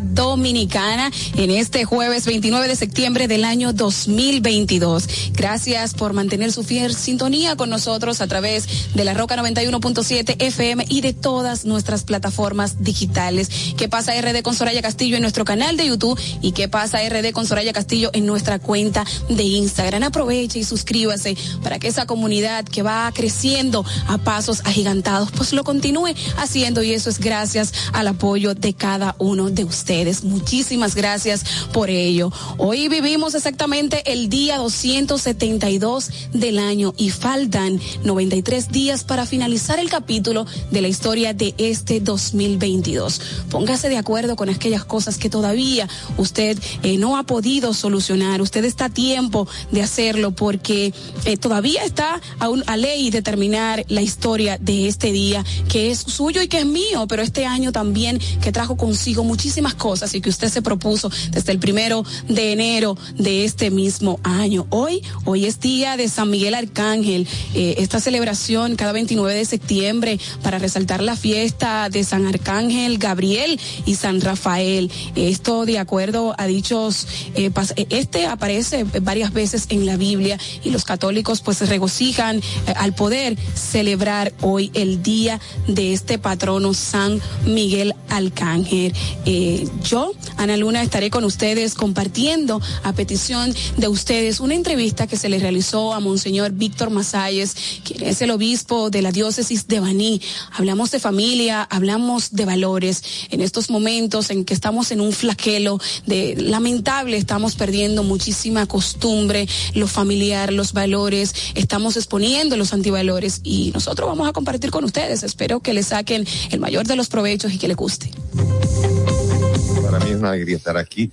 Dominicana en este jueves 29 de septiembre del año 2022. Gracias por mantener su fiel sintonía con nosotros a través de la Roca 91.7 FM y de todas nuestras plataformas digitales. ¿Qué pasa RD con Soraya Castillo en nuestro canal de YouTube y qué pasa RD con Soraya Castillo en nuestra cuenta de Instagram? Aproveche y suscríbase para que esa comunidad que va creciendo a pasos agigantados pues lo continúe haciendo y eso es gracias al apoyo de cada uno de ustedes. Muchísimas gracias por ello. Hoy vivimos exactamente el día 272 del año y faltan 93 días para finalizar el capítulo de la historia de este 2022. Póngase de acuerdo con aquellas cosas que todavía usted eh, no ha podido solucionar. Usted está a tiempo de hacerlo porque eh, todavía está a, a ley determinar la historia de este día que es suyo y que es mío, pero este año también que trajo consigo muchísimas cosas y que usted se propuso desde el primero de enero de este mismo año. Hoy, hoy es día de San Miguel Arcángel, eh, esta celebración cada 29 de septiembre para resaltar la fiesta de San Arcángel Gabriel y San Rafael. Esto de acuerdo a dichos, eh, eh, este aparece varias veces en la Biblia y los católicos pues se regocijan al poder celebrar hoy el día de este patrono San Miguel Arcángel. Eh, yo, Ana Luna, estaré con ustedes compartiendo a petición de ustedes una entrevista que se le realizó a Monseñor Víctor Masalles, quien es el obispo de la diócesis de Baní. Hablamos de familia, hablamos de valores. En estos momentos en que estamos en un flaquelo de lamentable, estamos perdiendo muchísima costumbre, lo familiar, los valores, estamos exponiendo los antivalores y nosotros vamos a compartir con ustedes. Espero que le saquen el mayor de los provechos y que le guste. Para mí es una alegría estar aquí.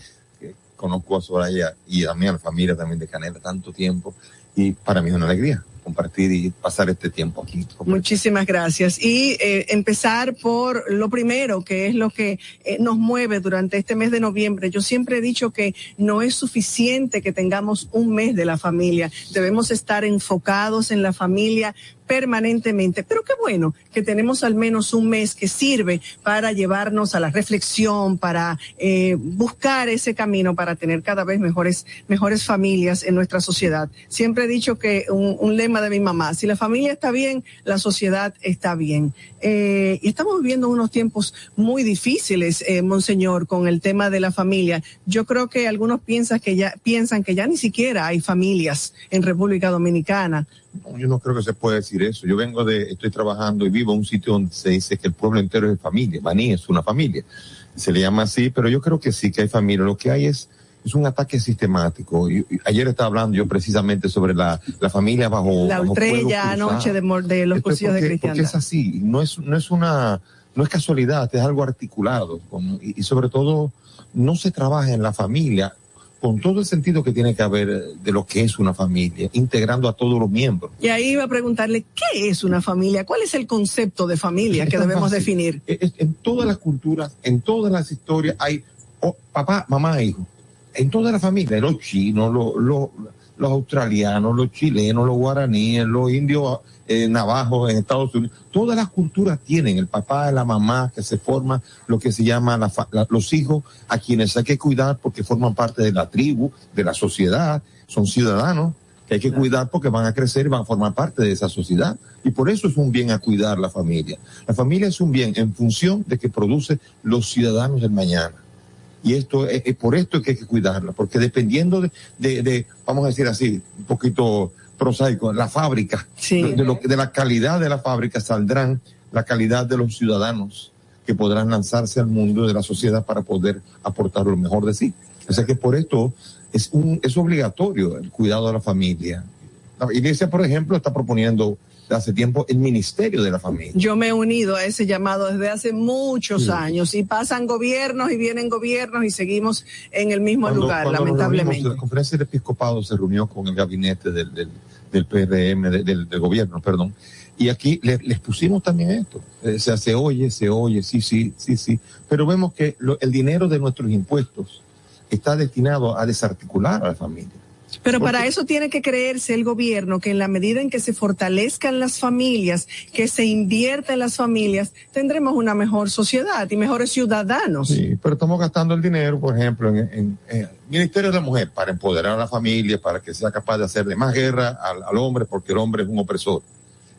Conozco a Soraya y a mí, a la familia también de Canela tanto tiempo y para mí es una alegría compartir y pasar este tiempo aquí. Muchísimas gracias. Y eh, empezar por lo primero, que es lo que eh, nos mueve durante este mes de noviembre. Yo siempre he dicho que no es suficiente que tengamos un mes de la familia. Debemos estar enfocados en la familia permanentemente. Pero qué bueno que tenemos al menos un mes que sirve para llevarnos a la reflexión, para eh, buscar ese camino para tener cada vez mejores, mejores familias en nuestra sociedad. Siempre he dicho que un, un lema de mi mamá, si la familia está bien, la sociedad está bien. Eh, y estamos viviendo unos tiempos muy difíciles, eh, Monseñor, con el tema de la familia. Yo creo que algunos piensan que ya, piensan que ya ni siquiera hay familias en República Dominicana yo no creo que se pueda decir eso. Yo vengo de, estoy trabajando y vivo en un sitio donde se dice que el pueblo entero es familia. Baní es una familia. Se le llama así, pero yo creo que sí que hay familia. Lo que hay es, es un ataque sistemático. Y, ayer estaba hablando yo precisamente sobre la, la familia bajo. La estrella anoche de, de los cursillos de cristiandad. Porque es así. No es, no es una, no es casualidad, es algo articulado. Con, y, y sobre todo, no se trabaja en la familia con todo el sentido que tiene que haber de lo que es una familia, integrando a todos los miembros. Y ahí iba a preguntarle, ¿qué es una familia? ¿Cuál es el concepto de familia que debemos definir? En todas las culturas, en todas las historias hay oh, papá, mamá, hijo. En toda la familia, los chinos, los, los, los australianos, los chilenos, los guaraníes, los indios eh, navajos en Estados Unidos. Todas las culturas tienen el papá, la mamá, que se forma lo que se llama los hijos, a quienes hay que cuidar porque forman parte de la tribu, de la sociedad, son ciudadanos que hay que cuidar porque van a crecer y van a formar parte de esa sociedad. Y por eso es un bien a cuidar la familia. La familia es un bien en función de que produce los ciudadanos del mañana. Y esto es, por esto que hay que cuidarla, porque dependiendo de, de, vamos a decir así, un poquito prosaico, la fábrica, de, lo, de la calidad de la fábrica saldrán la calidad de los ciudadanos que podrán lanzarse al mundo de la sociedad para poder aportar lo mejor de sí. O sea que por esto es, un, es obligatorio el cuidado de la familia. La iglesia, por ejemplo, está proponiendo hace tiempo el Ministerio de la Familia. Yo me he unido a ese llamado desde hace muchos años y pasan gobiernos y vienen gobiernos y seguimos en el mismo lugar, lamentablemente. la conferencia del episcopado se reunió con el gabinete del, del, del PRM, del, del, gobierno, perdón, y aquí les, pusimos también esto. Eh, o sea, se oye, se oye, sí, sí, sí, sí. Pero vemos que el dinero de nuestros impuestos está destinado a desarticular a la familia. Pero para eso tiene que creerse el gobierno que en la medida en que se fortalezcan las familias, que se invierta en las familias, tendremos una mejor sociedad y mejores ciudadanos. Sí, pero estamos gastando el dinero, por ejemplo, en, el Ministerio de la Mujer para empoderar a la familia, para que sea capaz de hacerle más guerra al hombre, porque el hombre es un opresor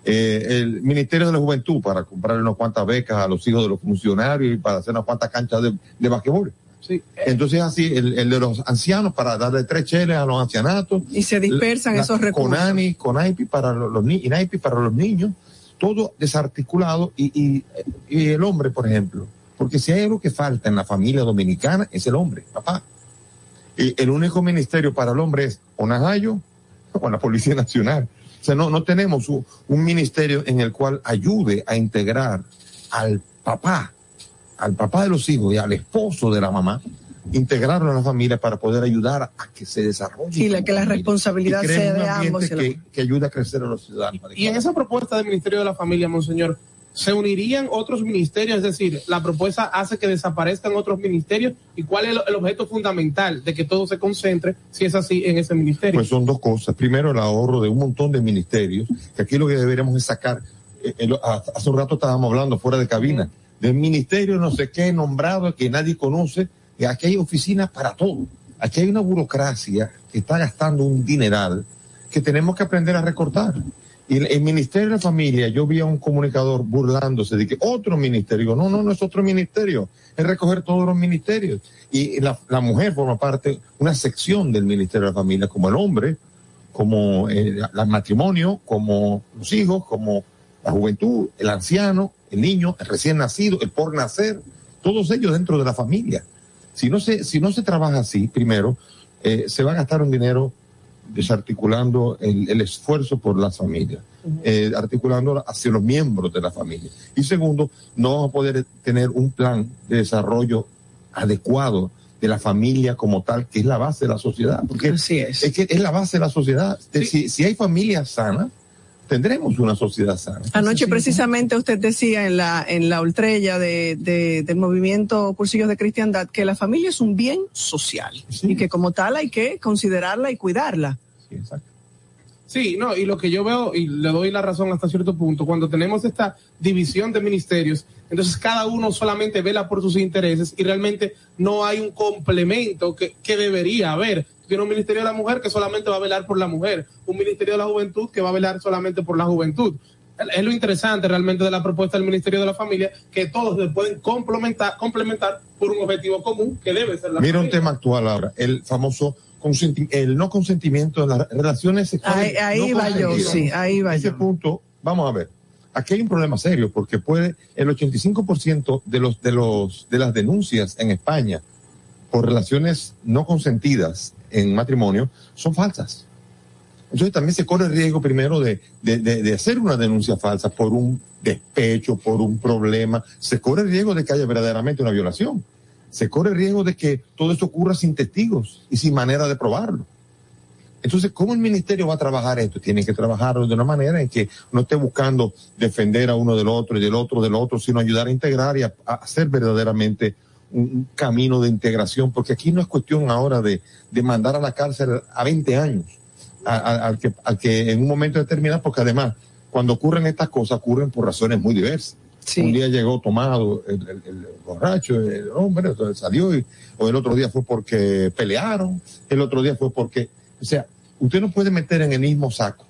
eh, el Ministerio de la Juventud para comprarle unas cuantas becas a los hijos de los funcionarios y para hacer unas cuantas canchas de, de basquetbol. Sí. Entonces así, el, el, de los ancianos para darle tres cheles a los ancianatos. Y se dispersan esos recursos. Con ANI, con AIPI para los, niños, para los niños, todo desarticulado y, y, y, el hombre, por ejemplo. Porque si hay algo que falta en la familia dominicana es el hombre, papá. Y el único ministerio para el hombre es o Najayo o la Policía Nacional. O sea, no, no tenemos un, ministerio en el cual ayude a integrar al papá, al papá de los hijos y al esposo de la mamá, integrarlo en la familia para poder ayudar a que se desarrolle. Y la, que la responsabilidad sea de ambos. Que, que ayude a crecer a los ciudadanos. Y en esa propuesta del Ministerio de la Familia, Monseñor, ¿Se unirían otros ministerios? Es decir, la propuesta hace que desaparezcan otros ministerios. ¿Y cuál es el objeto fundamental de que todo se concentre, si es así, en ese ministerio? Pues son dos cosas. Primero, el ahorro de un montón de ministerios, que aquí lo que deberíamos es sacar, eh, eh, hace un rato estábamos hablando fuera de cabina, del ministerio no sé qué nombrado que nadie conoce, y aquí hay oficinas para todo. Aquí hay una burocracia que está gastando un dineral que tenemos que aprender a recortar. Y el, Ministerio de la Familia, yo vi a un comunicador burlándose de que otro ministerio, no, no, no es otro ministerio, es recoger todos los ministerios. Y la, mujer forma parte, una sección del Ministerio de la Familia, como el hombre, como el, el matrimonio, como los hijos, como la juventud, el anciano, el niño, el recién nacido, el por nacer, todos ellos dentro de la familia. Si no se, si no se trabaja así, primero, eh, se va a gastar un dinero desarticulando el, el esfuerzo por las familias, eh, articulando hacia los miembros de la familia. Y segundo, no vamos a poder tener un plan de desarrollo adecuado de la familia como tal, que es la base de la sociedad. Porque Así es. es que es la base de la sociedad. Si, si hay familias sanas, tendremos una sociedad sana. Anoche precisamente usted decía en la en la ultrella de, de, del movimiento Cursillos de Cristiandad que la familia es un bien social sí. y que como tal hay que considerarla y cuidarla. Sí, exacto. Sí, no, y lo que yo veo, y le doy la razón hasta cierto punto, cuando tenemos esta división de ministerios, entonces cada uno solamente vela por sus intereses y realmente no hay un complemento que, que debería haber. Tiene un ministerio de la mujer que solamente va a velar por la mujer, un ministerio de la juventud que va a velar solamente por la juventud. Es lo interesante realmente de la propuesta del Ministerio de la Familia, que todos se pueden complementar, complementar por un objetivo común que debe ser la Mira familia. un tema actual ahora, el famoso el no consentimiento en las relaciones sexuales. Ahí, ahí no va yo, sí, ahí va Ese yo. punto, vamos a ver. Aquí hay un problema serio porque puede el 85% de los de los de las denuncias en España por relaciones no consentidas en matrimonio son falsas. Entonces también se corre el riesgo primero de, de, de, hacer una denuncia falsa por un despecho, por un problema. Se corre el riesgo de que haya verdaderamente una violación. Se corre el riesgo de que todo esto ocurra sin testigos y sin manera de probarlo. Entonces, ¿cómo el ministerio va a trabajar esto? Tiene que trabajarlo de una manera en que no esté buscando defender a uno del otro y del otro del otro, sino ayudar a integrar y a, a hacer verdaderamente un, camino de integración, porque aquí no es cuestión ahora de, de mandar a la cárcel a 20 años, al que, a que en un momento determinado, porque además, cuando ocurren estas cosas, ocurren por razones muy diversas. Sí. Un día llegó tomado el, el, el borracho, el hombre, salió, y, o el otro día fue porque pelearon, el otro día fue porque, o sea, usted no puede meter en el mismo saco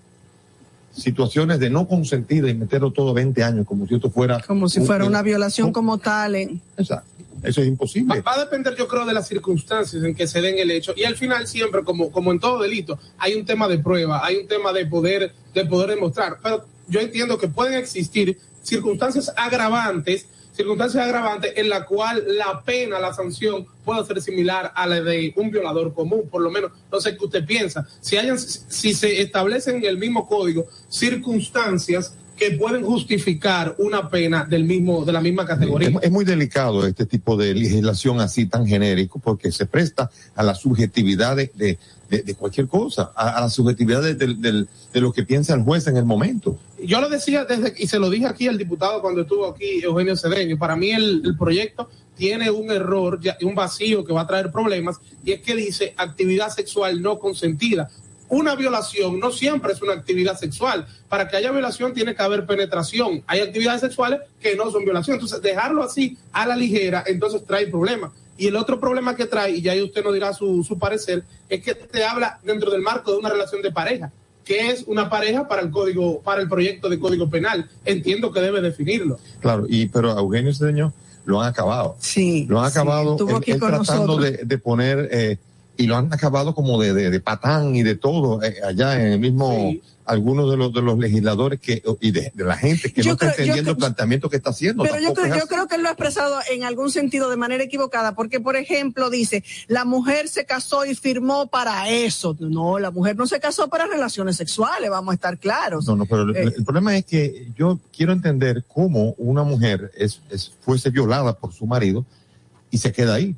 situaciones de no consentida y meterlo todo 20 años como si esto fuera como si fuera un, una violación un, como tal ¿eh? exacto Eso es imposible. Va, va, a depender, yo creo, de las circunstancias en que se den el hecho. Y al final, siempre, como, como en todo delito, hay un tema de prueba, hay un tema de poder, de poder demostrar. Pero yo entiendo que pueden existir circunstancias agravantes circunstancias agravantes en la cual la pena, la sanción puede ser similar a la de un violador común, por lo menos, no sé qué usted piensa. Si, hayan, si se establecen en el mismo código circunstancias que pueden justificar una pena del mismo de la misma categoría. Es, es, muy delicado este tipo de legislación así tan genérico porque se presta a la subjetividad de, de, cualquier cosa, a, la subjetividad de, lo que piensa el juez en el momento. Yo lo decía desde y se lo dije aquí al diputado cuando estuvo aquí Eugenio Cedeño. Para mí el, el proyecto tiene un error, un vacío que va a traer problemas y es que dice actividad sexual no consentida una violación no siempre es una actividad sexual. Para que haya violación tiene que haber penetración. Hay actividades sexuales que no son violación. Entonces, dejarlo así a la ligera, entonces trae problemas. Y el otro problema que trae, y ya ahí usted nos dirá su, su parecer, es que te habla dentro del marco de una relación de pareja. que es una pareja para el código, para el proyecto de código penal? Entiendo que debe definirlo. Claro, y pero a Eugenio Cedeño lo han acabado. Sí. Lo han acabado sí, él, él tratando de, de, poner eh, y lo han acabado como de, de, de patán y de todo eh, allá en el mismo sí. algunos de los de los legisladores que y de, de la gente que yo no creo, está entendiendo el planteamiento que está haciendo. Pero yo creo, yo creo que él lo ha expresado en algún sentido de manera equivocada, porque por ejemplo dice, la mujer se casó y firmó para eso. No, la mujer no se casó para relaciones sexuales, vamos a estar claros. No, no, pero eh. el, el, problema es que yo quiero entender cómo una mujer es, es fuese violada por su marido y se queda ahí.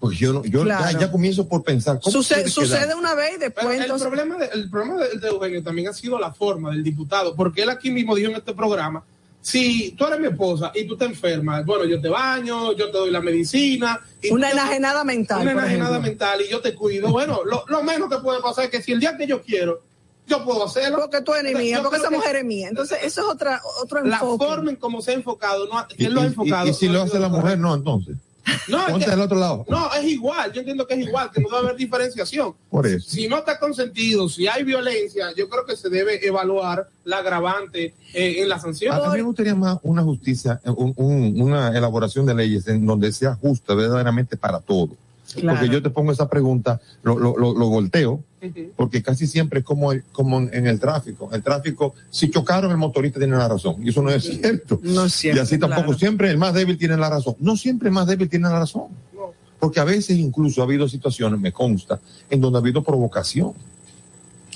Pues yo, yo claro. ya, ya, comienzo por pensar. ¿cómo sucede, sucede una vez y después. Pero entonces... el, problema de, el problema de, de, Eugenio también ha sido la forma del diputado, porque él aquí mismo dijo en este programa: si tú eres mi esposa y tú te enfermas, bueno, yo te baño, yo te doy la medicina. Y una enajenada mental. Una enajenada mental y yo te cuido. Bueno, lo, lo menos que puede pasar es que si el día que yo quiero yo puedo hacerlo. Porque tú eres mía, porque esa mujer es mía. Entonces, eso es otra, otro enfoque. La forma en cómo se ha enfocado, no, y, él lo ha enfocado. Y, y si lo hace la mujer, no, entonces. No, Ponte que, del otro lado. No, es igual. Yo entiendo que es igual, que no debe haber diferenciación. Por eso. Si no está consentido, si hay violencia, yo creo que se debe evaluar la agravante eh, en la sanción. A mí me gustaría más una justicia, un, un, una elaboración de leyes en donde sea justa verdaderamente para todos. Claro. Porque yo te pongo esa pregunta, lo, lo, lo, lo volteo, uh -huh. porque casi siempre es como, como en el tráfico. El tráfico, si chocaron, el motorista tiene la razón. Y eso no es cierto. No es cierto. Y así tampoco claro. siempre el más débil tiene la razón. No siempre el más débil tiene la razón. No. Porque a veces incluso ha habido situaciones, me consta, en donde ha habido provocación.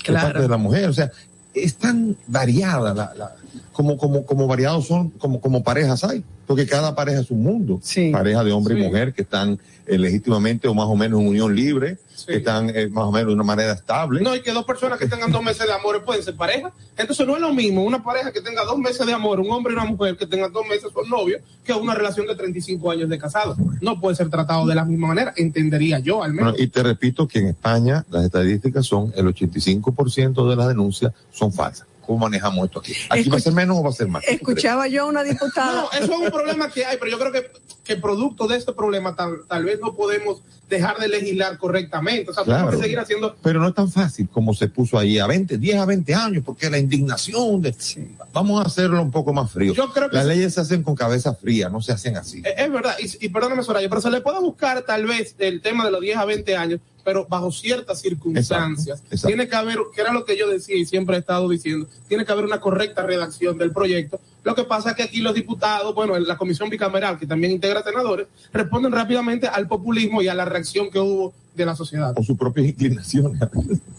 Claro. De parte de la mujer. O sea, es tan variada la, la como, como, como variados son, como, como parejas hay, porque cada pareja es un mundo. Sí. Pareja de hombre sí. y mujer que están eh, legítimamente o más o menos en unión libre, sí. que están eh, más o menos de una manera estable. No, y que dos personas que tengan dos meses de amor pueden ser pareja. Entonces no es lo mismo una pareja que tenga dos meses de amor, un hombre y una mujer que tengan dos meses con novio, que una relación de 35 años de casado. No puede ser tratado de la misma manera, entendería yo al menos. Bueno, y te repito que en España las estadísticas son el 85% de las denuncias son falsas. ¿Cómo manejamos esto aquí? ¿Aquí Escuch va a ser menos o va a ser más? Escuchaba yo a una diputada. No, eso es un problema que hay, pero yo creo que, que producto de este problema tal, tal vez no podemos dejar de legislar correctamente. O sea, claro, tenemos que seguir haciendo. Pero no es tan fácil como se puso ahí a 20, 10 a 20 años, porque la indignación de. Sí. Vamos a hacerlo un poco más frío. Yo creo que Las leyes se hacen con cabeza fría, no se hacen así. Es, es verdad, y, y perdóname, Soraya, pero se le puede buscar tal vez el tema de los 10 a 20 años pero bajo ciertas circunstancias. Exacto, exacto. Tiene que haber, que era lo que yo decía y siempre he estado diciendo, tiene que haber una correcta redacción del proyecto. Lo que pasa es que aquí los diputados, bueno, en la comisión bicameral, que también integra senadores, responden rápidamente al populismo y a la reacción que hubo de la sociedad. O sus propias inclinaciones.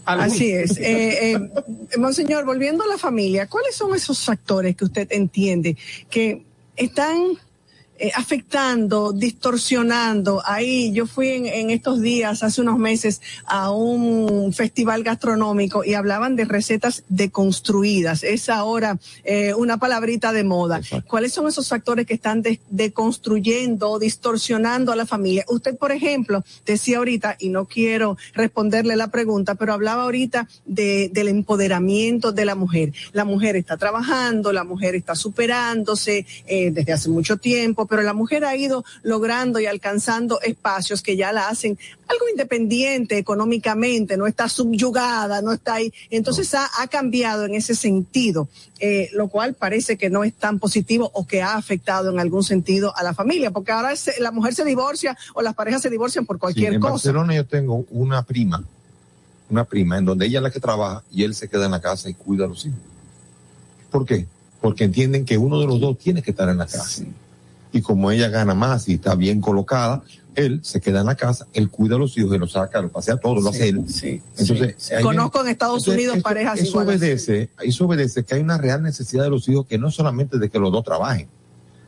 Así es. Eh, eh, Monseñor, volviendo a la familia, ¿cuáles son esos factores que usted entiende que están eh, afectando, distorsionando. Ahí yo fui en, en, estos días, hace unos meses, a un festival gastronómico y hablaban de recetas deconstruidas. Es ahora eh, una palabrita de moda. Exacto. ¿Cuáles son esos factores que están de, deconstruyendo, distorsionando a la familia? Usted, por ejemplo, decía ahorita, y no quiero responderle la pregunta, pero hablaba ahorita de, del empoderamiento de la mujer. La mujer está trabajando, la mujer está superándose eh, desde hace mucho tiempo tiempo, pero la mujer ha ido logrando y alcanzando espacios que ya la hacen algo independiente económicamente, no está subyugada, no está ahí. Entonces ha, ha, cambiado en ese sentido, eh, lo cual parece que no es tan positivo o que ha afectado en algún sentido a la familia, porque ahora se, la mujer se divorcia o las parejas se divorcian por cualquier sí, en cosa. Barcelona yo tengo una prima, una prima en donde ella es la que trabaja y él se queda en la casa y cuida a los hijos. ¿Por qué? Porque entienden que uno de los dos tiene que estar en la casa. Sí. Y como ella gana más y está bien colocada, él se queda en la casa, él cuida a los hijos y los saca, lo pasea todo, lo hace él. Sí, entonces, sí. Conozco en Estados entonces, Unidos eso, parejas eso obedece, eso obedece que hay una real necesidad de los hijos que no solamente de que los dos trabajen,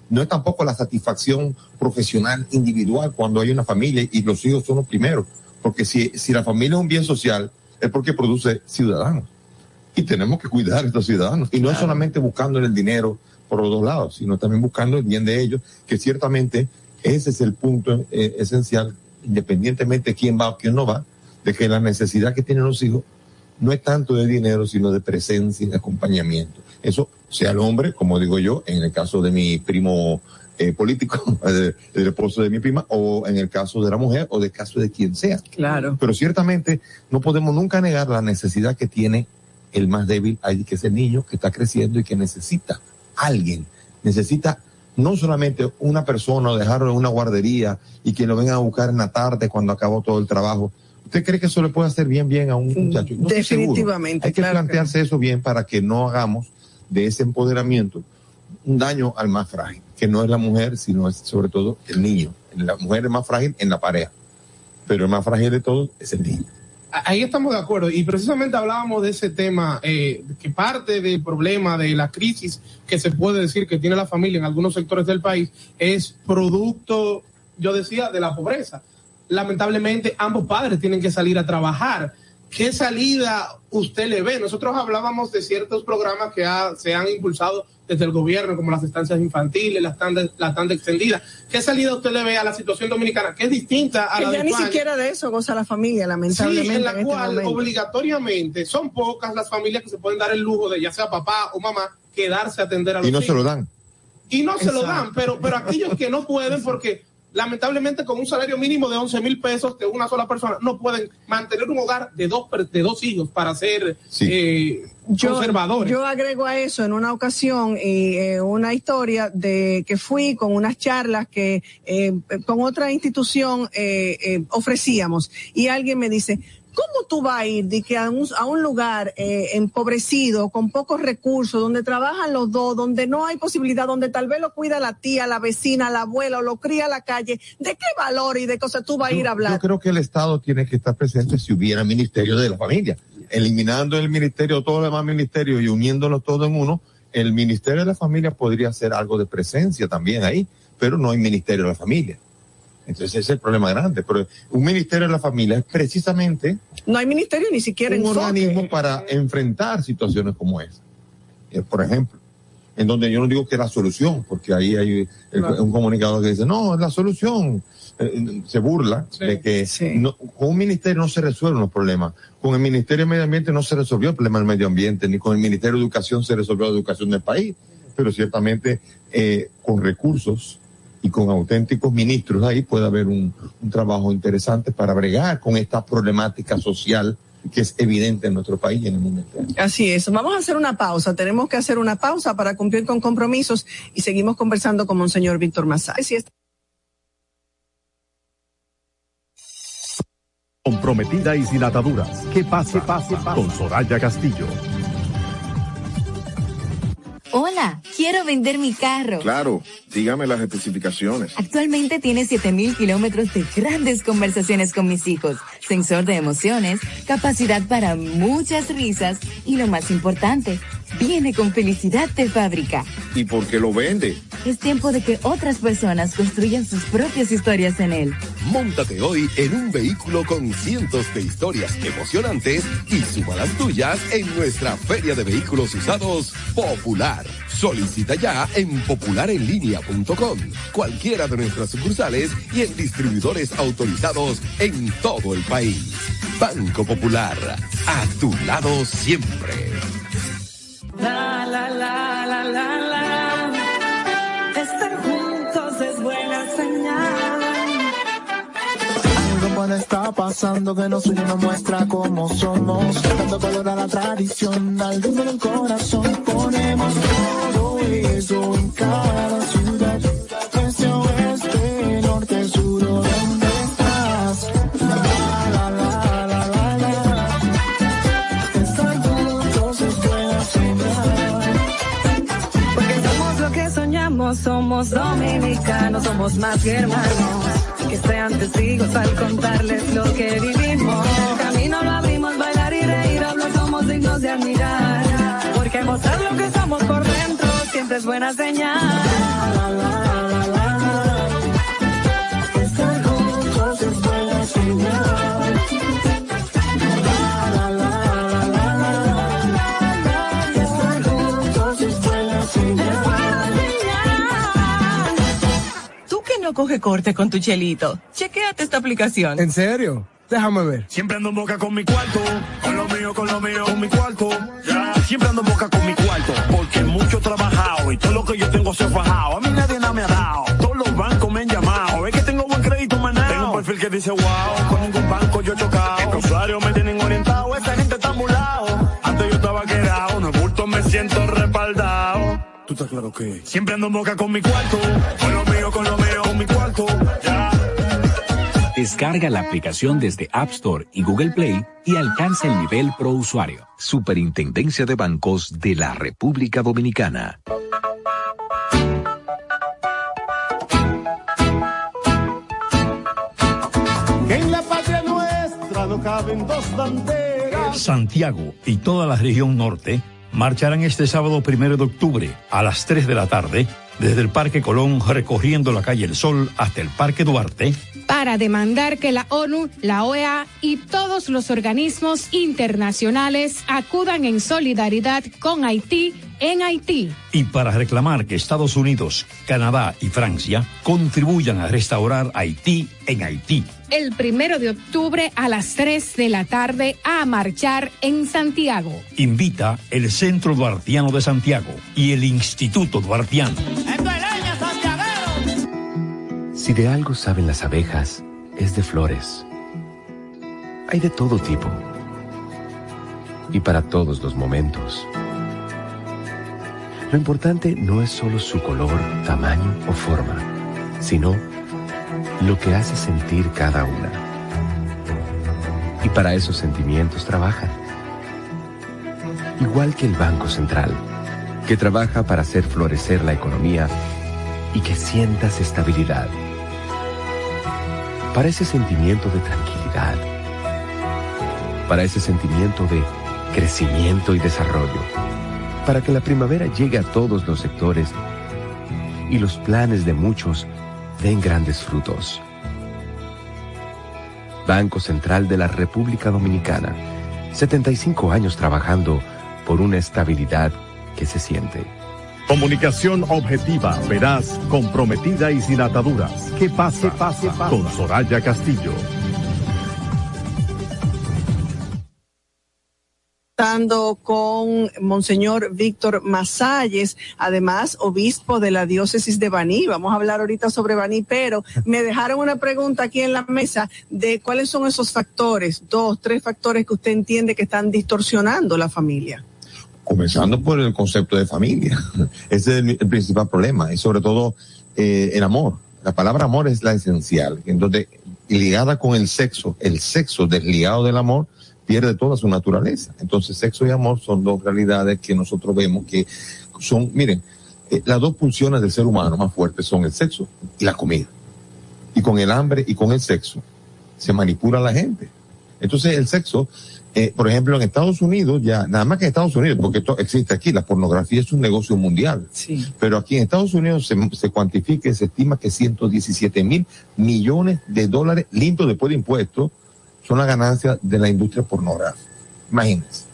no es tampoco la satisfacción profesional individual cuando hay una familia y los hijos son los primeros, porque si, si la familia es un bien social, es porque produce ciudadanos. Y tenemos que cuidar a estos ciudadanos. Y no claro. es solamente buscando el dinero por los dos lados, sino también buscando el bien de ellos, que ciertamente ese es el punto eh, esencial, independientemente de quién va o quién no va, de que la necesidad que tienen los hijos no es tanto de dinero, sino de presencia y de acompañamiento. Eso sea el hombre, como digo yo, en el caso de mi primo eh, político, el esposo de mi prima, o en el caso de la mujer, o del caso de quien sea. Claro. Pero ciertamente no podemos nunca negar la necesidad que tiene el más débil ahí, que es el niño que está creciendo y que necesita alguien, necesita no solamente una persona o dejarlo en una guardería y que lo vengan a buscar en la tarde cuando acabó todo el trabajo. ¿Usted cree que eso le puede hacer bien bien a un muchacho? No Definitivamente. Hay que claro plantearse que... eso bien para que no hagamos de ese empoderamiento un daño al más frágil, que no es la mujer, sino es sobre todo el niño. La mujer es más frágil en la pareja, pero el más frágil de todos es el niño. Ahí estamos de acuerdo y precisamente hablábamos de ese tema, eh, que parte del problema de la crisis que se puede decir que tiene la familia en algunos sectores del país es producto, yo decía, de la pobreza. Lamentablemente ambos padres tienen que salir a trabajar. ¿Qué salida usted le ve? Nosotros hablábamos de ciertos programas que ha, se han impulsado desde el gobierno, como las estancias infantiles, la tanda, la tanda extendida. ¿Qué salida usted le ve a la situación dominicana? Que es distinta a que la ya de ni España? siquiera de eso goza la familia, lamentablemente. Sí, en la en cual este momento. obligatoriamente son pocas las familias que se pueden dar el lujo de, ya sea papá o mamá, quedarse a atender a los Y no hijos. se lo dan. Y no se lo dan, pero, pero aquellos que no pueden, porque lamentablemente con un salario mínimo de 11 mil pesos de una sola persona, no pueden mantener un hogar de dos, per- de dos hijos para ser Sí. eh, Yo, conservadores. yo agrego a eso en una ocasión y eh, una historia de que fui con unas charlas que eh, con otra institución eh, eh, ofrecíamos y alguien me dice, ¿cómo tú vas a ir de que a, un, a un lugar eh, empobrecido, con pocos recursos, donde trabajan los dos, donde no hay posibilidad, donde tal vez lo cuida la tía, la vecina, la abuela o lo cría a la calle? ¿De qué valor y de cosas tú vas a ir a hablar? yo creo que el Estado tiene que estar presente si hubiera ministerio de la familia. Eliminando el ministerio, todos los demás ministerios y uniéndolos todos en uno, el ministerio de la familia podría hacer algo de presencia también ahí, pero no hay ministerio de la familia. Entonces ese es el problema grande. Pero un ministerio de la familia es precisamente No hay ministerio ni siquiera un enfoque. organismo para enfrentar situaciones como esa. Eh, Por ejemplo, en donde yo no digo que es la solución, porque ahí hay eh, Claro. un comunicador que dice, no, es la solución. Eh, se burla Sí. de que Sí. no- con un ministerio no se resuelven los problemas. Con el Ministerio de Medio Ambiente no se resolvió el problema del medio ambiente, ni con el Ministerio de Educación se resolvió la educación del país. Pero ciertamente eh, con recursos y con auténticos ministros ahí puede haber un, un trabajo interesante para bregar con esta problemática social que es evidente en nuestro país y en el mundo entero. Así es. Vamos a hacer una pausa. Tenemos que hacer una pausa para cumplir con compromisos y seguimos conversando con Monseñor Víctor es- Comprometida y sin ataduras. ¿Qué pasa? pase, pase. Con Soraya Castillo. Hola, quiero vender mi carro. Claro, dígame las especificaciones. Actualmente tiene 7000 kilómetros de grandes conversaciones con mis hijos, sensor de emociones, capacidad para muchas risas y lo más importante, viene con felicidad de fábrica. ¿Y por qué lo vende? Es tiempo de que otras personas construyan sus propias historias en él. Móntate hoy en un vehículo con cientos de historias emocionantes y suma las tuyas en nuestra Feria de Vehículos Usados Popular. Solicita ya en popularenlinea.com, cualquiera de nuestras sucursales y en distribuidores autorizados en todo el país. Banco Popular, a tu lado siempre. La la la la la la. Está pasando que nos une nos muestra cómo somos. Dando color a la tradición, al ritmo corazón. Ponemos todo eso en cada ciudad. Este oeste, norte, sur, ¿o ¿dónde estás? La, la, la, la, la, la. Estar juntos es buena señal. Porque somos lo que soñamos, somos dominicanos, somos más que hermanos. Que sean testigos al contarles lo que vivimos. El camino lo abrimos, bailar y reír, hablo somos dignos de admirar. Porque mostrar lo que somos por dentro siempre buena señal. Estar juntos es buena señal. Coge corte con tu chelito, chequéate esta aplicación. ¿En serio? Déjame ver. Siempre ando en boca con mi cuarto, con lo mío, con lo mío, con mi cuarto. Siempre ando en boca con mi cuarto, porque mucho he trabajado y todo lo que yo tengo se ha fajado. A mí nadie nada me ha dado, todos los bancos me han llamado. Es que tengo buen crédito, manao. Tengo un perfil que dice wow, con ningún banco yo he chocado. Los usuarios me tienen orientado, esta gente está mulado. Antes yo estaba quedado, no bulto me siento respaldado. Tú estás claro que siempre ando en boca con mi cuarto, con lo mío, con lo mío, con mi cuarto. Ya. Descarga la aplicación desde App Store y Google Play y alcanza el nivel pro usuario. Superintendencia de Bancos de la República Dominicana. Que en la patria nuestra no caben dos banderas. Santiago y toda la región norte marcharán este sábado primero de octubre a las 3 de la tarde desde el Parque Colón recorriendo la calle El Sol hasta el Parque Duarte. Para demandar que la ONU, la OEA y todos los organismos internacionales acudan en solidaridad con Haití en Haití. y para reclamar que Estados Unidos, Canadá y Francia contribuyan a restaurar Haití en Haití. El primero de octubre a las 3 de la tarde a marchar en Santiago. Invita el Centro Duartiano de Santiago y el Instituto Duartiano. Si de algo saben las abejas, es de flores. Hay de todo tipo. Y para todos los momentos. Lo importante no es solo su color, tamaño o forma, sino lo que hace sentir cada una. Y para esos sentimientos trabajan. Igual que el Banco Central, que trabaja para hacer florecer la economía y que sientas estabilidad. Para ese sentimiento de tranquilidad. Para ese sentimiento de crecimiento y desarrollo. Para que la primavera llegue a todos los sectores y los planes de muchos den grandes frutos. Banco Central de la República Dominicana. 75 años trabajando por una estabilidad que se siente. Comunicación objetiva, veraz, comprometida y sin ataduras. ¿Qué pasa? pase, Con Soraya Castillo. Estando con Monseñor Víctor Masalles, además obispo de la diócesis de Baní. Vamos a hablar ahorita sobre Baní, pero me dejaron una pregunta aquí en la mesa de cuáles son esos factores, dos, tres factores que usted entiende que están distorsionando la familia. comenzando por el concepto de familia. Ese es el, el principal problema y sobre todo eh, el amor. La palabra amor es la esencial. Entonces, ligada con el sexo, el sexo desligado del amor pierde toda su naturaleza. Entonces, sexo y amor son dos realidades que nosotros vemos que son, miren, eh, las dos pulsiones del ser humano más fuertes son el sexo y la comida. Y con el hambre y con el sexo se manipula a la gente. Entonces, el sexo eh, por ejemplo, en Estados Unidos, ya, nada más que en Estados Unidos, porque esto existe aquí, la pornografía es un negocio mundial. Pero aquí en Estados Unidos se, se cuantifica y se estima que 117 mil millones de dólares limpios después de impuestos son la ganancia de la industria pornográfica. Imagínense.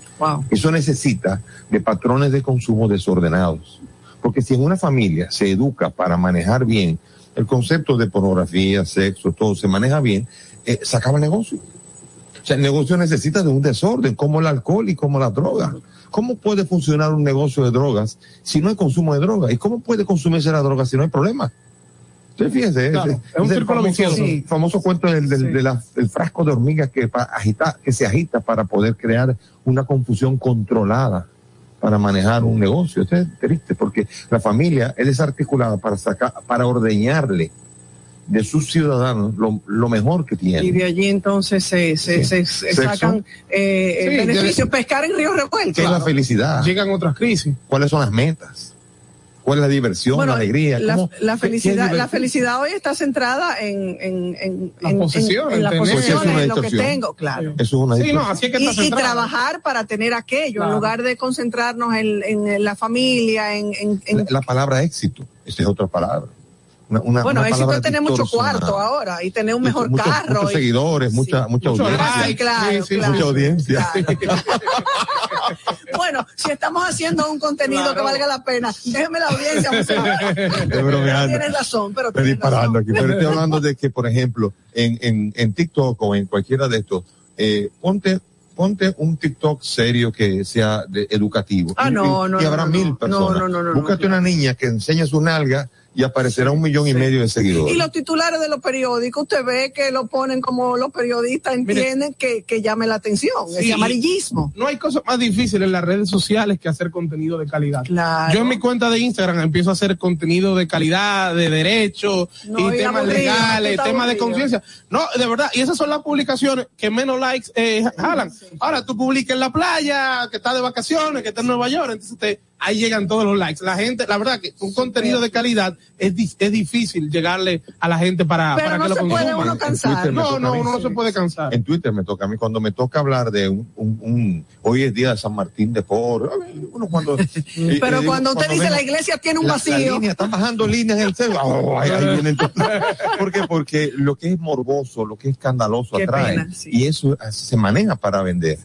Eso necesita de patrones de consumo desordenados. Porque si en una familia se educa para manejar bien el concepto de pornografía, sexo, todo se maneja bien, eh, se acaba el negocio. O sea, el negocio necesita de un desorden, como el alcohol y como la droga. ¿Cómo puede funcionar un negocio de drogas si no hay consumo de drogas? ¿Y cómo puede consumirse la droga si no hay problema? Sí, fíjese, Claro, ese- es un ese círculo famoso, vicioso. sí, famoso cuento del, del- de la- del frasco de hormigas que, agita, que se agita para poder crear una confusión controlada para manejar un negocio. Esto es triste porque la familia es desarticulada para sacar, para ordeñarle de sus ciudadanos lo, lo mejor que Y tienen. de allí entonces se, se, se- se sacan eh, Sí, beneficios. Pescar en río revuelto. ¿Qué es la felicidad? Llegan otras crisis. ¿Cuáles son las metas? ¿Cuál es la diversión, Bueno, la alegría? La, ¿Cómo- la felicidad, la felicidad hoy está centrada en, en, en, Las en- posesiones, en las en posesiones, es en lo que tengo, claro. Eso es una Sí, no, así es que Y, está y centrado. trabajar para tener aquello, Claro. en lugar de concentrarnos en, en la familia, en, en- en- la, la palabra éxito, esa es otra palabra. Una, una- bueno, una éxito es tener mucho cuarto ahora y tener un mejor Muchos- carro. Muchos y- seguidores, mucha, mucha Mucho audiencia. like, claro, sí, sí, claro. Mucha audiencia. Bueno, si estamos haciendo un contenido Claro. que valga la pena, déjeme la audiencia. Tienes razón, pero Estoy disparando razón. aquí. Pero estoy hablando de que, por ejemplo, en, en, en TikTok o en cualquiera de estos, eh, ponte, ponte un TikTok serio que sea de- educativo. Ah, Y- no, no, y no, habrá no, mil no. personas. No, no, no, Búscate una niña que enseñe su nalga y aparecerá un millón y medio de seguidores. Y los titulares de los periódicos, usted ve que lo ponen como los periodistas entienden que, que llame la atención, Sí. ese amarillismo. No hay cosa más difícil en las redes sociales que hacer contenido de calidad. Claro. Yo en mi cuenta de Instagram empiezo a hacer contenido de calidad, de derecho No, y y temas aburrido, legales, temas de conciencia. No, de verdad, y esas son las publicaciones que menos likes eh, jalan. Ahora tú publicas en la playa, que está de vacaciones, que está en Nueva York, entonces te, ahí llegan todos los likes. La gente, la verdad que un contenido de calidad es, di- es difícil llegarle a la gente para, Pero para no que lo se puede consuman. uno cansar. No, no, uno no se puede cansar. En Twitter me toca a mí cuando me toca hablar de un, un, un- hoy es día de San Martín de Porres. uno cuando y- Pero y cuando usted dice ven- la iglesia tiene un la, vacío. la línea, están bajando líneas en el celu. Oh, ahí, ahí vienen. ¿Por qué? Porque lo que es morboso, lo que es escandaloso Qué atrae. pena, sí. Y eso así se maneja para vender.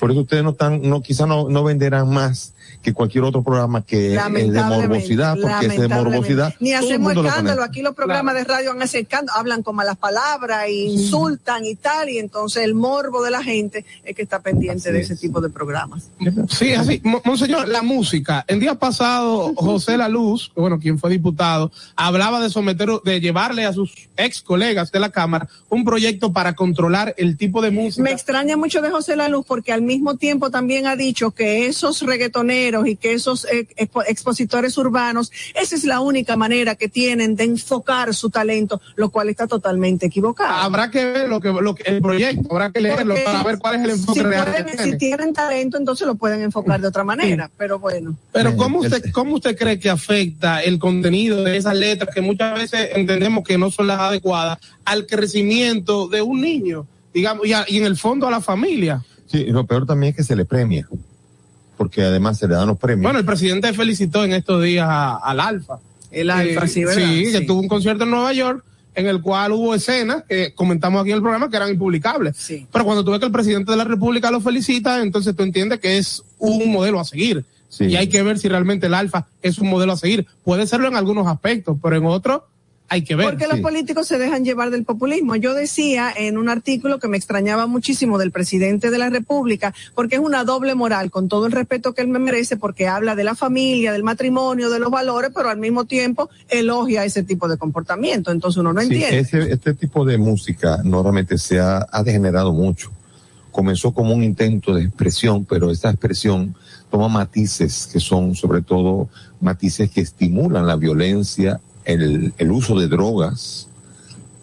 Por eso ustedes no están, no, quizás no, no venderán más que cualquier otro programa que es de morbosidad, porque es de morbosidad. Ni hacemos lo escándalo. Aquí los programas de radio han acercando, hablan con malas palabras, e insultan y tal, y entonces el morbo de la gente es que está pendiente de ese tipo de programas. Sí, así. Mo- Monseñor, la música. El día pasado, José La Luz, bueno, quien fue diputado, hablaba de someter, de llevarle a sus ex colegas de la Cámara un proyecto para controlar el tipo de música. Me extraña mucho de José La Luz porque al mismo tiempo también ha dicho que esos reggaetoneros y que esos eh, expo- expositores urbanos, esa es la única manera que tienen de enfocar su talento, lo cual está totalmente equivocado. Habrá que ver lo que, lo que, el proyecto, habrá que leerlo Porque para ver cuál es el enfoque si, real pueden- que si tiene. tienen talento, entonces lo pueden enfocar de otra manera, pero bueno. Pero ¿cómo usted, ¿cómo usted cree que afecta el contenido de esas letras que muchas veces entendemos que no son las adecuadas al crecimiento de un niño, digamos, y, a- y en el fondo a la familia? Sí, y lo peor también es que se le premia. Porque además se le dan los premios. Bueno, el presidente felicitó en estos días a- al Alfa. El Alfa, sí, ¿verdad? Sí, que Sí. tuvo un concierto en Nueva York en el cual hubo escenas que comentamos aquí en el programa que eran impublicables. Sí. Pero cuando tú ves que el presidente de la República lo felicita, entonces tú entiendes que es un modelo a seguir. Sí. Y hay que ver si realmente el Alfa es un modelo a seguir. Puede serlo en algunos aspectos, pero en otros hay que ver. Porque los políticos se dejan llevar del populismo. Yo decía en un artículo que me extrañaba muchísimo del presidente de la República, porque es una doble moral, con todo el respeto que él me merece, porque habla de la familia, del matrimonio, de los valores, pero al mismo tiempo elogia ese tipo de comportamiento. Entonces uno no Sí, entiende. ese- este tipo de música normalmente se ha, ha degenerado mucho. Comenzó como un intento de expresión, pero esta expresión toma matices que son sobre todo matices que estimulan la violencia, el, el uso de drogas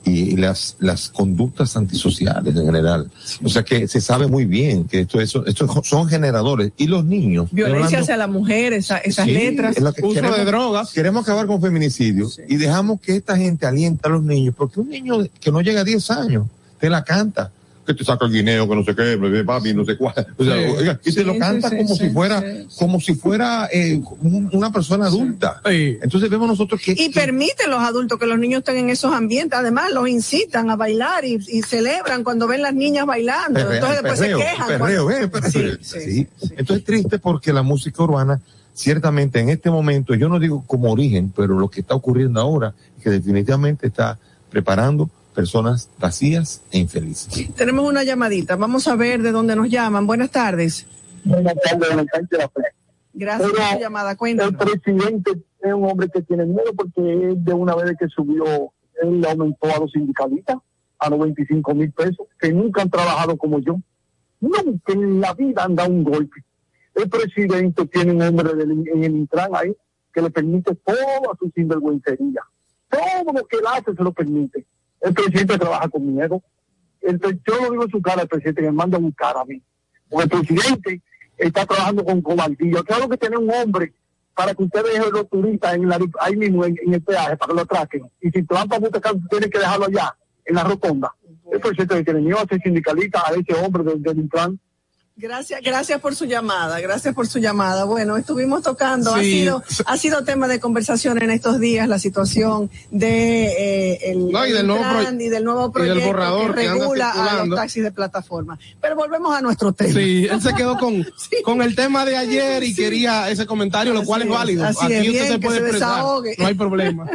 y las, las conductas antisociales en general. O sea que se sabe muy bien que esto, eso, estos son generadores. Y los niños. Violencia hablando- hacia la mujer, esa- esas Sí, letras. es lo que Uso queremos, de drogas. Queremos acabar con feminicidio y dejamos que esta gente alienta a los niños, porque un niño que no llega a 10 años te la canta. Que te saca el guineo, que no sé qué, bebé, papi, no sé cuál. O sea, Sí. oiga, y te Sí, lo canta sí, como sí, si fuera, sí, como si fuera eh, un- una persona adulta. Sí. Entonces vemos nosotros que, Y que- permiten los adultos que los niños estén en esos ambientes. Además, los incitan a bailar y, y celebran cuando ven las niñas bailando. Entonces después perreo, se quejan. perreo, cuando- eh, perreo. Sí, sí, Sí. Entonces es triste porque la música urbana, ciertamente en este momento, yo no digo como origen, pero lo que está ocurriendo ahora, es que definitivamente está preparando personas vacías e infelices. Tenemos una llamadita. Vamos a ver de dónde nos llaman. Buenas tardes. Buenas tardes, buenas tardes. Gracias por Pero su llamada. El Cuéntanos. presidente es un hombre que tiene miedo porque él de una vez que subió, él le aumentó a los sindicalistas a 95 mil pesos, que nunca han trabajado como yo. Nunca en la vida han dado un golpe. El presidente tiene un hombre del- en el Intran ahí que le permite toda su sinvergüencería. Todo lo que él hace se lo permite. El presidente trabaja con miedo. El yo lo digo en su cara al presidente que me manda a buscar a mí. Porque el presidente está trabajando con cobardía. Claro que tiene un hombre para que usted deje los turistas en la, ahí mismo en, el peaje para que lo atraquen. Y si Trump busca tiene que dejarlo allá, en la rotonda. El presidente tiene miedo a sindicalista, a ese hombre del, Intran. Gracias, gracias por su llamada, gracias por su llamada. Bueno, estuvimos tocando, ha sido, ha sido tema de conversación en estos días la situación de eh, el, No, y del el nuevo Intran proye- y del nuevo y del proyecto borrador que regula a los taxis de plataforma. Pero volvemos a nuestro tema. Sí, él se quedó con, con el tema de ayer y quería ese comentario, lo cual es válido. así Aquí es, usted bien, se que puede se expresar, desahogue. no hay problema.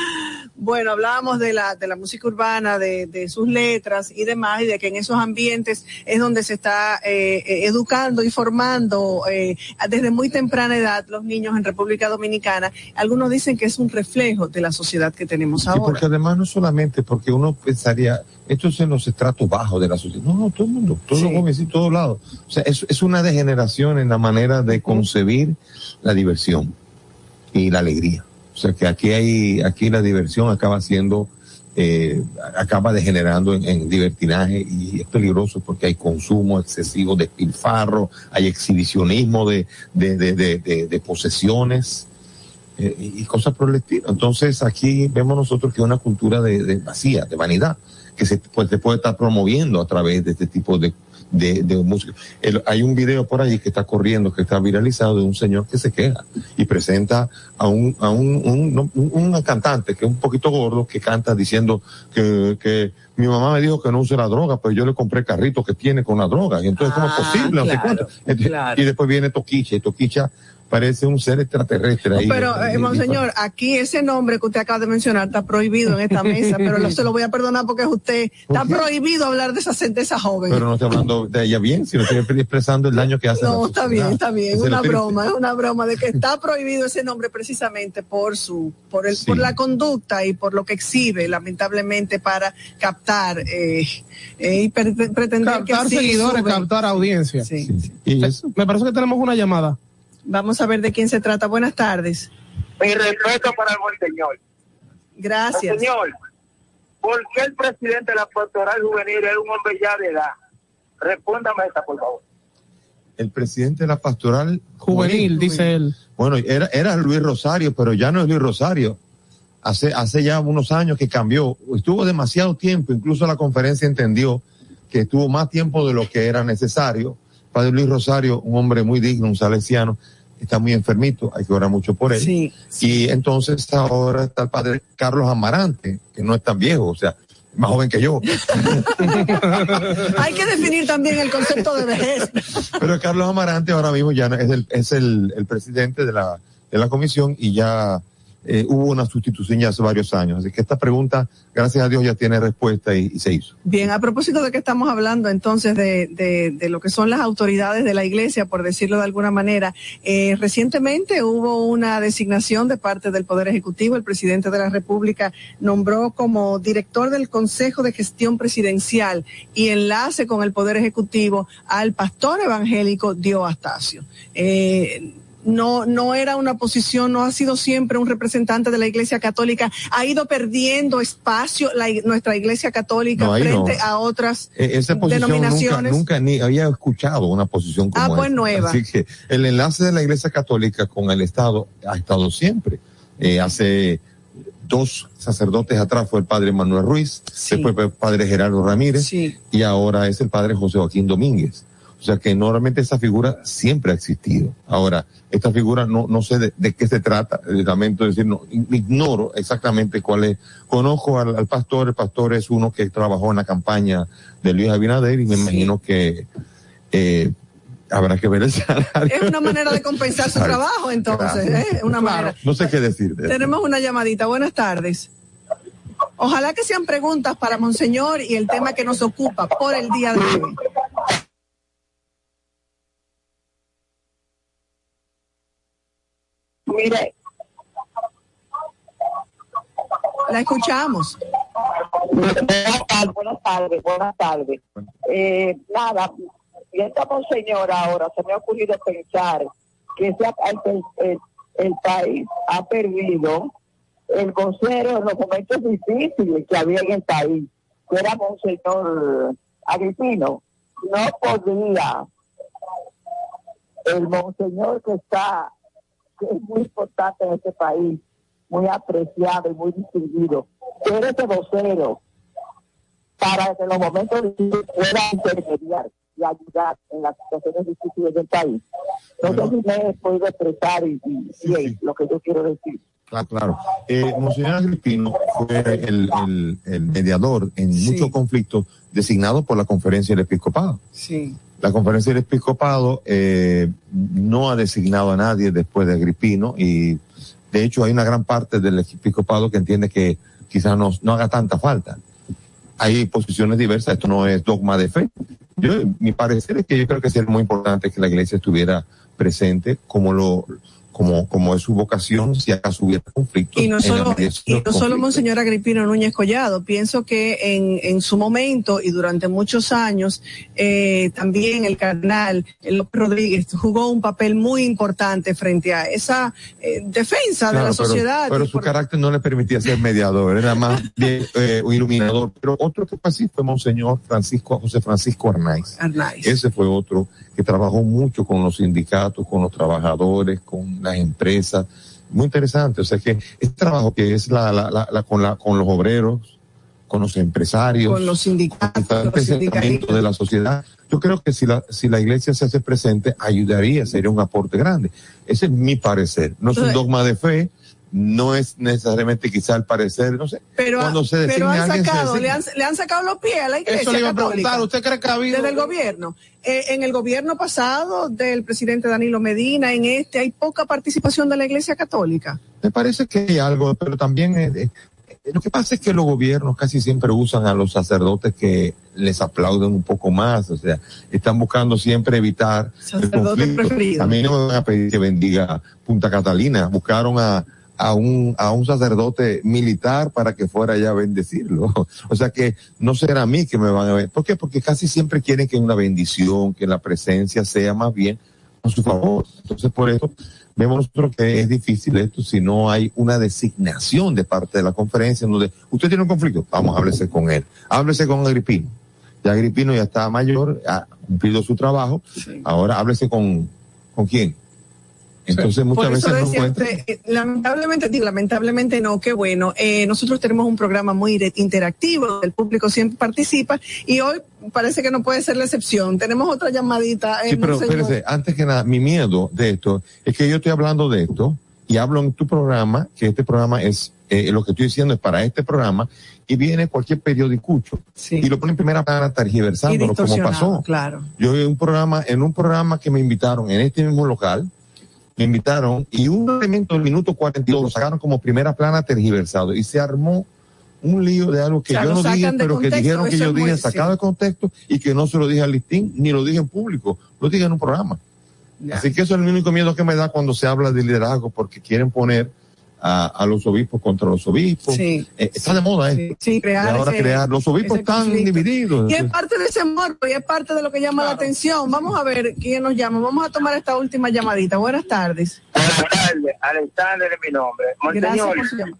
Bueno, hablábamos de la, de la música urbana, de, de sus letras y demás, y de que en esos ambientes es donde se está eh, eh, educando y formando eh, desde muy temprana edad los niños en República Dominicana. Algunos dicen que es un reflejo de la sociedad que tenemos Sí, ahora. porque además no solamente porque uno pensaría, esto es en los estratos bajos de la sociedad. No, no, todo el mundo, todos los jóvenes y todos lados. O sea, es, es una degeneración en la manera de concebir la diversión y la alegría. O sea, que aquí hay, aquí la diversión acaba siendo, eh, acaba degenerando en, en libertinaje y es peligroso porque hay consumo excesivo de pilfarro, hay exhibicionismo de, de, de, posesiones eh, y cosas por el estilo. Entonces aquí vemos nosotros que es una cultura de, de vacía, de vanidad, que se, pues, se puede estar promoviendo a través de este tipo de, de, de música. El- hay un video por ahí que está corriendo, que está viralizado de un señor que se queja y presenta a un, a un, un, un- un cantante que es un poquito gordo que canta diciendo que, que mi mamá me dijo que no use la droga, pero yo le compré el carrito que tiene con la droga. Y entonces, ¿cómo es posible? No sé cuánto. Entonces, claro. Y después viene Toquicha, y Toquicha parece un ser extraterrestre ahí. Pero, Y- eh, y- monseñor, aquí ese nombre que usted acaba de mencionar está prohibido en esta mesa, pero lo- se lo voy a perdonar porque es usted. Está prohibido hablar de esa, de esa joven. Pero no estoy hablando de ella bien, sino estoy expresando el daño que hace. a la No, está bien, está bien. Ese Una broma, es una broma de que está prohibido ese nombre precisamente por su, por el, Sí. por la conducta y por lo que exhibe, lamentablemente, para captar eh, eh, y pre- pretender que captar sí seguidores, sube. captar audiencia. Me parece que tenemos una llamada. Vamos a ver de quién se trata. Buenas tardes. Mi respeto para el buen señor. Gracias. Señor, ¿por qué el presidente de la pastoral juvenil es un hombre ya de edad? Respóndame esta, por favor. El presidente de la pastoral Juvenil, dice él. Bueno, era, era Luis Rosario, pero ya no es Luis Rosario. Hace, hace ya unos años que cambió. Estuvo demasiado tiempo, incluso la conferencia entendió que estuvo más tiempo de lo que era necesario. Padre Luis Rosario, un hombre muy digno, un salesiano, está muy enfermito, hay que orar mucho por él. Sí, Y entonces ahora está el padre Carlos Amarante, que no es tan viejo, o sea, más joven que yo. Hay que definir también el concepto de vejez. Pero Carlos Amarante ahora mismo ya es el, es el, el presidente de la, de la comisión y ya eh, hubo una sustitución ya hace varios años. Así que esta pregunta, gracias a Dios, ya tiene respuesta y, se hizo. Bien, a propósito de que estamos hablando entonces de, de, de lo que son las autoridades de la iglesia, por decirlo de alguna manera, eh, recientemente hubo una designación de parte del Poder Ejecutivo. El presidente de la República nombró como director del Consejo de Gestión Presidencial y enlace con el Poder Ejecutivo al pastor evangélico Dio Astacio. Eh, no, no era una posición, no ha sido siempre un representante de la Iglesia Católica, ha ido perdiendo espacio la, nuestra Iglesia Católica No, frente no. a otras esa nunca, denominaciones. nunca ni había escuchado una posición como Ah, pues nueva. Así que el enlace de la Iglesia Católica con el Estado ha estado siempre. Eh, hace dos sacerdotes atrás fue el padre Manuel Ruiz, después fue el padre Gerardo Ramírez y ahora es el padre José Joaquín Domínguez. O sea que normalmente esa figura siempre ha existido. Ahora, esta figura no, no sé de, de qué se trata, eh, lamento decir, no, ignoro exactamente cuál es. Conozco al, al pastor, el pastor es uno que trabajó en la campaña de Luis Abinader y me imagino que eh, habrá que ver el salario. Es una manera de compensar su trabajo, entonces. ¿eh? Una manera. No sé qué decir. de eso. Tenemos una llamadita. Buenas tardes. Ojalá que sean preguntas para Monseñor y el tema que nos ocupa por el día de hoy. Mire, La escuchamos. Buenas tardes, buenas tardes, buenas tardes. Eh, nada, y esta monseñora ahora se me ha ocurrido pensar que el- el país ha perdido el vocero en los momentos difíciles que había en el país, que era monseñor Agripino. No podía el monseñor que está, que es muy importante en este país, muy apreciado y muy distinguido, ser ese vocero para que en los momentos difíciles pueda intermediar y ayudar en las situaciones difíciles del país. No sé si me he podido expresar y, y- y es lo que yo quiero decir. Claro, claro. Eh, Monseñor Agripino fue el, el- el mediador en muchos conflictos designados por la conferencia del episcopado. Sí. La conferencia del episcopado eh, no ha designado a nadie después de Agripino y de hecho hay una gran parte del episcopado que entiende que quizás no, no haga tanta falta. Hay posiciones diversas, esto no es dogma de fe. Yo, mi parecer es que yo creo que sería muy importante que la iglesia estuviera presente como lo como, como es su vocación si acaso hubiera conflictos. Y no la solo, y no solo. Monseñor Agripino Núñez Collado, pienso que en, en su momento y durante muchos años, eh, también el López Rodríguez jugó un papel muy importante frente a esa eh, defensa de la pero- sociedad. Pero, su por- carácter no le permitía ser mediador, era más bien eh, un iluminador. Pero otro que fue así fue Monseñor Francisco, José Francisco Arnaiz. Arnaiz. Ese fue otro que trabajó mucho con los sindicatos, con los trabajadores, con las empresas. Muy interesante. O sea que este trabajo que es la, la, la, la- con, la, con los obreros, con los empresarios, con los sindicatos, con los segmento de la sociedad. Yo creo que si la, si la iglesia se hace presente, ayudaría, sería un aporte grande. Ese es mi parecer. No es un dogma de fe, no es necesariamente quizá el parecer, no sé. Pero, Cuando se pero han alguien, se sacado, le han, le han sacado los pies a la iglesia Eso le iba a preguntar, ¿usted cree que ha habido- Desde el gobierno. Eh, en el gobierno pasado del presidente Danilo Medina, en este, hay poca participación de la iglesia católica. Me parece que hay algo, pero también eh, eh, lo que pasa es que los gobiernos casi siempre usan a los sacerdotes que les aplauden un poco más, o sea, están buscando siempre evitar el Sacerdote conflicto. preferido. A mí no me van a pedir que bendiga Punta Catalina, buscaron a a un, a un sacerdote militar para que fuera allá a bendecirlo. O sea que no será a mí que me van a ver. ¿Por qué? Porque casi siempre quieren que una bendición, que la presencia sea más bien a su favor. Entonces por eso vemos nosotros que es difícil esto si no hay una designación de parte de la conferencia en donde usted tiene un conflicto, vamos, háblese con él, háblese con Agripino. Ya Agripino ya está mayor, ha cumplido su trabajo, ahora háblese con, ¿con quién? Entonces muchas veces no decía encuentra. usted, eh, lamentablemente, digo, lamentablemente no, qué bueno. Eh, nosotros tenemos un programa muy interactivo, el público siempre participa y hoy parece que no puede ser la excepción. Tenemos otra llamadita. eh, Sí, pero espérese, antes que nada, mi miedo de esto es que yo estoy hablando de esto y hablo en tu programa, que este programa es, eh, lo que estoy diciendo es para este programa, y viene cualquier periodicucho y lo pone en primera plana tergiversándolo como pasó. Claro. Yo en un programa, en un programa que me invitaron en este mismo local, me invitaron y un elemento del minuto 42 lo sacaron como primera plana tergiversado y se armó un lío de algo que yo no dije, pero que dijeron que yo dije sacado de contexto y que no se lo dije al listín, ni lo dije en público, lo dije en un programa. Así que eso es el único miedo que me da cuando se habla de liderazgo, porque quieren poner a, a los obispos contra los obispos. Sí. Eh, está de moda esto. Sí, crear Y ahora ese- crear, los obispos están conflicto. divididos. Y es parte de ese morbo y es parte de lo que llama la atención. Vamos a ver quién nos llama. Vamos a tomar esta última llamadita. Buenas tardes. Buenas tardes, Alexander es mi nombre. Gracias Monseñor.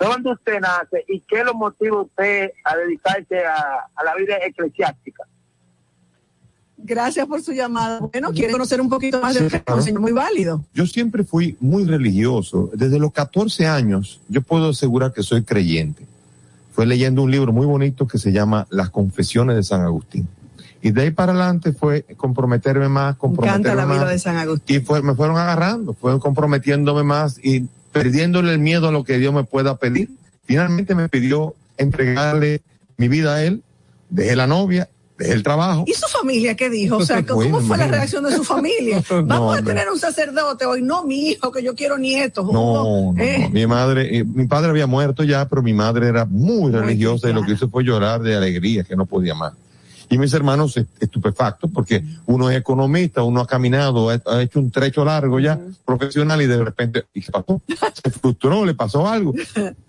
¿dónde usted nace y qué lo motiva usted a dedicarse a, a la vida eclesiástica? Gracias por su llamada. Bueno, quiere conocer un poquito más de usted, claro. monseñor. Muy válido. Yo siempre fui muy religioso. Desde los 14 años, yo puedo asegurar que soy creyente. Fue leyendo un libro muy bonito que se llama Las Confesiones de San Agustín. Y de ahí para adelante fue comprometerme más, Me comprometerme encanta la vida más. de San Agustín. Y fue, me fueron agarrando, fueron comprometiéndome más y perdiéndole el miedo a lo que Dios me pueda pedir. Finalmente me pidió entregarle mi vida a él, dejé la novia, el trabajo. ¿Y su familia qué dijo? O sea, ¿cómo Bueno, fue la reacción de su familia? No, Vamos a tener un sacerdote hoy. No, mi hijo, que yo quiero nietos. No, no, Eh, no. Mi madre, eh, mi padre había muerto ya, pero mi madre era muy religiosa y lo que hizo fue llorar de alegría, que no podía más. Y mis hermanos est- estupefactos porque uno es economista, uno ha caminado, ha, ha hecho un trecho largo ya, profesional y de repente, ¿y qué pasó? Se frustró, le pasó algo.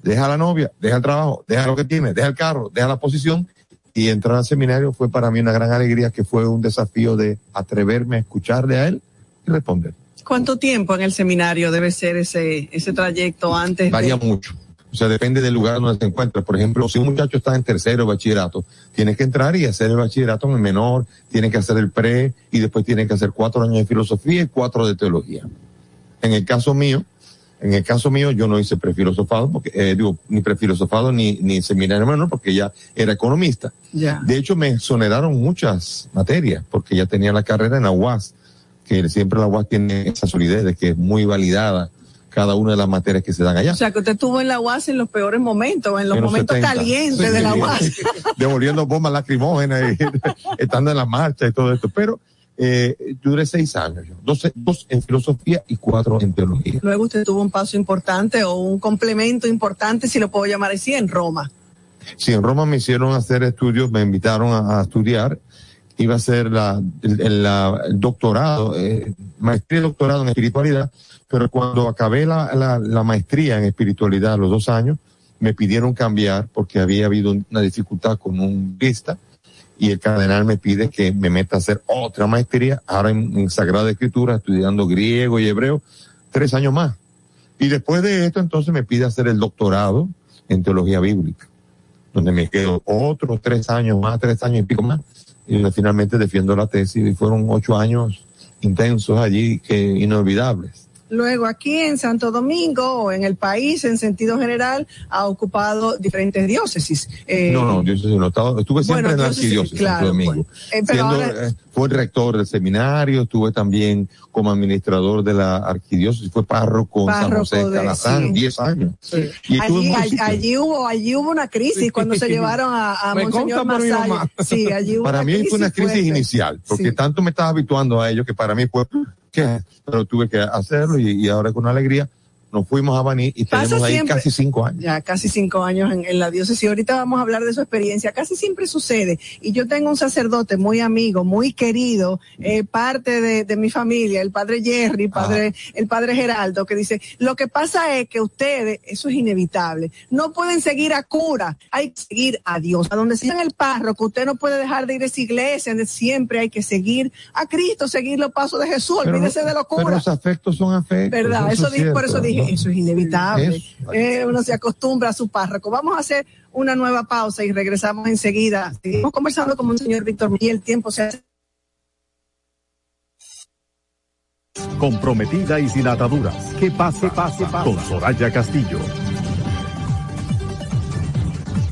Deja a la novia, deja el trabajo, deja lo que tiene, deja el carro, deja la posición. Y entrar al seminario fue para mí una gran alegría que fue un desafío de atreverme a escucharle a él y responder. ¿Cuánto tiempo en el seminario debe ser ese, ese trayecto antes? Varía de... mucho. O sea, depende del lugar donde se encuentra. Por ejemplo, si un muchacho está en tercero bachillerato, tiene que entrar y hacer el bachillerato en menor, tiene que hacer el pre y después tiene que hacer cuatro años de filosofía y cuatro de teología. En el caso mío, en el caso mío yo no hice prefilosofado, porque, eh, digo, ni prefilosofado ni, ni seminario menor porque ya era economista. Ya. De hecho, me exoneraron muchas materias porque ya tenía la carrera en la UAS, que siempre la UAS tiene esa solidez de que es muy validada cada una de las materias que se dan allá. O sea, que usted estuvo en la UAS en los peores momentos, en los En los momentos 70. calientes Sí, de la. UAS. devolviendo bombas lacrimógenas y estando en la marcha y todo esto. Pero eh, duré seis años, yo. Dos, dos en filosofía y cuatro en teología. Luego usted tuvo un paso importante o un complemento importante, si lo puedo llamar así, en Roma. Sí, en Roma me hicieron hacer estudios, me invitaron a, a estudiar. Iba a hacer la, el, el- la- el doctorado, eh, maestría y doctorado en espiritualidad, pero cuando acabé la, la, la maestría en espiritualidad a los dos años, me pidieron cambiar porque había habido una dificultad con un vista y el cardenal me pide que me meta a hacer otra maestría, ahora en, en Sagrada Escritura, estudiando griego y hebreo, tres años más. Y después de esto, entonces me pide hacer el doctorado en teología bíblica, donde me quedo otros tres años más, tres años y pico más, y finalmente defiendo la tesis y fueron ocho años intensos allí que inolvidables. Luego aquí en Santo Domingo o en el país en sentido general ha ocupado diferentes diócesis. Eh, no, no, diócesis no, estaba- estuve siempre Bueno, en la diócesis, arquidiócesis claro, Santo Domingo. pues. Eh, pero Siendo, ahora- eh, fue el rector del seminario, estuve también como administrador de la arquidiócesis, fue párroco, en San Párroco José de Calazán, sí. 10 años. Y en Allí, allí, hubo, allí hubo una crisis cuando se llevaron a, a Me Monseñor consta por mi Masayo. mamá. Sí, allí hubo Para una mí crisis fue una crisis fuerte. inicial, porque Sí. tanto me estaba habituando a ello que para mí fue, ¿qué? Pero tuve que hacerlo y, y ahora con alegría nos fuimos a Baní y Pasa tenemos ahí siempre. casi cinco años. Ya casi cinco años en, en la diócesis. Ahorita vamos a hablar de su experiencia. Casi siempre sucede. Y yo tengo un sacerdote muy amigo, muy querido, eh, parte de, de mi familia, el padre Jerry, padre, el padre Geraldo, que dice, lo que pasa es que ustedes, eso es inevitable, no pueden seguir a cura, hay que seguir a Dios. A donde sigan el párroco, usted no puede dejar de ir a esa iglesia, siempre hay que seguir a Cristo, seguir los pasos de Jesús, Pero olvídese de Pero locura. los afectos son afectos. ¿Verdad? Eso es dije, por eso dije, ¿no? eso es inevitable. Eso. Eh, uno se acostumbra a su párroco. Vamos a hacer una nueva pausa y regresamos enseguida. Seguimos conversando con un señor Víctor y el tiempo se hace. Comprometida y sin ataduras. ¿Qué pasa? pase, Con Soraya Castillo.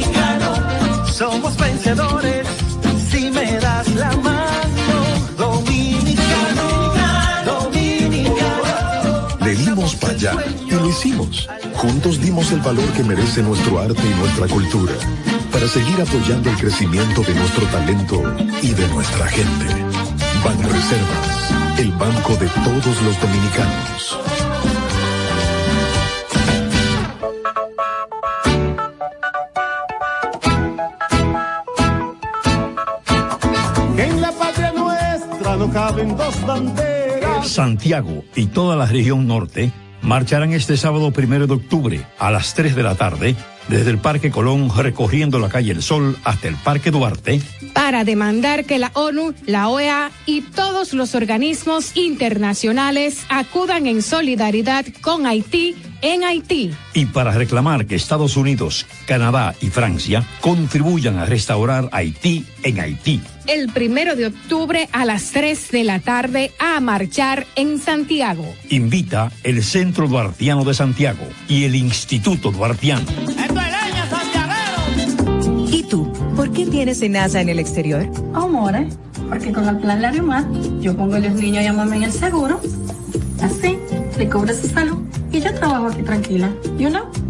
Dominicano, somos vencedores si me das la mano. Dominicano, dominicano. Le dimos para allá y lo hicimos. Juntos dimos el valor que merece nuestro arte y nuestra cultura para seguir apoyando el crecimiento de nuestro talento y de nuestra gente. Banreservas, el banco de todos los dominicanos. No caben dos banderas. Santiago y toda la región norte marcharán este sábado primero de octubre a las 3 de la tarde desde el Parque Colón recorriendo la calle El Sol hasta el Parque Duarte para demandar que la ONU, la OEA y todos los organismos internacionales acudan en solidaridad con Haití en Haití. y para reclamar que Estados Unidos, Canadá y Francia contribuyan a restaurar Haití en Haití. El primero de octubre a las 3 de la tarde a marchar en Santiago. Invita el Centro Duartiano de Santiago y el Instituto Duartiano. Santiaguero. tú, ¿por qué tienes SENASA en el exterior? Amore, porque con el plan Larimar yo pongo a los niños a llamarme en el seguro. Así, le cobro su salud y yo trabajo aquí tranquila. You know?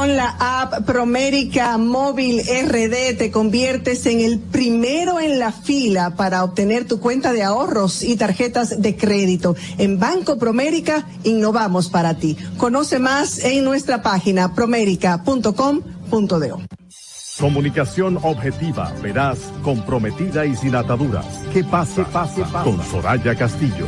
Con la app Promérica Móvil RD te conviertes en el primero en la fila para obtener tu cuenta de ahorros y tarjetas de crédito. En Banco Promérica innovamos para ti. Conoce más en nuestra página promérica.com.do. Comunicación objetiva, veraz, comprometida y sin ataduras. Que pase, pase, pase. Con Soraya Castillo.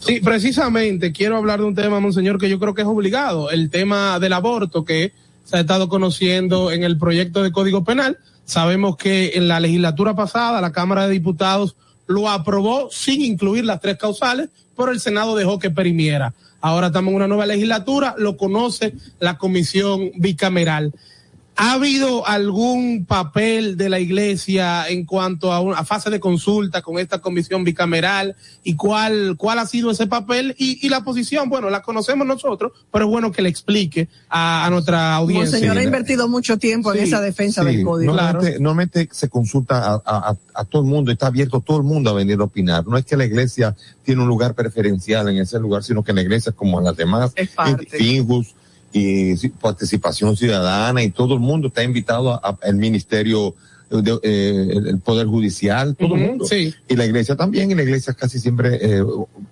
Sí, precisamente quiero hablar de un tema, monseñor, que yo creo que es obligado, el tema del aborto que se ha estado conociendo en el proyecto de Código Penal. Sabemos que en la legislatura pasada la Cámara de Diputados lo aprobó sin incluir las tres causales, pero el Senado dejó que perimiera. Ahora estamos en una nueva legislatura, lo conoce la comisión bicameral. ¿Ha habido algún papel de la iglesia en cuanto a una fase de consulta con esta comisión bicameral y cuál, cuál ha sido ese papel y, y la posición? Bueno, la conocemos nosotros, pero es bueno que le explique a, a nuestra audiencia. Monseñor ha invertido mucho tiempo en esa defensa sí, del código. Normalmente, normalmente se consulta a, a- a- a todo el mundo, está abierto todo el mundo a venir a opinar. No es que la iglesia tiene un lugar preferencial en ese lugar, sino que la iglesia, como las demás, Es parte. Fingus y participación ciudadana y todo el mundo está invitado al ministerio de, eh, el poder judicial, todo el mundo. sí. Y la iglesia también, y la iglesia casi siempre eh,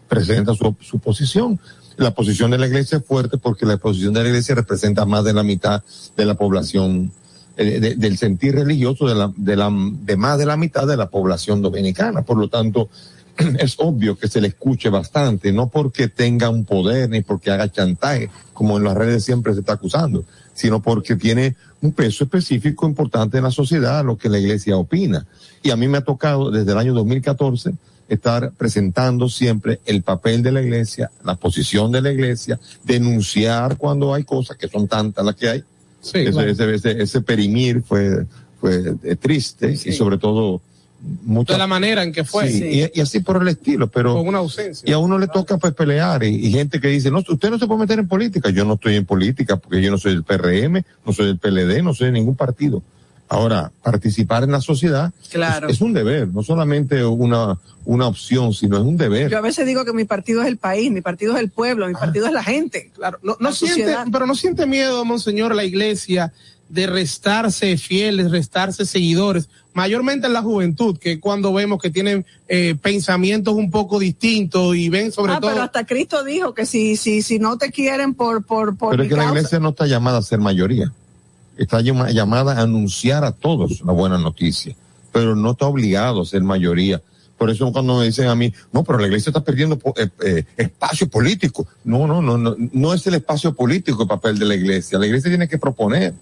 presenta su, su posición. La posición de la iglesia es fuerte porque la posición de la iglesia representa más de la mitad de la población, eh, de- del sentir religioso de, la, de, la, de más de la mitad de la población dominicana. Por lo tanto, es obvio que se le escuche bastante, no porque tenga un poder ni porque haga chantaje, como en las redes siempre se está acusando, sino porque tiene un peso específico importante en la sociedad, lo que la iglesia opina. Y a mí me ha tocado desde el año 2014 estar presentando siempre el papel de la iglesia, la posición de la iglesia, denunciar cuando hay cosas que son tantas las que hay. ese, ese- ese perimir fue, fue eh, triste y sobre todo mucho de la manera en que fue. Sí, Y, y así por el estilo, pero Con una ausencia. y a uno le toca pues pelear y, y gente que dice, no, usted no se puede meter en política. Yo no estoy en política porque yo no soy del PRM, no soy del PLD, no soy de ningún partido. Ahora, participar en la sociedad Claro. es, es un deber, no solamente una, una opción, sino es un deber. Yo a veces digo que mi partido es el país, mi partido es el pueblo, mi partido es la gente. Claro, no, no La siente, sociedad. pero no siente miedo, monseñor, la iglesia de restarse fieles, restarse seguidores, mayormente en la juventud, que cuando vemos que tienen eh, pensamientos un poco distintos y ven sobre ah, todo. pero hasta Cristo dijo que si, si, si no te quieren por, por, por Pero mi es que la iglesia no está llamada a ser mayoría. Está llama- llamada a anunciar a todos la buena noticia, pero no está obligado a ser mayoría. Por eso cuando me dicen a mí, no, pero la iglesia está perdiendo eh, eh, espacio político. No, no, no, no, no es el espacio político el papel de la iglesia. La iglesia tiene que proponer.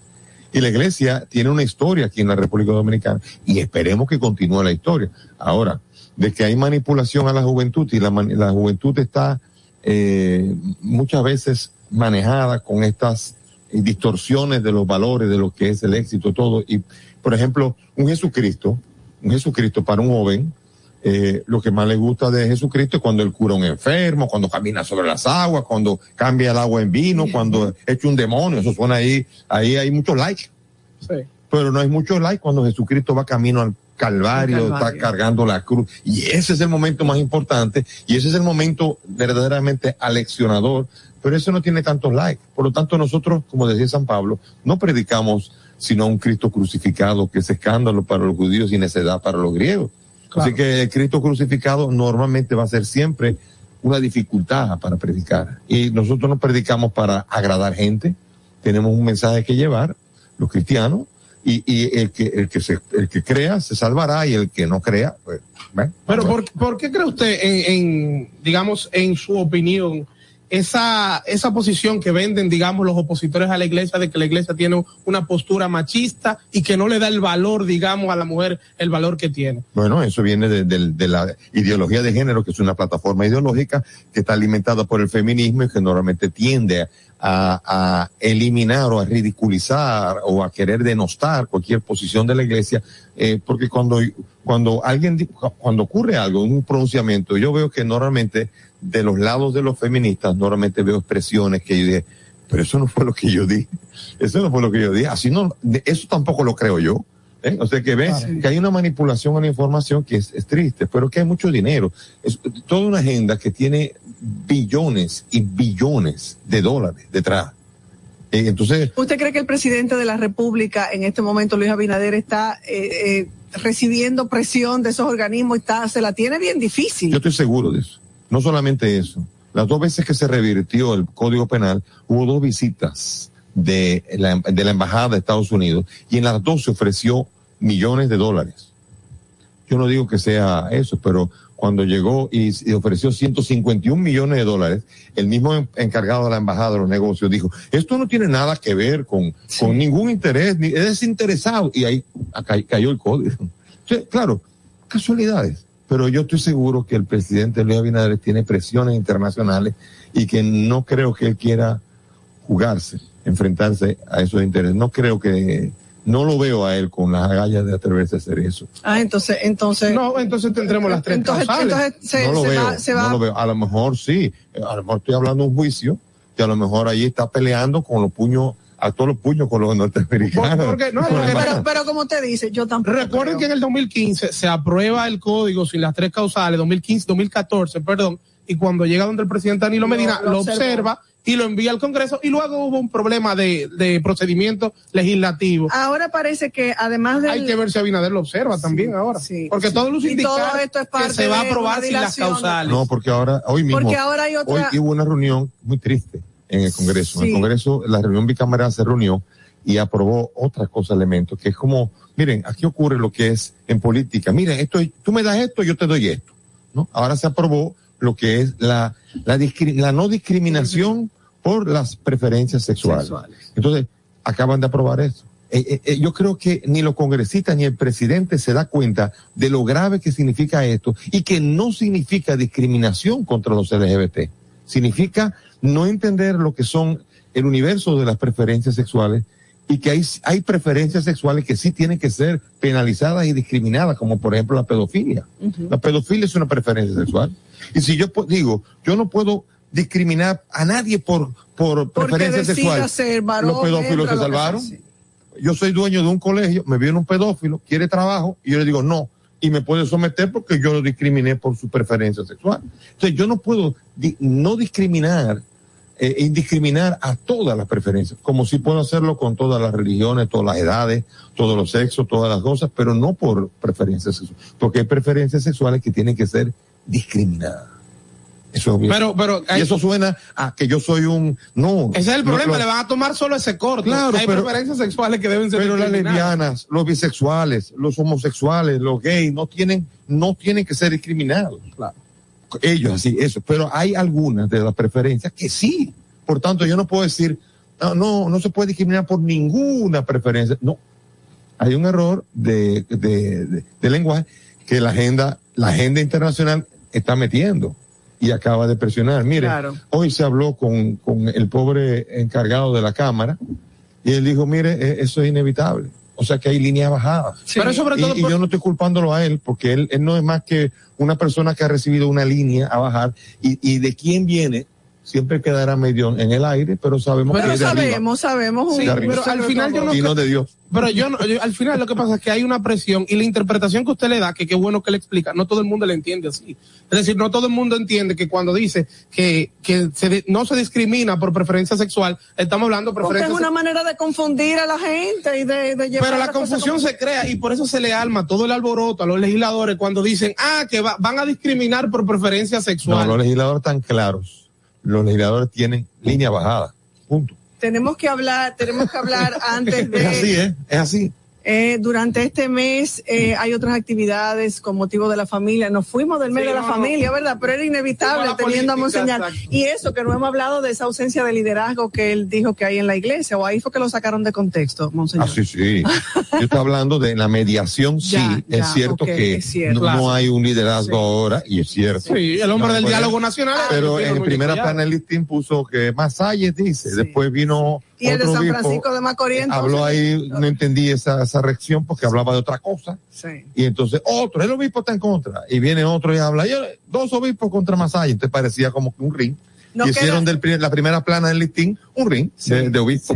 Y la iglesia tiene una historia aquí en la República Dominicana y esperemos que continúe la historia. Ahora, de que hay manipulación a la juventud y la, la juventud está eh, muchas veces manejada con estas distorsiones de los valores, de lo que es el éxito, todo. Y, por ejemplo, un Jesucristo, un Jesucristo para un joven, eh, lo que más le gusta de Jesucristo es cuando él cura a un enfermo, cuando camina sobre las aguas, cuando cambia el agua en vino, cuando echa un demonio, eso suena ahí, ahí hay muchos likes, Sí. pero no hay muchos likes cuando Jesucristo va camino al Calvario, Al Calvario. está cargando la cruz, y ese es el momento más importante, y ese es el momento verdaderamente aleccionador, pero eso no tiene tantos likes. Por lo tanto, nosotros, como decía San Pablo, no predicamos sino a un Cristo crucificado, que es escándalo para los judíos y necedad para los griegos. Claro. Así que el Cristo crucificado normalmente va a ser siempre una dificultad para predicar. Y nosotros no predicamos para agradar gente, tenemos un mensaje que llevar, los cristianos, y, y el que, el que se, el que crea se salvará y el que no crea, pues, ¿ven? Pero ¿por, por qué cree usted, en, en, digamos, en su opinión, esa, esa posición que venden, digamos, los opositores a la iglesia de que la iglesia tiene una postura machista y que no le da el valor, digamos, a la mujer el valor que tiene. Bueno, eso viene de, de- de la ideología de género, que es una plataforma ideológica que está alimentada por el feminismo y que normalmente tiende a, eliminar o a ridiculizar o a querer denostar cualquier posición de la iglesia, eh, porque cuando, cuando alguien, cuando ocurre algo, un pronunciamiento, yo veo que normalmente de los lados de los feministas, normalmente veo expresiones que yo dije, pero eso no fue lo que yo dije, eso no fue lo que yo dije, así no, eso tampoco lo creo yo. ¿eh? O sea que ves que hay una manipulación a la información que es, es triste, pero que hay mucho dinero. Es toda una agenda que tiene billones y billones de dólares detrás. Eh, entonces, ¿Usted cree que el presidente de la República en este momento, Luis Abinader, está eh, eh, recibiendo presión de esos organismos y está, se la tiene bien difícil? yo estoy seguro de eso. No solamente eso. Las dos veces que se revirtió el Código Penal, hubo dos visitas de la, de la Embajada de Estados Unidos y en las dos se ofreció millones de dólares. Yo no digo que sea eso, pero cuando llegó y, y ofreció 151 millones de dólares, el mismo en- encargado de la embajada de los negocios dijo, esto no tiene nada que ver con, con ningún interés, ni, es desinteresado. Y ahí acá cayó el código. Claro, casualidades. Pero yo estoy seguro que el presidente Luis Abinader tiene presiones internacionales y que no creo que él quiera jugarse, enfrentarse a esos intereses. No creo que, no lo veo a él con las agallas de atreverse a hacer eso. Ah, entonces, entonces. No, entonces tendremos las tres Entonces, causales. entonces se, no lo se veo, va, se va no lo veo. A lo mejor sí, a lo mejor estoy hablando de un juicio que a lo mejor ahí está peleando con los puños, a todos los puños con los norteamericanos. Porque- no, Con porque- la pero, pero como te dice, yo tampoco. Recuerden que en el 2015 se aprueba el código sin las tres causales, 2015, 2014, perdón, y cuando llega donde el presidente Danilo Lo- Medina lo observa y lo envía al Congreso y luego hubo un problema de, de procedimiento legislativo. Ahora parece que además de. Hay que ver si Abinader lo observa también ahora. Porque todos los indicadores todo esto es parte que se va a aprobar sin las causales. No, porque ahora, hoy mismo. Porque ahora hay otra- Hoy hubo una reunión muy triste en el Congreso. En el Congreso, la reunión bicameral se reunió y aprobó otra cosa, elementos, que es como, miren, aquí ocurre lo que es en política. Miren, esto, tú me das esto, yo te doy esto. ¿no? Ahora se aprobó lo que es la, la, discri- la no discriminación por las preferencias sexuales. Entonces, acaban de aprobar eso. Eh, eh, eh, yo creo que ni los congresistas ni el presidente se da cuenta de lo grave que significa esto y que no significa discriminación contra los LGBT. Significa no entender lo que son el universo de las preferencias sexuales y que hay, hay preferencias sexuales que sí tienen que ser penalizadas y discriminadas, como por ejemplo la pedofilia. La pedofilia es una preferencia sexual. Y si yo digo, yo no puedo discriminar a nadie por, por Porque preferencia sexual. ser varón, Los pedófilos se salvaron. Yo soy dueño de un colegio, me viene un pedófilo, quiere trabajo, y yo le digo no. Y me puede someter porque yo lo discriminé por su preferencia sexual. Entonces yo no puedo di- no discriminar, eh, indiscriminar a todas las preferencias, como si puedo hacerlo con todas las religiones, todas las edades, todos los sexos, todas las cosas, pero no por preferencias sexuales, porque hay preferencias sexuales que tienen que ser discriminadas. Eso es obvio. Pero, pero y eso suena a que yo soy un no. Ese es el problema, lo- le van a tomar solo ese corto. Claro, hay pero- preferencias sexuales que deben ser pero las lesbianas, los bisexuales, los homosexuales, los gays no tienen, no tienen que ser discriminados. Ellos así, eso. Pero hay algunas de las preferencias que sí. Por tanto, yo no puedo decir, no, no, no se puede discriminar por ninguna preferencia. No. Hay un error de, de, de- de lenguaje que la agenda, la agenda internacional está metiendo y acaba de presionar. Mire, Claro. hoy se habló con, con el pobre encargado de la Cámara y él dijo, mire, e- eso es inevitable. O sea que hay líneas bajadas. Pero sobre Y- todo y, por- yo no estoy culpándolo a él, porque él, él no es más que una persona que ha recibido una línea a bajar y, y de quién viene siempre quedará medio en el aire, pero sabemos que Pero de arriba. sabemos, sabemos. Sí, pero al final yo no y no de Dios. Pero yo, no- yo- al final lo que pasa es que hay una presión y la interpretación que usted le da, que qué bueno que le explica, no todo el mundo le entiende así. Es decir, no todo el mundo entiende que cuando dice que, que se no se discrimina por preferencia sexual, estamos hablando de Porque es preferencia una manera de confundir a la gente y de, de llevar Pero la confusión como- se crea y por eso se le alma todo el alboroto a los legisladores cuando dicen, ah, que va- van a discriminar por preferencia No, sexual. los legisladores están claros. Los legisladores tienen línea bajada. Punto. Tenemos que hablar, tenemos que hablar antes de. Es así, ¿eh? Es así. Eh, durante este mes eh, hay otras actividades con motivo de la familia. Nos fuimos del mes Sí, de la no, familia, ¿verdad? Pero era inevitable teniendo a Monseñor. Y eso, que no hemos hablado de esa ausencia de liderazgo que él dijo que hay en la iglesia, o ahí fue que lo sacaron de contexto, Monseñor. Ah, sí, sí. Yo estoy hablando de la mediación, sí. Ya, ya, es cierto que es cierto. No, hay un liderazgo ahora, y es cierto. Sí, el hombre No, del diálogo nacional. Pero en primera Collado. plana el listín puso que Masalles dice, después vino Y el de San Francisco de Macorís, entonces. habló ahí, no entendí esa, esa reacción porque hablaba de otra cosa. Sí. Y entonces otro, el obispo está en contra. Y viene otro y habla, yo, dos obispos contra Masaya. Entonces parecía como que un ring. No y hicieron del, la primera plana del listín un ring de, de obispo.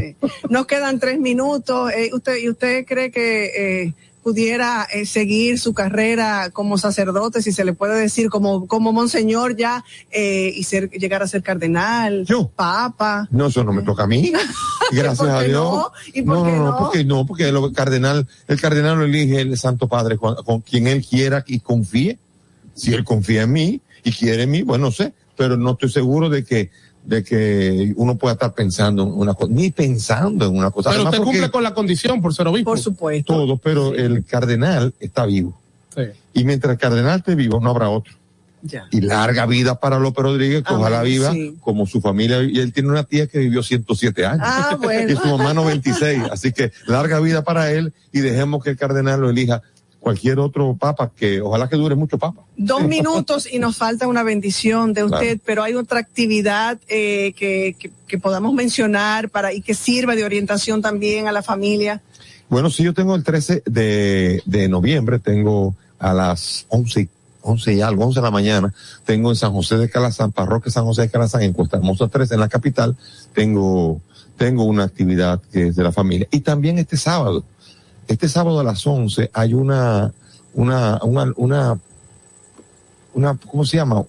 Nos quedan tres minutos. Eh, usted, ¿Y usted cree que eh, pudiera eh, seguir su carrera como sacerdote, si se le puede decir, como, como monseñor ya, eh, y ser, llegar a ser cardenal, papa? No, eso no me toca a mí. Gracias ¿Por a Dios. no? ¿Y por no, qué no, no? no, porque no, porque el cardenal, el cardenal lo elige el Santo Padre con, con quien él quiera y confíe. Si él confía en mí y quiere en mí, bueno, no sé, pero no estoy seguro de que de que uno pueda estar pensando en una cosa, ni pensando en una cosa. Pero Además, usted cumple con la condición por ser obispo. Por supuesto. todo, pero el cardenal está vivo. Sí. Y mientras el cardenal esté vivo, no habrá otro. Ya. Y larga vida para López Rodríguez, que ojalá viva sí. como su familia. Y él tiene una tía que vivió 107 años. Ah, bueno. y su mamá 96. Así que larga vida para él y dejemos que el cardenal lo elija cualquier otro papa, que ojalá que dure mucho papa. Dos minutos y nos falta una bendición de usted, Claro. pero hay otra actividad eh, que, que, que podamos mencionar para y que sirva de orientación también a la familia. Bueno, sí, yo tengo el 13 de, de noviembre, tengo a las 11, y- 11 y algo, 11 de la mañana, tengo en San José de Calazán, parroquia San José de Calazán, en Costa Hermosa 3, en la capital, tengo, tengo una actividad que es de la familia. Y también este sábado, este sábado a las 11 hay una, una, una, una, una ¿cómo se llama?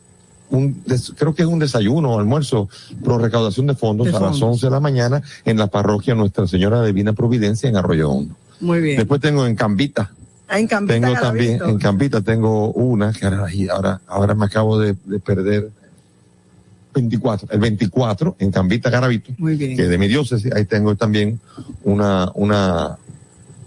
Un, des- creo que es un desayuno o almuerzo pro recaudación de fondos De a las fondos. 11 de la mañana en la parroquia Nuestra Señora Divina Providencia en Arroyo Hondo. Muy bien. Después tengo en Cambita, Ah, en Cambita, tengo también, en Cambita tengo una que ahora, ahora, ahora me acabo de, de perder 24, el 24 en Cambita Garavito, Muy bien. que de mi diócesis, ahí tengo también una, una,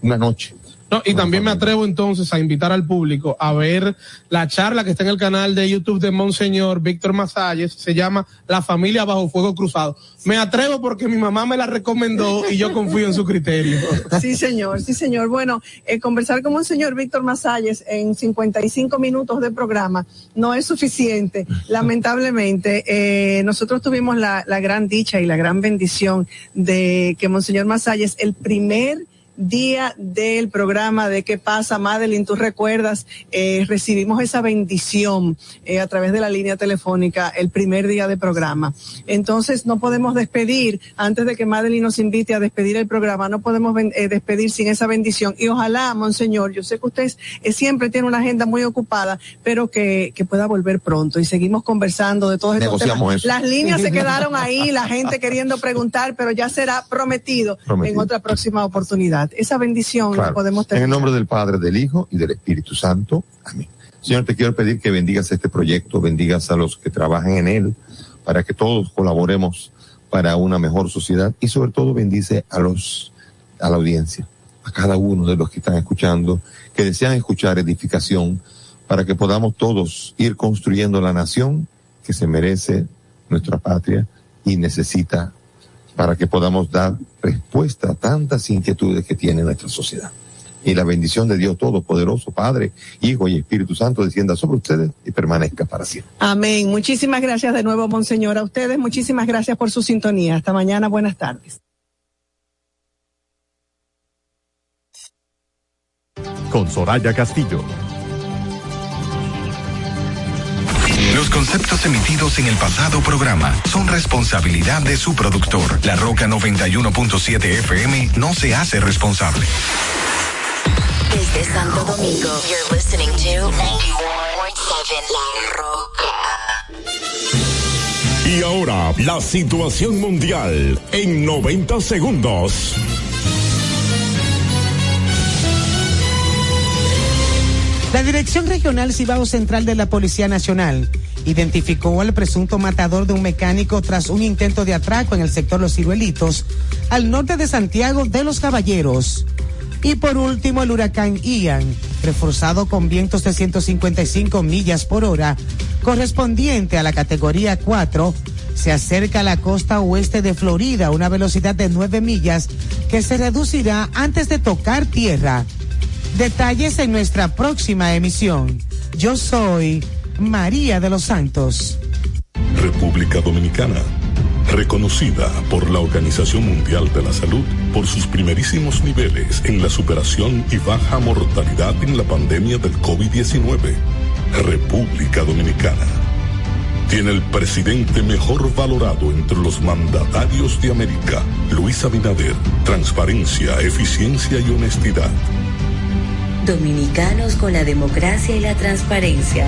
una noche. No, y también me atrevo entonces a invitar al público a ver la charla que está en el canal de YouTube de Monseñor Víctor Masalles, se llama La familia bajo fuego cruzado. Me atrevo porque mi mamá me la recomendó y yo confío en su criterio. Sí, señor, sí, señor. Bueno, eh, conversar con un señor Víctor Masalles en 55 minutos de programa no es suficiente. Lamentablemente, eh, nosotros tuvimos la, la gran dicha y la gran bendición de que Monseñor Masalles, el primer día del programa de qué pasa, Madeline, tú recuerdas, eh, recibimos esa bendición eh, a través de la línea telefónica el primer día de programa. Entonces no podemos despedir, antes de que Madeline nos invite a despedir el programa, no podemos eh, despedir sin esa bendición. Y ojalá, Monseñor, yo sé que usted siempre tiene una agenda muy ocupada, pero que, que pueda volver pronto y seguimos conversando de todos estos temas. eso. Las líneas se quedaron ahí, la gente queriendo preguntar, pero ya será prometido, Prometido. en otra próxima oportunidad. Esa bendición la podemos En tener. el nombre del Padre, del Hijo y del Espíritu Santo. Amén. Señor, te quiero pedir que bendigas este proyecto, bendigas a los que trabajan en él, para que todos colaboremos para una mejor sociedad y sobre todo bendice a los, a la audiencia, a cada uno de los que están escuchando, que desean escuchar edificación, para que podamos todos ir construyendo la nación que se merece nuestra patria y necesita para que podamos dar respuesta a tantas inquietudes que tiene nuestra sociedad. Y la bendición de Dios Todopoderoso, Padre, Hijo y Espíritu Santo descienda sobre ustedes y permanezca para siempre. Amén. Muchísimas gracias de nuevo, Monseñor. A ustedes, muchísimas gracias por su sintonía. Hasta mañana. Buenas tardes. Con Soraya Castillo. Conceptos emitidos en el pasado programa son responsabilidad de su productor. La Roca 91.7 FM no se hace responsable. Desde Santo Domingo, you're listening to 91.7 La Roca. Y ahora, la situación mundial en 90 segundos. La Dirección Regional Cibao Central de la Policía Nacional identificó al presunto matador de un mecánico tras un intento de atraco en el sector Los Ciruelitos, al norte de Santiago de los Caballeros. Y por último, el huracán Ian, reforzado con vientos de 155 millas por hora, correspondiente a la categoría 4, se acerca a la costa oeste de Florida a una velocidad de 9 millas que se reducirá antes de tocar tierra. Detalles en nuestra próxima emisión. Yo soy María de los Santos. República Dominicana, reconocida por la Organización Mundial de la Salud por sus primerísimos niveles en la superación y baja mortalidad en la pandemia del COVID-19. República Dominicana tiene el presidente mejor valorado entre los mandatarios de América, Luis Abinader, transparencia, eficiencia y honestidad. Dominicanos con la democracia y la transparencia.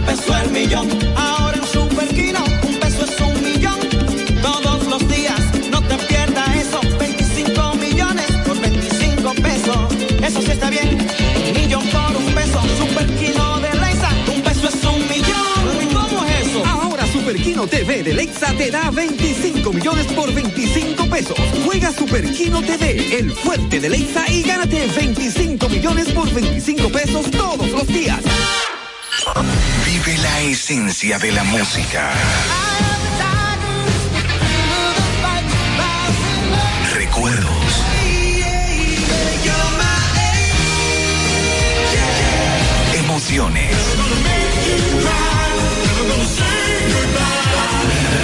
Peso el millón, a peso el millón. Ahora en Superquino, un peso es un millón. Todos los días, no te pierdas eso. 25 millones por 25 pesos. Eso sí está bien. Millón por un peso. Superquino de Leisa, un peso es un millón. ¿Y cómo es eso? Ahora Super Kino TV de Lexa te da 25 millones por 25 pesos. Juega Super Kino TV, el fuerte de Lexa y gánate 25 millones por 25 pesos todos los días. Vive la esencia de la música. Recuerdos. Emociones.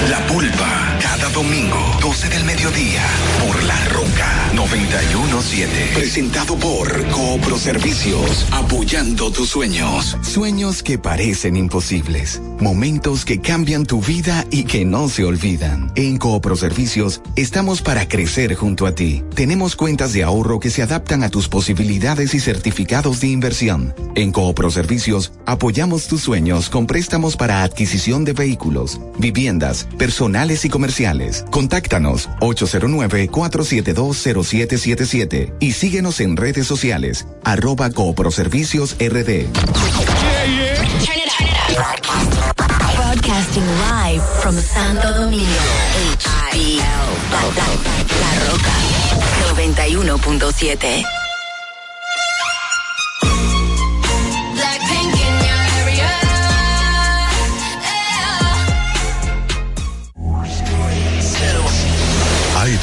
La pulpa, cada domingo, 12 del mediodía, por La Roca 917. Presentado por Coopro Servicios, apoyando tus sueños. Sueños que parecen imposibles. Momentos que cambian tu vida y que no se olvidan. En Coopro Servicios estamos para crecer junto a ti. Tenemos cuentas de ahorro que se adaptan a tus posibilidades y certificados de inversión. En Coopro Servicios apoyamos tus sueños con préstamos para adquisición de vehículos, viviendas, personales y comerciales. Contáctanos 809-472-0777 y síguenos en redes sociales arroba Cooproservicios RD. Broadcasting live from Santo Domingo. HBL. La Roca 91.7.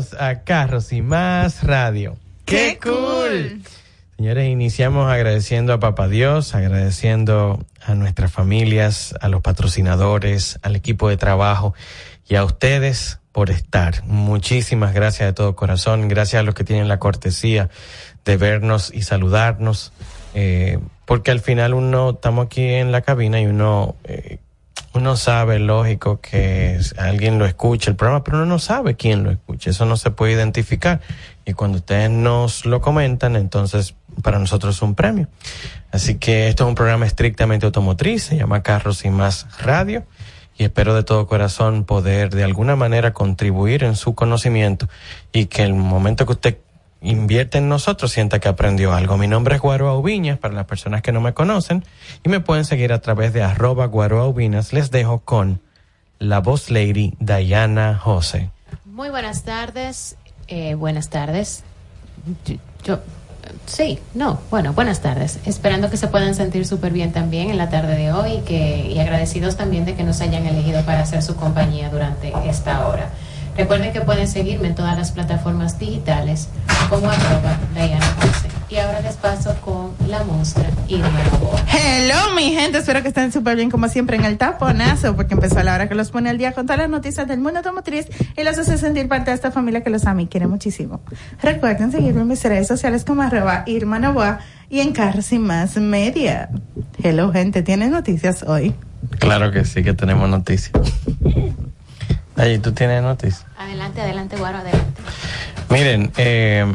Bienvenidos a Carros y Más Radio. ¡Qué, cool! Señores, iniciamos agradeciendo a Papá Dios, agradeciendo a nuestras familias, a los patrocinadores, al equipo de trabajo y a ustedes por estar. Muchísimas gracias de todo corazón. Gracias a los que tienen la cortesía de vernos y saludarnos. eh, porque al final uno, estamos aquí en la cabina y uno, eh, uno sabe, lógico, que alguien lo escucha el programa, pero uno no sabe quién lo escucha. Eso no se puede identificar. Y cuando ustedes nos lo comentan, entonces para nosotros es un premio. Así que esto es un programa estrictamente automotriz, se llama Carros y Más Radio. Y espero de todo corazón poder de alguna manera contribuir en su conocimiento y que el momento que usted invierte en nosotros sienta que aprendió algo. Mi nombre es Guaroa Ubiñas, para las personas que no me conocen, y me pueden seguir a través de arroba Guaroa Ubiñas. Les dejo con la voz lady Diana José. Muy buenas tardes. eh, buenas tardes. Yo, Sí, no, bueno, buenas tardes. Esperando que se puedan sentir súper bien también en la tarde de hoy y, que, y agradecidos también de que nos hayan elegido para hacer su compañía durante esta hora. Recuerden que pueden seguirme en todas las plataformas digitales como arroba Diana Ponce. Y ahora les paso con la monstrua Irma Novoa. Hello, mi gente. Espero que estén súper bien, como siempre, en el taponazo, porque empezó la hora que los pone al día con todas las noticias del mundo automotriz y los hace sentir parte de esta familia que los ama y quiere muchísimo. Recuerden seguirme en mis redes sociales como arroba Irma Novoa y en Carros y Más Media. Hello, gente. ¿Tienes noticias hoy? Claro que sí, que tenemos noticias. Allí tú tienes noticias. Adelante, adelante, Guaro, adelante. Miren, eh,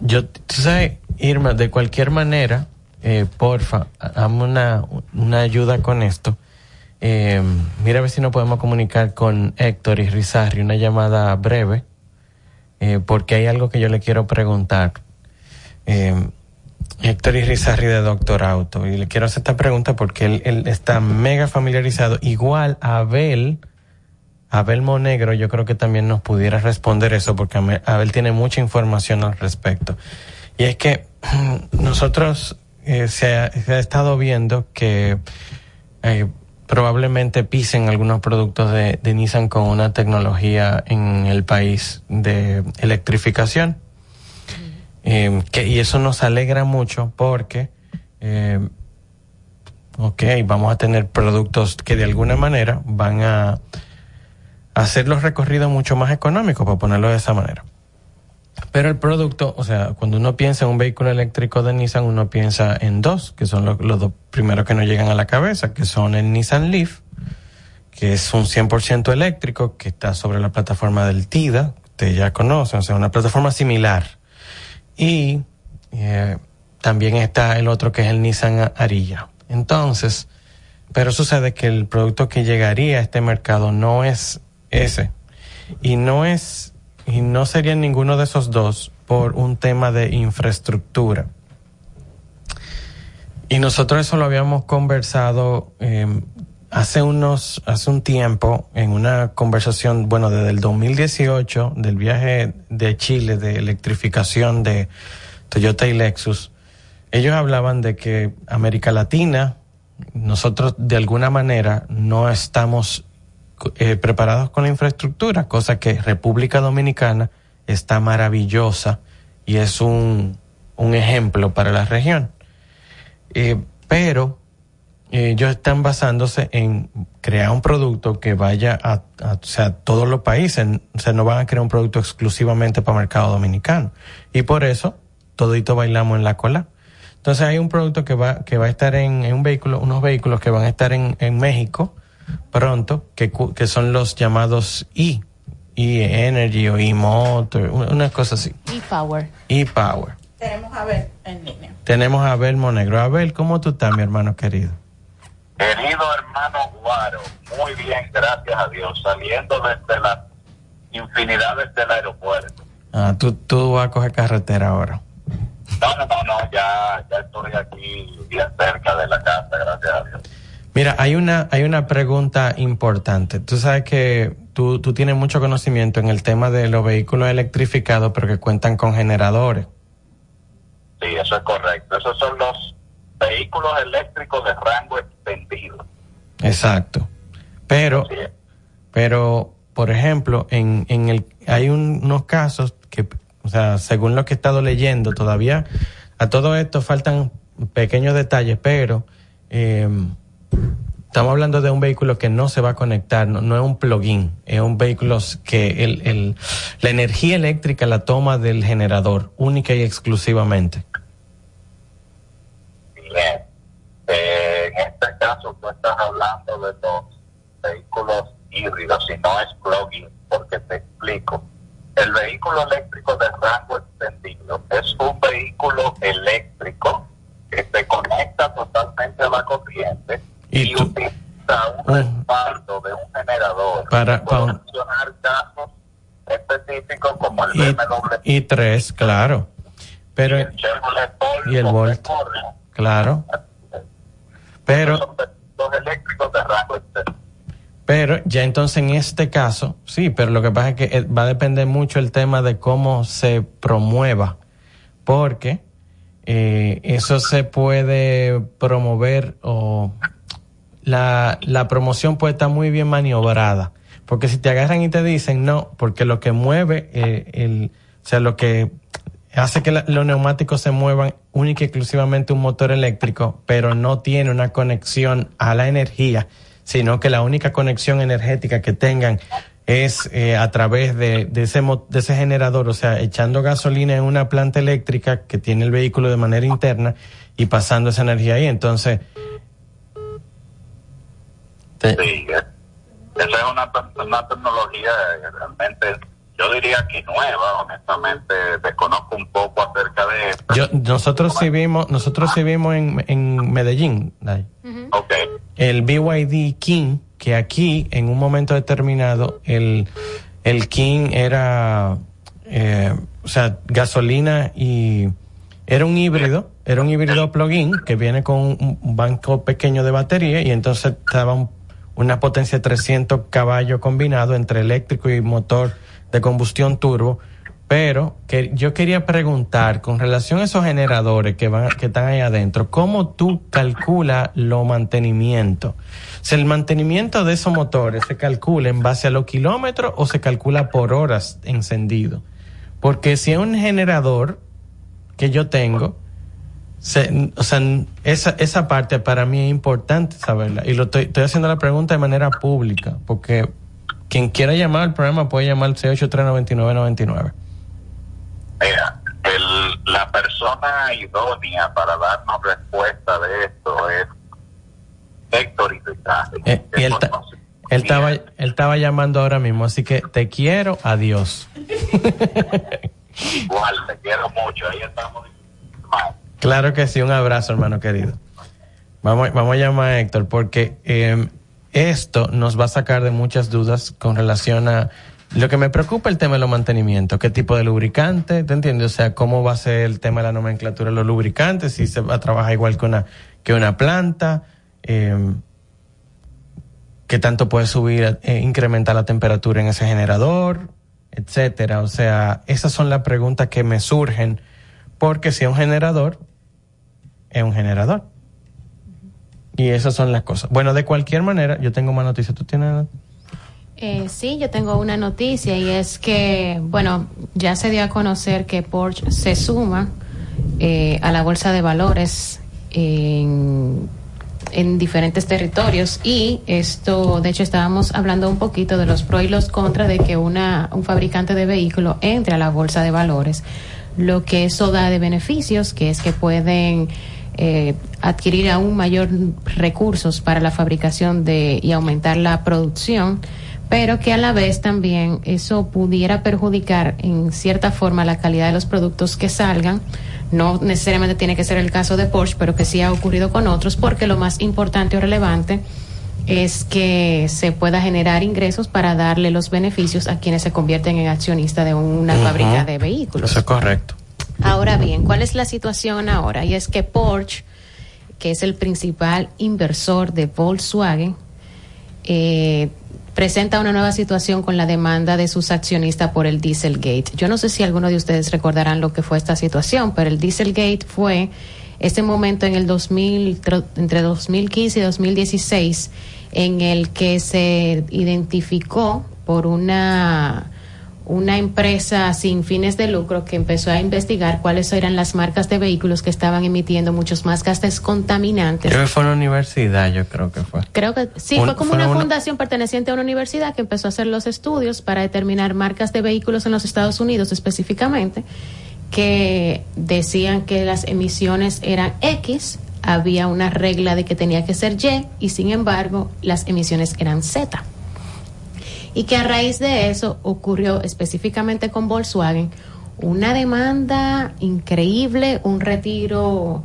yo, tú sabes, Irma, de cualquier manera, eh, porfa, dame una, una ayuda con esto. Eh, mira a ver si nos podemos comunicar con Héctor y Rizarri, una llamada breve, porque hay algo que yo le quiero preguntar. Héctor Irizarry de Doctor Auto, y le quiero hacer esta pregunta porque él, él está mega familiarizado, igual a Abel, Abel Monegro, yo creo que también nos pudiera responder eso, porque Abel tiene mucha información al respecto. Y es que nosotros eh, se, ha, se ha estado viendo que eh, probablemente pisen algunos productos de, de Nissan con una tecnología en el país de electrificación. Eh, que, y eso nos alegra mucho porque, eh, ok, vamos a tener productos que de alguna manera van a hacer los recorridos mucho más económicos, para ponerlo de esa manera. Pero el producto, o sea, cuando uno piensa en un vehículo eléctrico de Nissan, uno piensa en dos, que son los, dos primeros que nos llegan a la cabeza, que son el Nissan Leaf, que es un 100% eléctrico, que está sobre la plataforma del TIDA, ustedes ya conocen, o sea, una plataforma similar. Y eh, también está el otro que es el Nissan Arilla. Entonces, pero sucede que el producto que llegaría a este mercado no es ese. Y no es, y no sería ninguno de esos dos por un tema de infraestructura. Y nosotros eso lo habíamos conversado eh, hace unos, hace un tiempo en una conversación, bueno, desde el 2018 del viaje de Chile de electrificación de Toyota y Lexus. Ellos hablaban de que América Latina, nosotros de alguna manera no estamos eh, preparados con la infraestructura, cosa que República Dominicana está maravillosa y es un, un ejemplo para la región. Eh, pero eh, ellos están basándose en crear un producto que vaya a, a, o sea, todos los países. O sea, no van a crear un producto exclusivamente para el mercado dominicano. Y por eso, todito bailamos en la cola. Entonces hay un producto que va, que va a estar en, en un vehículo, unos vehículos que van a estar en México pronto, que, cu- que son los llamados E, E-Energy o E-Motor, una cosa así. E-Power. E-Power. Tenemos a ver en línea. Tenemos a Abel Monegro. Abel, ¿cómo tú estás, mi hermano querido? Querido hermano Guaro, muy bien, gracias a Dios, saliendo desde las infinidades del aeropuerto. Ah, tú, tú vas a coger carretera ahora. No, no, no, no, ya, ya estoy aquí bien cerca de la casa, gracias a Dios. Mira, hay una, hay una pregunta importante. Tú sabes que tú, tú tienes mucho conocimiento en el tema de los vehículos electrificados, pero que cuentan con generadores. Sí, eso es correcto. Esos son los vehículos eléctricos de rango extendido. Exacto. Pero, pero, por ejemplo, en, en el, hay un- unos casos que, o sea, según lo que he estado leyendo, todavía a todo esto faltan pequeños detalles, pero eh, estamos hablando de un vehículo que no se va a conectar, no, es un plugin, es un vehículo que el, la energía eléctrica la toma del generador, única y exclusivamente. Bien. Eh, en este caso tú estás hablando de los vehículos híbridos y no es plug-in, porque te explico. El vehículo eléctrico de rango extendido es un vehículo eléctrico que se conecta totalmente a la corriente y, utiliza un respaldo de un generador Para, para casos específicos como el y, BMW y tres, claro. Pero, Chevrolet Bolt y el Volt, claro. Pero, los eléctricos de rango extendido. Pero ya entonces en este caso, sí, pero lo que pasa es que eh, va a depender mucho el tema de cómo se promueva, porque eh, eso se puede promover o la, la promoción puede estar muy bien maniobrada. Porque si te agarran y te dicen no, porque lo que mueve, eh, el, o sea, lo que hace que los neumáticos se muevan única y exclusivamente un motor eléctrico, pero no tiene una conexión a la energía, sino que la única conexión energética que tengan es eh, a través de, de ese, de ese generador, o sea, echando gasolina en una planta eléctrica que tiene el vehículo de manera interna y pasando esa energía ahí. Entonces, Sí, esa es una, una tecnología realmente, yo diría que nueva, honestamente, desconozco un poco acerca de esto. yo, nosotros sí vimos, nosotros sí vimos en, en Medellín, Day, Ok, el BYD King, que aquí en un momento determinado el, el King era, eh, o sea, gasolina y era un híbrido, era un híbrido plug-in que viene con un, un banco pequeño de batería y entonces estaba un- una potencia de 300 caballos combinado entre eléctrico y motor de combustión turbo. Pero que yo quería preguntar con relación a esos generadores que van, que están ahí adentro, ¿cómo tú calculas los mantenimientos? Si el mantenimiento de esos motores se calcula en base a los kilómetros o se calcula por horas encendido. Porque si es un generador que yo tengo, se- o sea, esa, esa parte para mí es importante saberla. Y lo estoy, estoy haciendo la pregunta de manera pública, porque quien quiera llamar al programa puede llamar al 683-9999. mira, el, la persona idónea para darnos respuesta de esto es Héctor Irizarry. Eh, y él, ta- él estaba, él estaba llamando ahora mismo, así que te quiero, adiós. Igual, te quiero mucho, ahí estamos. Claro que sí, un abrazo, hermano querido. Vamos, vamos a llamar a Héctor porque eh, esto nos va a sacar de muchas dudas con relación a lo que me preocupa el tema de los mantenimientos, qué tipo de lubricante, ¿te entiendes? O sea, cómo va a ser el tema de la nomenclatura de los lubricantes, si se va a trabajar igual que una, que una planta, eh, qué tanto puede subir, eh, incrementar la temperatura en ese generador, etcétera. O sea, esas son las preguntas que me surgen, porque si es un generador, es un generador. Y esas son las cosas. Bueno, de cualquier manera, yo tengo más noticias. ¿Tú tienes? Eh, sí, yo tengo una noticia y es que, bueno, ya se dio a conocer que Porsche se suma eh, a la bolsa de valores en, en diferentes territorios y esto, de hecho, estábamos hablando un poquito de los pros y los contras de que una, un fabricante de vehículo entre a la bolsa de valores. Lo que eso da de beneficios, que es que pueden eh, adquirir aún mayor recursos para la fabricación de y aumentar la producción, pero que a la vez también eso pudiera perjudicar en cierta forma la calidad de los productos que salgan. No necesariamente tiene que ser el caso de Porsche, pero que sí ha ocurrido con otros, porque lo más importante o relevante es que se pueda generar ingresos para darle los beneficios a quienes se convierten en accionistas de una fábrica de vehículos. Eso es correcto. Ahora bien, ¿cuál es la situación ahora? Y es que Porsche, que es el principal inversor de Volkswagen, eh, presenta una nueva situación con la demanda de sus accionistas por el Dieselgate. Yo no sé si alguno de ustedes recordarán lo que fue esta situación, pero el Dieselgate fue este momento en el 2000, tro- entre 2015 y 2016 en el que se identificó por una una empresa sin fines de lucro que empezó a investigar cuáles eran las marcas de vehículos que estaban emitiendo muchos más gases contaminantes. Creo que fue una universidad, yo creo que fue. Creo que sí, Un- fue como una- fundación perteneciente a una universidad que empezó a hacer los estudios para determinar marcas de vehículos en los Estados Unidos específicamente, que decían que las emisiones eran X, había una regla de que tenía que ser Y, y sin embargo las emisiones eran Z. Y que a raíz de eso ocurrió específicamente con Volkswagen una demanda increíble, un retiro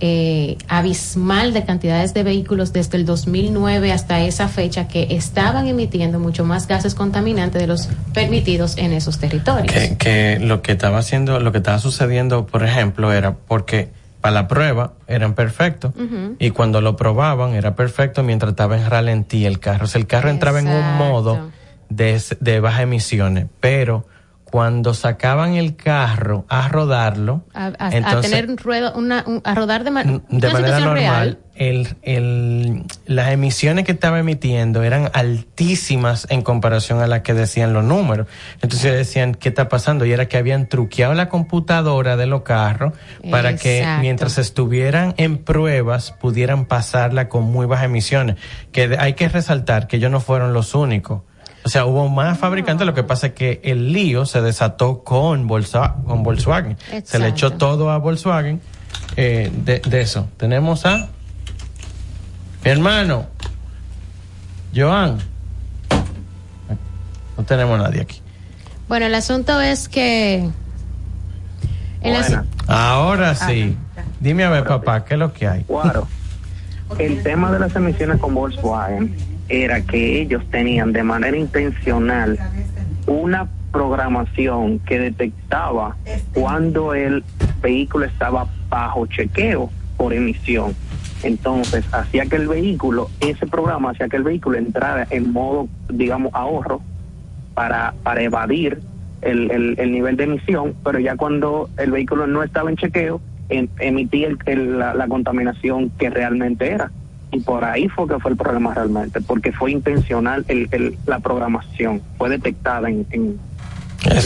eh, abismal de cantidades de vehículos desde el 2009 hasta esa fecha que estaban emitiendo mucho más gases contaminantes de los permitidos en esos territorios. Que, que lo que estaba haciendo, lo que estaba sucediendo, por ejemplo, era porque para la prueba eran perfectos y cuando lo probaban era perfecto mientras estaba en ralentí el carro. O sea, el carro entraba en un modo de, de bajas emisiones, pero cuando sacaban el carro a rodarlo, A, a- a entonces, tener un ruedo, una, un- a rodar de, de manera normal, real. el, el- las emisiones que estaba emitiendo eran altísimas en comparación a las que decían los números. Entonces decían, ¿qué está pasando? Y era que habían truqueado la computadora de los carros para que mientras estuvieran en pruebas pudieran pasarla con muy bajas emisiones. Que hay que resaltar que ellos no fueron los únicos. O sea, hubo más fabricantes, lo que pasa es que el lío se desató con, Volkswa- con Volkswagen. Se le echó Exacto. todo a Volkswagen eh, de, de eso. Tenemos a mi hermano, Joan. No tenemos nadie aquí. Bueno, el asunto es que... el asu- Ahora sí. Dime a ver, papá, ¿qué es lo que hay? Claro. El tema de las emisiones con Volkswagen era que ellos tenían de manera intencional una programación que detectaba cuando el vehículo estaba bajo chequeo por emisión. Entonces, hacía que el vehículo, ese programa hacía que el vehículo entrara en modo, digamos, ahorro para, para evadir el, el- el nivel de emisión, pero ya cuando el vehículo no estaba en chequeo, em- emitía el- la, la contaminación que realmente era. Y por ahí fue que fue el problema realmente, porque fue intencional el, el- la programación, fue detectada en, en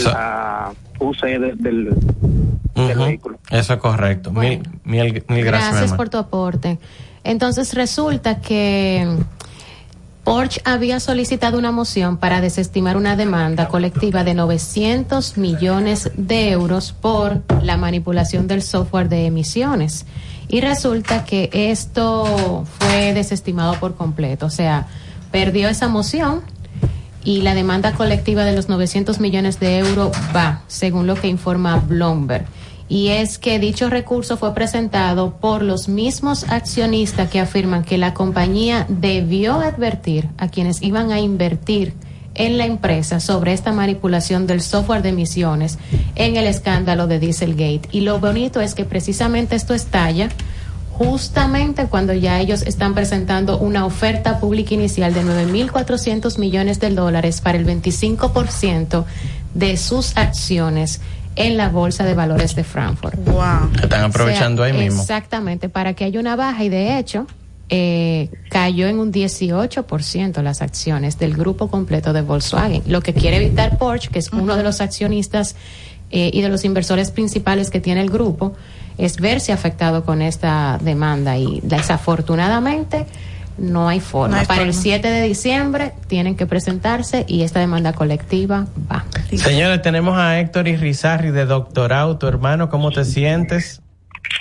la UCE de- del, del vehículo. Eso es correcto. Mil, mil, mil gracias, Gracias por tu aporte. Entonces resulta que Porsche había solicitado una moción para desestimar una demanda colectiva de 900 millones de euros por la manipulación del software de emisiones. Y resulta que esto fue desestimado por completo. O sea, perdió esa moción y la demanda colectiva de los 900 millones de euros va, según lo que informa Bloomberg. Y es que dicho recurso fue presentado por los mismos accionistas que afirman que la compañía debió advertir a quienes iban a invertir en la empresa sobre esta manipulación del software de emisiones en el escándalo de Dieselgate. Y lo bonito es que precisamente esto estalla justamente cuando ya ellos están presentando una oferta pública inicial de 9.400 millones de dólares para el 25% de sus acciones en la Bolsa de Valores de Frankfurt. Están aprovechando O sea, ahí mismo. Exactamente, para que haya una baja y de hecho eh, cayó en un 18% las acciones del grupo completo de Volkswagen, lo que quiere evitar Porsche, que es uno de los accionistas eh, y de los inversores principales que tiene el grupo, es verse afectado con esta demanda y desafortunadamente no hay forma. No hay Para el forma. 7 de diciembre tienen que presentarse y esta demanda colectiva va. Señores, tenemos a Héctor Irizarri de Doctorado. Tu hermano, ¿cómo te sientes?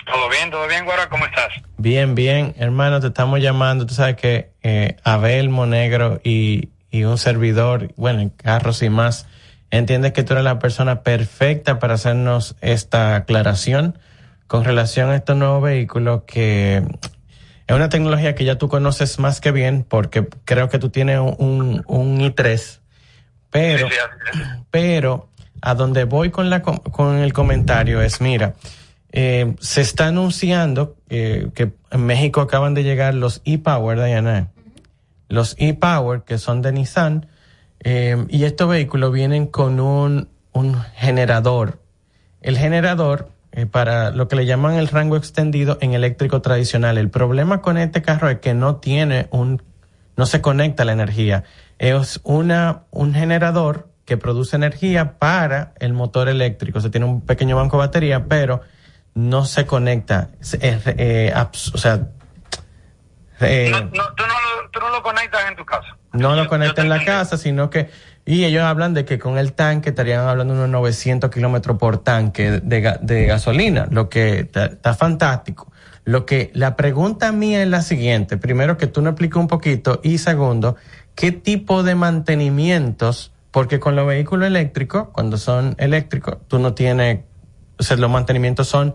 Todo bien, todo bien, Guara, ¿cómo estás? Bien, bien, hermano, te estamos llamando. Tú sabes que eh, Abel Monegro y, y un servidor, bueno, en carros y más, entiendes que tú eres la persona perfecta para hacernos esta aclaración con relación a estos nuevos vehículos que es una tecnología que ya tú conoces más que bien porque creo que tú tienes un, un i3, pero, pero a donde voy con, la, con el comentario es, mira, eh, se está anunciando eh, que en México acaban de llegar los e-Power, Diana. Los e-Power, que son de Nissan, eh, y estos vehículos vienen con un, un generador. El generador, eh, para lo que le llaman el rango extendido en eléctrico tradicional. El problema con este carro es que no tiene un, no se conecta la energía. Es una, un generador que produce energía para el motor eléctrico. O sea, tiene un pequeño banco de batería, pero no se conecta. Es- es, eh, abs- o sea, eh, No, tú, no lo, tú no lo conectas en tu casa. no lo conecta en la casa, sino que, y ellos hablan de que con el tanque estarían hablando de unos 900 kilómetros por tanque de, de gasolina, lo que está está fantástico. Lo que, la pregunta mía es la siguiente. Primero, que tú me expliques un poquito. Y segundo, ¿qué tipo de mantenimientos? Porque con los vehículos eléctricos, cuando son eléctricos, tú no tienes, o sea, los mantenimientos son,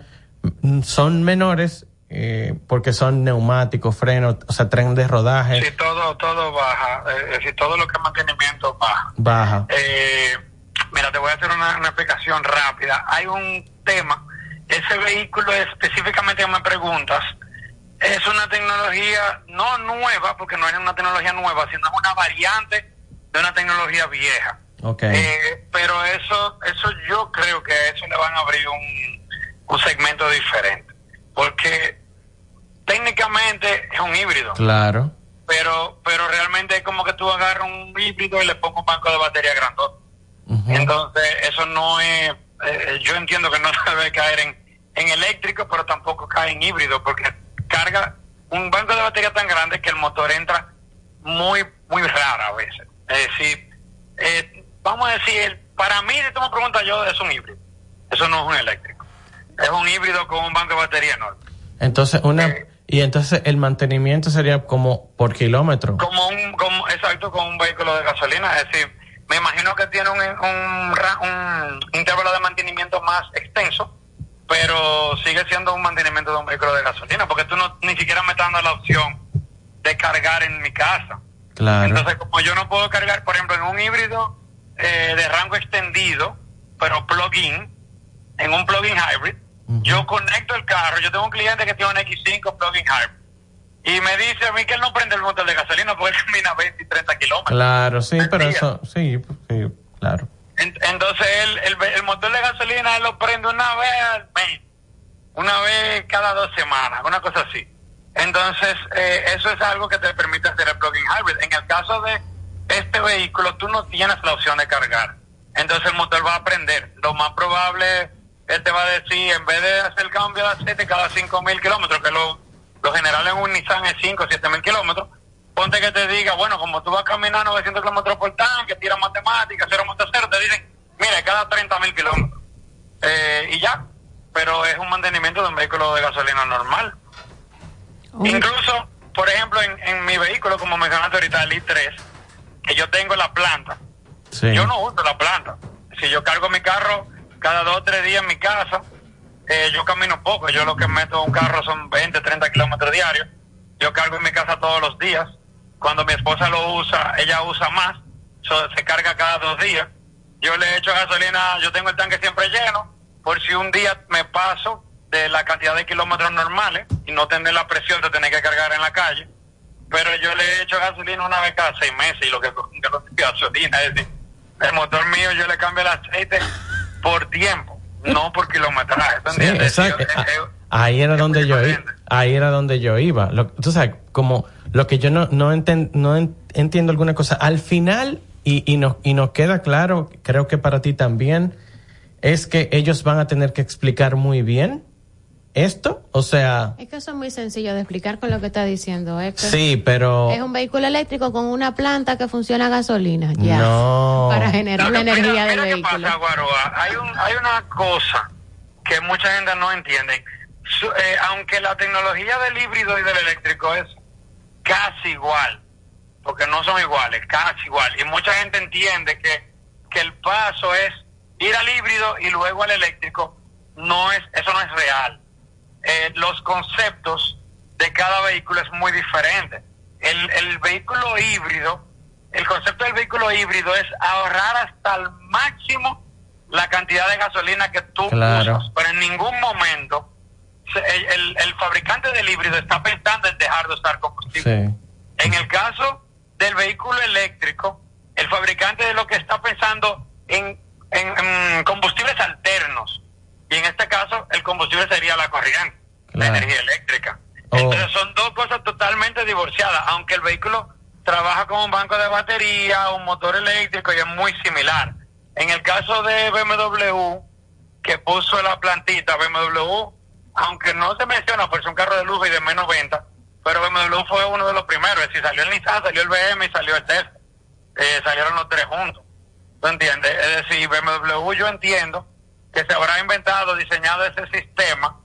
son menores, eh, porque son neumáticos, frenos, o sea, tren de rodaje. Si todo, todo baja, eh, decir, todo lo que es mantenimiento baja. Baja. Eh, mira, te voy a hacer una, una explicación rápida. Hay un tema, ese vehículo específicamente que me preguntas, es una tecnología no nueva, porque no es una tecnología nueva, sino una variante de una tecnología vieja. Ok. Eh, pero eso, eso yo creo que a eso le van a abrir un, un segmento diferente. Porque técnicamente es un híbrido. Claro. Pero, pero realmente es como que tú agarras un híbrido y le pongo un banco de batería grandote. Entonces, eso no es, eh, yo entiendo que no debe caer en, en eléctrico, pero tampoco cae en híbrido, porque carga un banco de batería tan grande que el motor entra muy, muy rara a veces. Es decir, eh, vamos a decir, para mí, si tú me preguntas yo, es un híbrido. Eso no es un eléctrico. Es un híbrido con un banco de batería enorme. Entonces, una. Y entonces el mantenimiento sería como por kilómetro. Como un, como, exacto, con un vehículo de gasolina. Es decir, me imagino que tiene un, un, un intervalo de mantenimiento más extenso, pero sigue siendo un mantenimiento de un vehículo de gasolina, porque tú no ni siquiera me estás dando la opción de cargar en mi casa. Claro. Entonces, como yo no puedo cargar, por ejemplo, en un híbrido eh, de rango extendido, pero plug-in, en un plug-in hybrid, yo conecto el carro. Yo tengo un cliente que tiene un X5 plug-in hybrid. Y me dice a mí que él no prende el motor de gasolina porque él camina 20 y 30 kilómetros. Claro, sí, pero eso, sí, sí, claro. En- Entonces, el, el motor de gasolina él lo prende una vez al mes, una vez cada dos semanas, una cosa así. Entonces, eh, eso es algo que te permite hacer el plug-in hybrid. En el caso de este vehículo, tú no tienes la opción de cargar. Entonces, el motor va a prender. Lo más probable, él te va a decir, en vez de hacer el cambio de aceite cada 5.000 kilómetros, que lo, lo general en un Nissan es 5 o 7.000 kilómetros, ponte que te diga, bueno, como tú vas a caminar 900 kilómetros por tanque, tira matemáticas, cero monta cero, te dicen, mira, cada 30.000 kilómetros. Eh, y ya, pero es un mantenimiento de un vehículo de gasolina normal. Incluso, por ejemplo, en, en mi vehículo, como mencionaste ahorita, el i3, que yo tengo la planta, Sí. yo no uso la planta. Si yo cargo mi carro cada dos o tres días en mi casa, eh, yo camino poco. Yo lo que meto en un carro son 20, 30 kilómetros diarios. Yo cargo en mi casa todos los días. Cuando mi esposa lo usa, ella usa más. So, se carga cada dos días. Yo le echo gasolina, yo tengo el tanque siempre lleno. Por si un día me paso de la cantidad de kilómetros normales y no tener la presión de tener que cargar en la calle. Pero yo le echo gasolina una vez cada seis meses y lo que, que gasolina es decir, el motor mío yo le cambio el aceite por tiempo, no por kilometraje. ¿tú Sí, exacto. Yo- eh, eh, Ahí era donde yo iba. Ahí era donde yo iba. Lo- tú sabes, como lo que yo no, no, enten- no en- entiendo alguna cosa. Al final, y, y, nos, y nos queda claro, creo que para ti también, es que ellos van a tener que explicar muy bien esto. O sea, Es que eso es muy sencillo de explicar con lo que está diciendo Héctor. sí, pero Es un vehículo eléctrico con una planta que funciona a gasolina, ya. no. Para generar la Mira, energía del mira qué vehículo. pasa, Guaroa. Hay, un, hay una cosa que mucha gente no entiende. Su- eh, aunque la tecnología del híbrido y del eléctrico es casi igual, porque no son iguales, casi igual. Y mucha gente entiende que, que el paso es ir al híbrido y luego al eléctrico. No es, eso no es real. Eh, los conceptos de cada vehículo es muy diferente. El, el vehículo híbrido, el concepto del vehículo híbrido es ahorrar hasta el máximo la cantidad de gasolina que tú Claro. usas, pero en ningún momento el, el- el fabricante del híbrido está pensando en dejar de usar combustible. Sí. En el caso del vehículo eléctrico, el fabricante de lo que está pensando en, en- en combustibles alternos. Y en este caso, el combustible sería la corriente, la energía eléctrica. Oh. Entonces son dos cosas totalmente divorciadas, aunque el vehículo trabaja con un banco de batería, un motor eléctrico y es muy similar. En el caso de BMW, que puso la plantita BMW, aunque no se menciona por ser un carro de lujo y de menos venta, pero BMW fue uno de los primeros. Es decir, salió el Nissan, salió el BM y salió el Tesla. Eh, salieron los tres juntos. ¿Tú entiendes? Es decir, BMW yo entiendo que se habrá inventado, diseñado ese sistema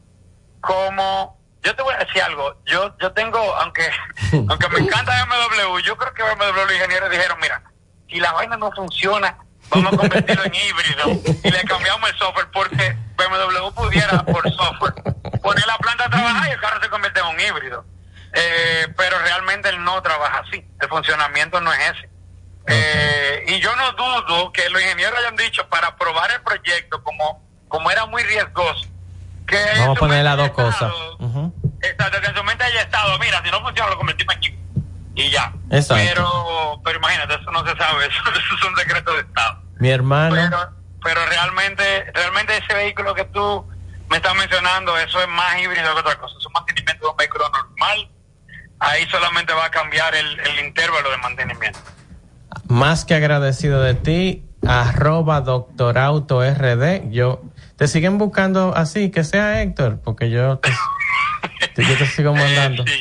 como... Yo te voy a decir algo, yo yo tengo, aunque aunque me encanta BMW, yo creo que BMW los ingenieros dijeron, mira, si la vaina no funciona, vamos a convertirlo en híbrido y le cambiamos el software porque BMW pudiera por software poner la planta a trabajar y el carro se convierte en un híbrido. Eh, pero realmente él no trabaja así, el funcionamiento no es ese. Eh, y yo no dudo que los ingenieros hayan dicho para aprobar el proyecto como, como era muy riesgoso, que en Vamos a su poner las mente dos haya cosas. Exacto, que en su mente haya estado, mira, si no funciona lo convertimos en chip. Y ya. Exacto. Pero, pero imagínate, eso no se sabe, eso, eso es un decreto de Estado. Mi hermano. Pero, pero realmente, realmente ese vehículo que tú me estás mencionando, eso es más híbrido que otra cosa. Es un mantenimiento de un vehículo normal. Ahí solamente va a cambiar el, el intervalo de mantenimiento. Más que agradecido de ti, arroba doctorauto RD. Yo, te siguen buscando así, que sea Héctor, porque yo te, te- yo te sigo mandando.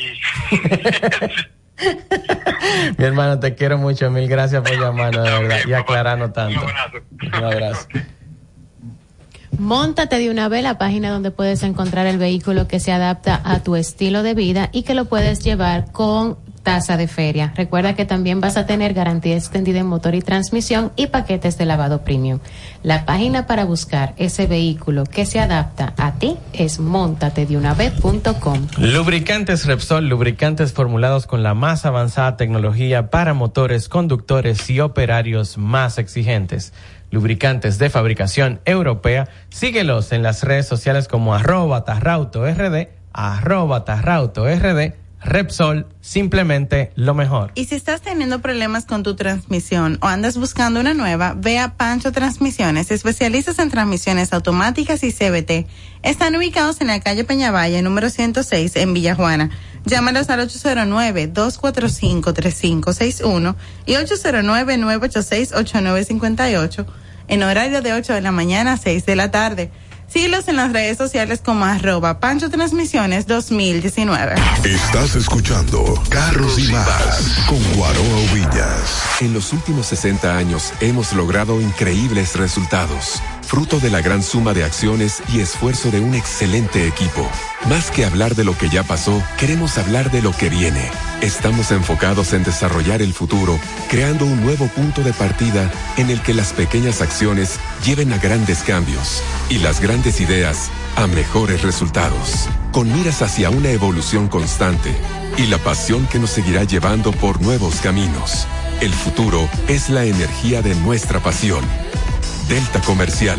Mi hermano, te quiero mucho, mil gracias por llamarnos, de verdad, y aclararnos tanto. Un abrazo. Móntate de una vez la página donde puedes encontrar el vehículo que se adapta a tu estilo de vida y que lo puedes llevar con tasa de feria. Recuerda que también vas a tener garantía extendida en motor y transmisión y paquetes de lavado premium. La página para buscar ese vehículo que se adapta a ti es montatedeunavez.com. Lubricantes Repsol, lubricantes formulados con la más avanzada tecnología para motores, conductores y operarios más exigentes. Lubricantes de fabricación europea. Síguelos en las redes sociales como arroba tarrauto rd, arroba tarrauto rd, Repsol, simplemente lo mejor. Y si estás teniendo problemas con tu transmisión o andas buscando una nueva, ve a Pancho Transmisiones, especialistas en transmisiones automáticas y CBT. Están ubicados en la calle Peñavalle, número 106, en Villajuana. Llámalos al 809-245-3561 y 809-986-8958 en horario de 8 de la mañana a 6 de la tarde. Síguelos en las redes sociales como arroba Pancho Transmisiones 2019. Estás escuchando Carros y Más con Guaroa Villas. En los últimos 60 años hemos logrado increíbles resultados, fruto de la gran suma de acciones y esfuerzo de un excelente equipo. Más que hablar de lo que ya pasó, queremos hablar de lo que viene. Estamos enfocados en desarrollar el futuro, creando un nuevo punto de partida en el que las pequeñas acciones lleven a grandes cambios y las grandes ideas a mejores resultados, con miras hacia una evolución constante y la pasión que nos seguirá llevando por nuevos caminos. El futuro es la energía de nuestra pasión. Delta Comercial,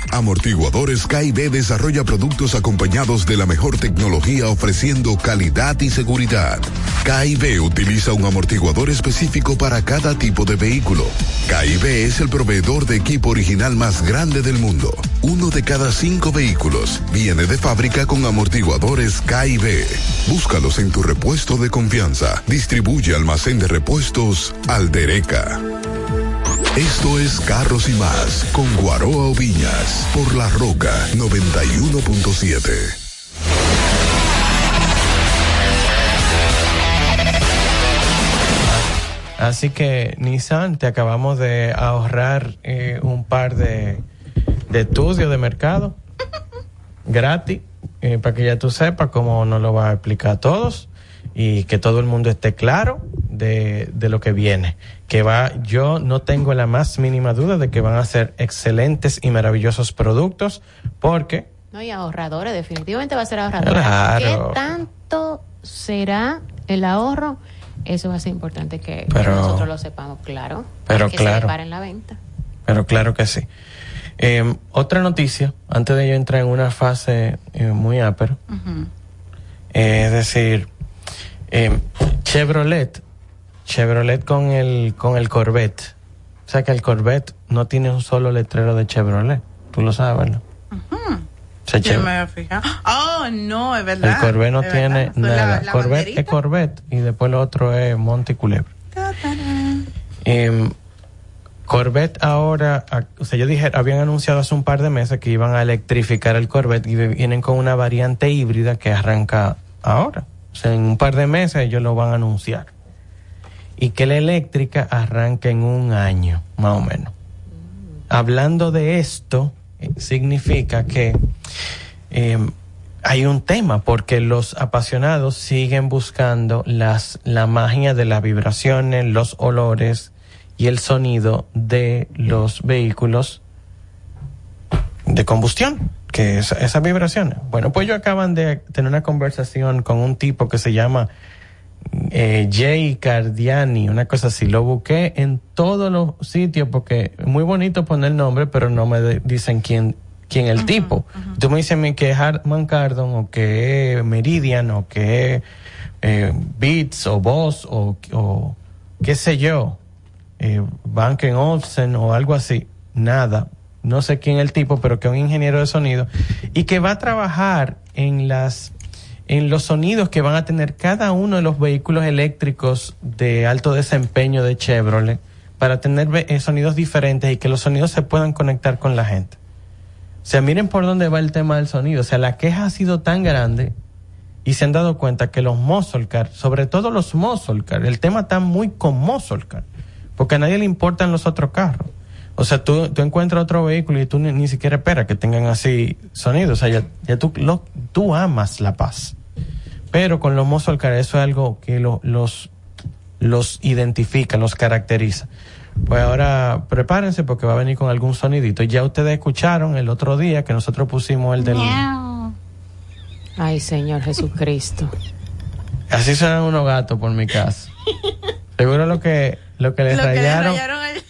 Amortiguadores KIB desarrolla productos acompañados de la mejor tecnología ofreciendo calidad y seguridad. KIB utiliza un amortiguador específico para cada tipo de vehículo. KIB es el proveedor de equipo original más grande del mundo. Uno de cada cinco vehículos viene de fábrica con amortiguadores KIB. Búscalos en tu repuesto de confianza. Distribuye almacén de repuestos Aldereca. Esto es Carros y Más con Guaroa Oviñas por La Roca 91.7. Así que, Nissan, te acabamos de ahorrar eh, un par de, de estudios de mercado gratis, eh, para que ya tú sepas cómo nos lo va a explicar a todos y que todo el mundo esté claro de, de lo que viene. Que va, yo no tengo la más mínima duda de que van a ser excelentes y maravillosos productos, porque No, y ahorradores, definitivamente va a ser ahorrador. Claro. ¿Qué tanto será el ahorro? Eso va a ser importante que, que Pero- nosotros lo sepamos, claro. pero que claro. se la venta. Pero claro que sí. Eh, otra noticia, antes de yo entrar en una fase eh, muy ápera, eh, es decir, eh, Chevrolet, Chevrolet con el, con el Corvette. O sea que el Corvette no tiene un solo letrero de Chevrolet. Tú lo sabes, ¿verdad? O sea, Yo Chev- me había fijado. Oh, no, es verdad. el Corvette no tiene verdad. Son la- nada. la Corvette banderita. es Corvette y después lo otro es Monte Culebra. Em, Corvette ahora, o sea, yo dije, habían anunciado hace un par de meses que iban a electrificar el Corvette y vienen con una variante híbrida que arranca ahora. En un par de meses ellos lo van a anunciar. Y que la eléctrica arranca en un año, más o menos. Hablando de esto, eh, significa que em, hay un tema porque los apasionados siguen buscando las, la magia de las vibraciones, los olores y el sonido de los vehículos de combustión, que es esas vibraciones. Bueno, pues ellos acaban de tener una conversación con un tipo que se llama eh, Jay Cardiani, una cosa así. Lo busqué en todos los sitios porque es muy bonito poner nombre, pero no me de- dicen quién quién es el tipo. Tú me dices a mí que es Hartman Kardon o que es Meridian o que es eh, Beats o Boss o, o qué sé yo, eh, Banken Olsen o algo así. Nada. No sé quién es el tipo, pero que es un ingeniero de sonido y que va a trabajar en las en los sonidos que van a tener cada uno de los vehículos eléctricos de alto desempeño de Chevrolet para tener eh, sonidos diferentes y que los sonidos se puedan conectar con la gente. O sea, miren por dónde va el tema del sonido. O sea, la queja ha sido tan grande y se han dado cuenta que los muscle car, sobre todo los muscle car, el tema está muy con muscle car, porque a nadie le importan los otros carros. O sea, tú, tú encuentras otro vehículo y tú ni, ni siquiera esperas que tengan así sonidos. O sea, ya, ya tú, lo- tú amas la paz. Pero con los muscle car eso es algo que lo- los, los identifica, los caracteriza. Pues ahora prepárense porque va a venir con algún sonidito. Ya ustedes escucharon el otro día que nosotros pusimos el del... Ay, Señor Jesucristo. Así suenan unos gatos por mi casa. Seguro lo que, lo que le Lo que le rayaron rayaron El,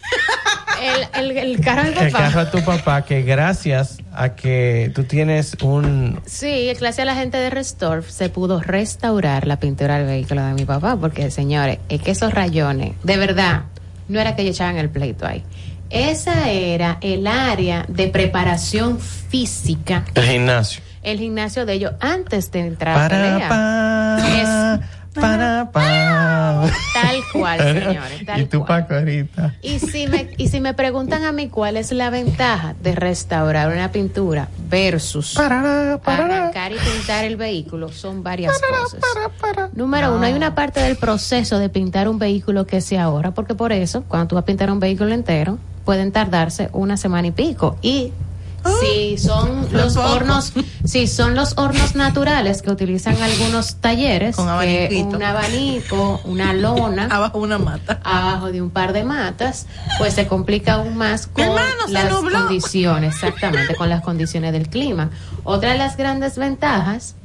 el, el carro de el papá. carro a tu papá, que gracias a que tú tienes un... Sí, gracias a la gente de Restore se pudo restaurar la pintura del vehículo de mi papá, porque señores, es que esos rayones, de verdad, no era que ellos echaban el pleito ahí. Esa era el área de preparación física, El gimnasio. el gimnasio de ellos antes de entrar a Para, pelea. pa, para, pa. Tal cual, señores, tal y tu Paco ahorita. Y si me y si me preguntan a mí cuál es la ventaja de restaurar una pintura versus arrancar y pintar el vehículo, son varias cosas. Número uno, hay una parte del proceso de pintar un vehículo que se ahorra, porque por eso, cuando tú vas a pintar un vehículo entero, pueden tardarse una semana y pico. Y si son los hornos, si son los hornos naturales que utilizan algunos talleres, Con que abaniquito. un abanico, una lona, abajo una mata, abajo de un par de matas, pues se complica aún más con hermano, las condiciones, exactamente, con las condiciones del clima. Otra de las grandes ventajas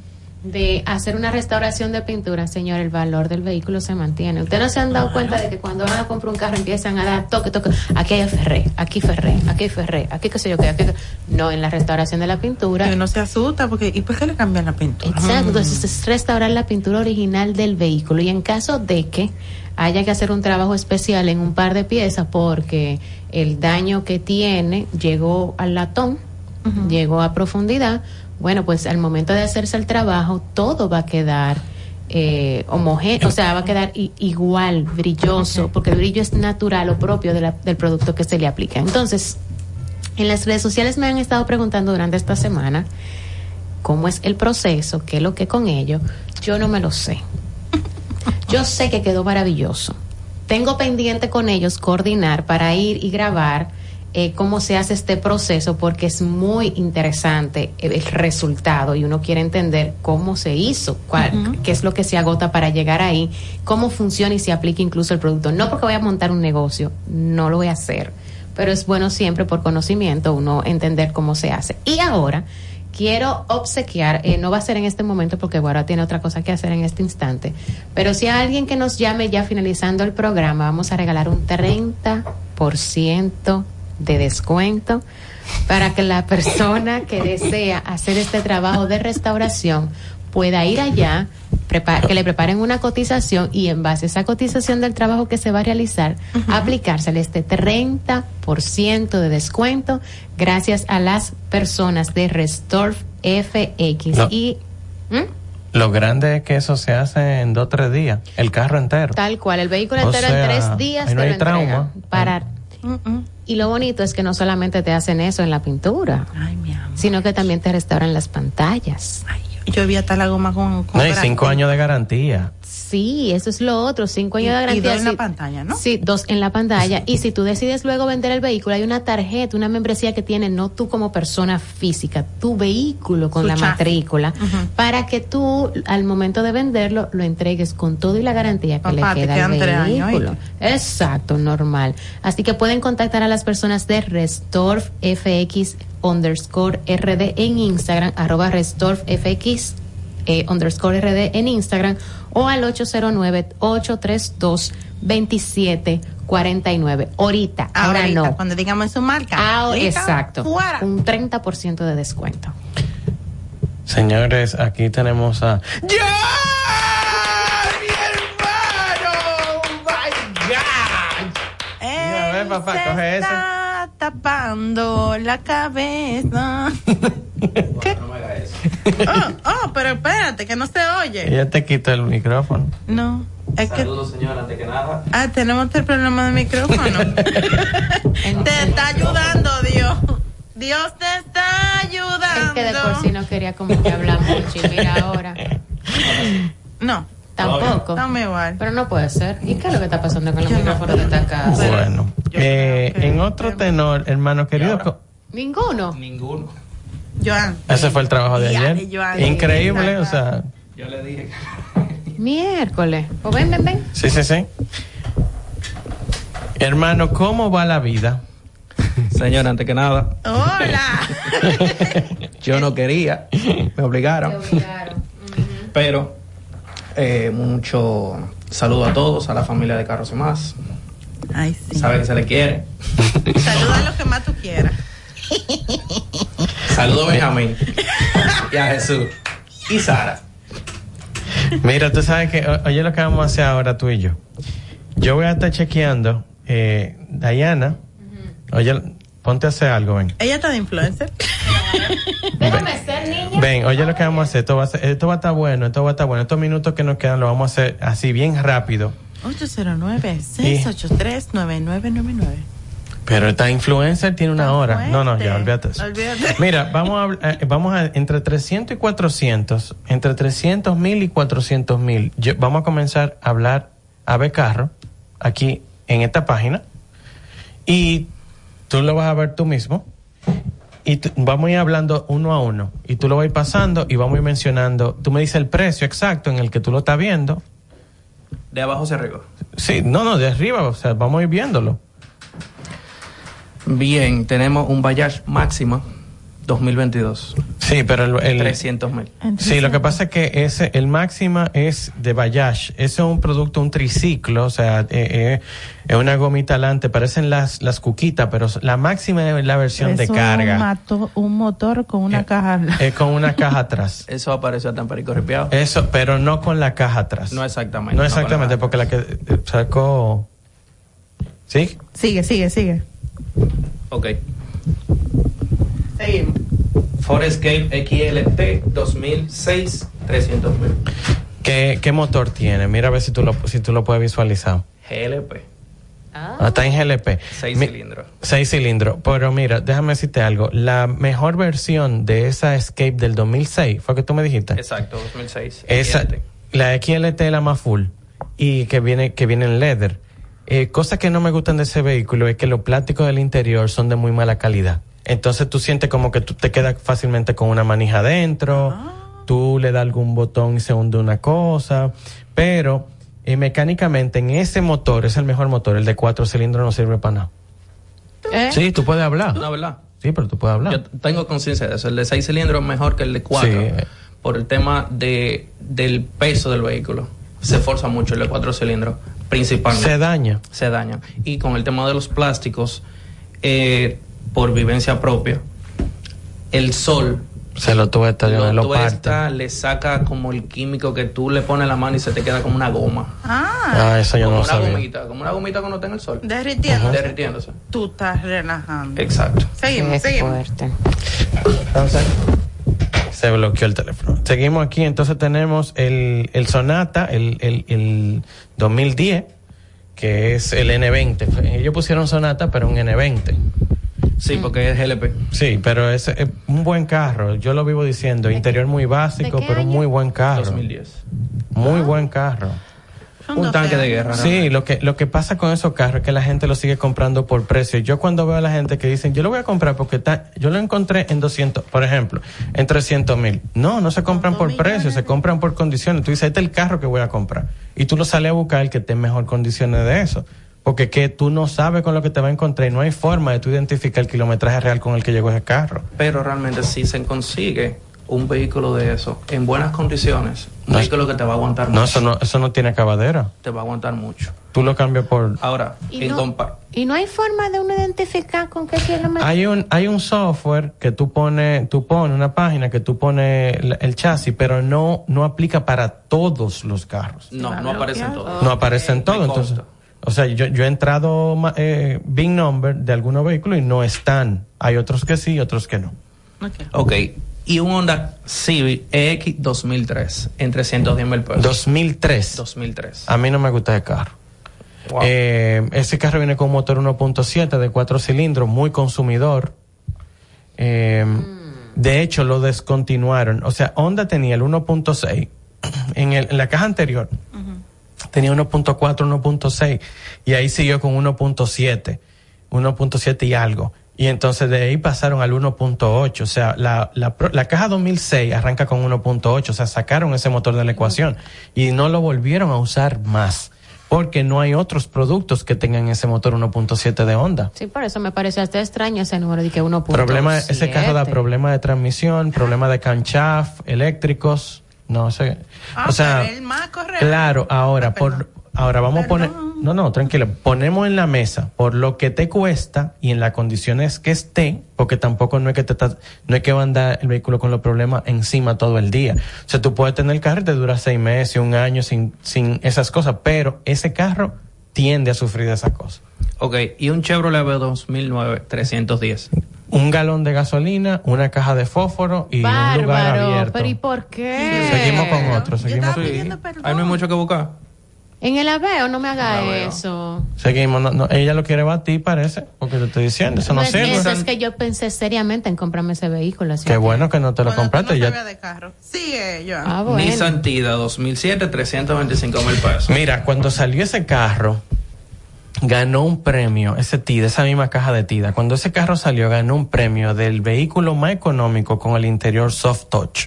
de hacer una restauración de pintura, señor, el valor del vehículo se mantiene. Ustedes no se han dado cuenta de que cuando van a comprar un carro empiezan a dar toque, toque, aquí hay ferré, aquí ferré, aquí ferré, aquí qué sé yo qué, aquí No, en la restauración de la pintura. Que no se asusta porque ¿y por qué le cambian la pintura? Exacto, entonces es restaurar la pintura original del vehículo y en caso de que haya que hacer un trabajo especial en un par de piezas porque el daño que tiene llegó al latón, llegó a profundidad, bueno, pues al momento de hacerse el trabajo todo va a quedar eh, homogéneo, o sea, va a quedar i- igual, brilloso, porque el brillo es natural o propio de la- del producto que se le aplica. Entonces, en las redes sociales me han estado preguntando durante esta semana cómo es el proceso, qué es lo que con ello. Yo no me lo sé. Yo sé que quedó maravilloso. Tengo pendiente con ellos coordinar para ir y grabar eh, cómo se hace este proceso porque es muy interesante el, resultado y uno quiere entender cómo se hizo, cuál, qué es lo que se agota para llegar ahí, cómo funciona y se aplica incluso el producto. No porque voy a montar un negocio, no lo voy a hacer, pero es bueno siempre por conocimiento uno entender cómo se hace. Y ahora quiero obsequiar, eh, no va a ser en este momento porque Guara tiene otra cosa que hacer en este instante, pero si hay alguien que nos llame ya finalizando el programa, vamos a regalar un 30% de descuento para que la persona que desea hacer este trabajo de restauración pueda ir allá, que le preparen una cotización y en base a esa cotización del trabajo que se va a realizar, aplicársele este 30% de descuento gracias a las personas de Restore FX. No. Y ¿Mm? Lo grande es que eso se hace en dos o tres días, el carro entero. tal cual, el vehículo O entero sea, en tres días ahí no te hay lo y lo bonito es que no solamente te hacen eso en la pintura, sino que también te restauran las pantallas. Yo vi hasta la goma con, con No, cinco años de garantía. Sí, eso es lo otro, cinco años Y- de y garantía. dos en la pantalla, ¿no? Sí, dos en la pantalla. Y si tú decides luego vender el vehículo, hay una tarjeta, una membresía que tiene no tú como persona física, tu vehículo con Su la chasis. matrícula, para que tú al momento de venderlo lo entregues con todo y la garantía que Papá, te le queda quedan al años, vehículo. Exacto, normal. Así que pueden contactar a las personas de Restorf FX underscore RD en Instagram, arroba Restorf FX eh, underscore RD en Instagram o al 809-832-2749. Ahorita, ahora Ahorita, no. Cuando digamos su marca. Ah, Listo, exacto. Fuera. Un 30% de descuento. Señores, aquí tenemos a. Mira, ven, papá, coge eso. Está tapando la cabeza. ¿Qué? Oh, oh, pero espérate, que no se oye. Ella te quitó el micrófono. No, es que. Saludos, señora, antes que nada. Ah, tenemos el problema de micrófono. te está ayudando, Dios. Dios te está ayudando. Es que de por sí no quería como que hablar mucho y mira ahora. No. Tampoco. Estamos igual. Pero no puede ser. ¿Y qué es lo que está pasando con los micrófonos de esta casa? Bueno, eh, en otro tenor, hermano querido, Ninguno. Ninguno. Joan. ese fue el trabajo de Ya, ayer. Joan. Increíble, o sea, Yo le dije. Miércoles. Pues ven, ven, ven. sí, sí, sí. Hermano, ¿cómo va la vida? Señora, antes que nada, Hola. yo no quería, me obligaron. Pero, eh, mucho saludo a todos, a la familia de Carros y más. Ay, sí. Sabe que se le quiere. Saluda a lo que más tú quieras. Saludo a Benjamín y a Jesús y Sara. Mira, tú sabes que, oye lo que vamos a hacer ahora tú y yo. Yo voy a estar chequeando, eh, Diana, oye, ponte a hacer algo, ven. Ella está de influencer. Déjame ser niña. Ven, oye lo que vamos a hacer, esto va a, ser- esto va a estar bueno, esto va a estar bueno. Estos minutos que nos quedan lo vamos a hacer así bien rápido. 809-683-9999. Pero esta influencer tiene una hora. No, no, ya, olvídate eso. Olvídate. Mira, vamos a, eh, vamos a, entre 300 y 400, entre 300 mil y 400 mil, vamos a comenzar a hablar a ver carro aquí en esta página y tú lo vas a ver tú mismo y tú- vamos a ir hablando uno a uno y tú lo vas a ir pasando y vamos a ir mencionando, tú me dices el precio exacto en el que tú lo estás viendo. De abajo hacia arriba. Sí, no, no, de arriba, o sea, vamos a ir viéndolo. Bien, tenemos un Bayash Máxima 2022. Sí, pero el, el- 300 mil. Sí, lo que pasa es que ese, el máxima es de Bayash. Ese es un producto, un triciclo, o sea, eh, eh, es una gomita alante, parecen las, las cuquitas, pero la máxima es la versión de Eso carga. Un, mato- un motor con una caja. Es con una caja atrás. Eso apareció tan perico ripiado. Eso, pero no con la caja atrás. No exactamente. No la exactamente, porque la que eh, sacó. ¿Sí? Sigue, sigue, sigue. Ok. Seguimos. Ford Escape XLT 2006, 300 mil. ¿Qué, ¿Qué motor tiene? Mira a ver si tú lo, si tú lo puedes visualizar. GLP. Ah, está en GLP. 6 Mi- cilindros. Seis cilindros. Pero mira, déjame decirte algo. La mejor versión de esa Escape del 2006, ¿fue que tú me dijiste? Exacto, 2006. Esa, XLT. la XLT es la más full y que viene, que viene en leather. Eh, cosas que no me gustan de ese vehículo es que los plásticos del interior son de muy mala calidad. Entonces tú sientes como que tú te quedas fácilmente con una manija adentro, tú le das algún botón y se hunde una cosa, pero eh, mecánicamente en ese motor es el mejor motor, el de cuatro cilindros no sirve para nada. ¿Eh? Sí, tú puedes hablar. No, ¿verdad? Sí, pero tú puedes hablar. Yo tengo conciencia de eso. El de 6 cilindros es mejor que el de 4. Sí. Por el tema de, del peso del vehículo. Se forza mucho el de 4 cilindros, principalmente. Se daña. Se daña. Y con el tema de los plásticos, eh, por vivencia propia, el sol Se lo tuve esta lo, lo parte. tuesta, le saca como el químico que tú le pones la mano y se te queda como una goma. Ah, Ah, eso yo como no una sabía. gomita, como una gomita cuando está en el sol. derritiendo. Derritiéndose. Tú estás relajando. Exacto. Seguimos, Qué seguimos. fuerte. Entonces, se bloqueó el teléfono. Seguimos aquí, entonces tenemos el, el Sonata, el, el, el 2010, que es el N20. Ellos pusieron Sonata, pero un N20. Sí, porque es GLP. Sí, pero es, es un buen carro. Yo lo vivo diciendo. Interior muy básico, pero año? muy buen carro. 2010. Muy buen carro. Un tanque de guerra. Sí, lo que, lo que pasa con esos carros es que la gente lo sigue comprando por precio. Yo cuando veo a la gente que dicen, yo lo voy a comprar porque está, yo lo encontré en 200, por ejemplo, en 300 mil. No, no se compran por precio, se compran por condiciones. Tú dices, este es el carro que voy a comprar. Y tú lo sales a buscar el que esté en mejor condiciones de eso. Porque que tú no sabes con lo que te va a encontrar y no hay forma de tú identificar el kilometraje real con el que llegó ese carro. Pero realmente si se consigue un vehículo de eso en buenas condiciones, un No, vehículo que te va a aguantar No, mucho. eso no, eso no tiene acabadera. Te va a aguantar mucho. Tú lo cambias por... Ahora, Y en no- Y no hay forma de uno identificar con qué kilómetro. Hay un, hay un software que tú pones, tú pones una página que tú pones el, el chasis, pero no, no aplica para todos los carros. no, no aparecen todos. No aparece en todo, Me entonces. O sea, yo, yo he entrado eh, Big Number de algunos vehículos y no están. Hay otros que sí y otros que no. Ok. Y un Honda Civic EX 2003 en 310 mil pesos. 2003. 2003. A mí no me gusta ese carro. Wow. Eh, ese carro viene con un motor 1.7 de 4 cilindros, muy consumidor. Eh, De hecho, lo descontinuaron. O sea, Honda tenía el 1.6 en, el- en la caja anterior. Tenía 1.4, 1.6 y ahí siguió con 1.7, 1.7 y algo. Y entonces de ahí pasaron al 1.8. O sea, la, la, pro- la caja 2006 arranca con 1.8. O sea, sacaron ese motor de la ecuación y no lo volvieron a usar más. Porque no hay otros productos que tengan ese motor 1.7 de Honda. Sí, por eso me pareció hasta extraño ese número de que uno Problema, ese carro da problemas de transmisión, problemas de canchaf, eléctricos, no sé. o sea, el más correcto. claro, ahora por ahora vamos a poner no, no, tranquilo, ponemos en la mesa por lo que te cuesta y en las condiciones que esté, porque tampoco no es que te está- no es que va a andar el vehículo con los problemas encima todo el día. O sea, tú puedes tener el carro y te dura seis meses, un año sin sin esas cosas, pero ese carro tiende a sufrir de esas cosas. Ok, y un Chevrolet Aveo 2009 310. un galón de gasolina, una caja de fósforo y un lugar abierto. pero ¿y por qué? Seguimos con otro, seguimos, Ahí no hay mucho que buscar. En el aveo no me haga eso. seguimos. No, no, ella lo quiere batir, parece, porque te estoy diciendo, eso no Pues sirve. eso es que yo pensé seriamente en comprarme ese vehículo. así Qué que- bueno que no te lo compraste. ya- de carro. Sigue, Joan. Ah, bueno. Nissan Tida 2007 325 mil pesos. Mira, cuando salió ese carro, ganó un premio, ese TIDA, esa misma caja de TIDA. Cuando ese carro salió, ganó un premio del vehículo más económico con el interior soft touch.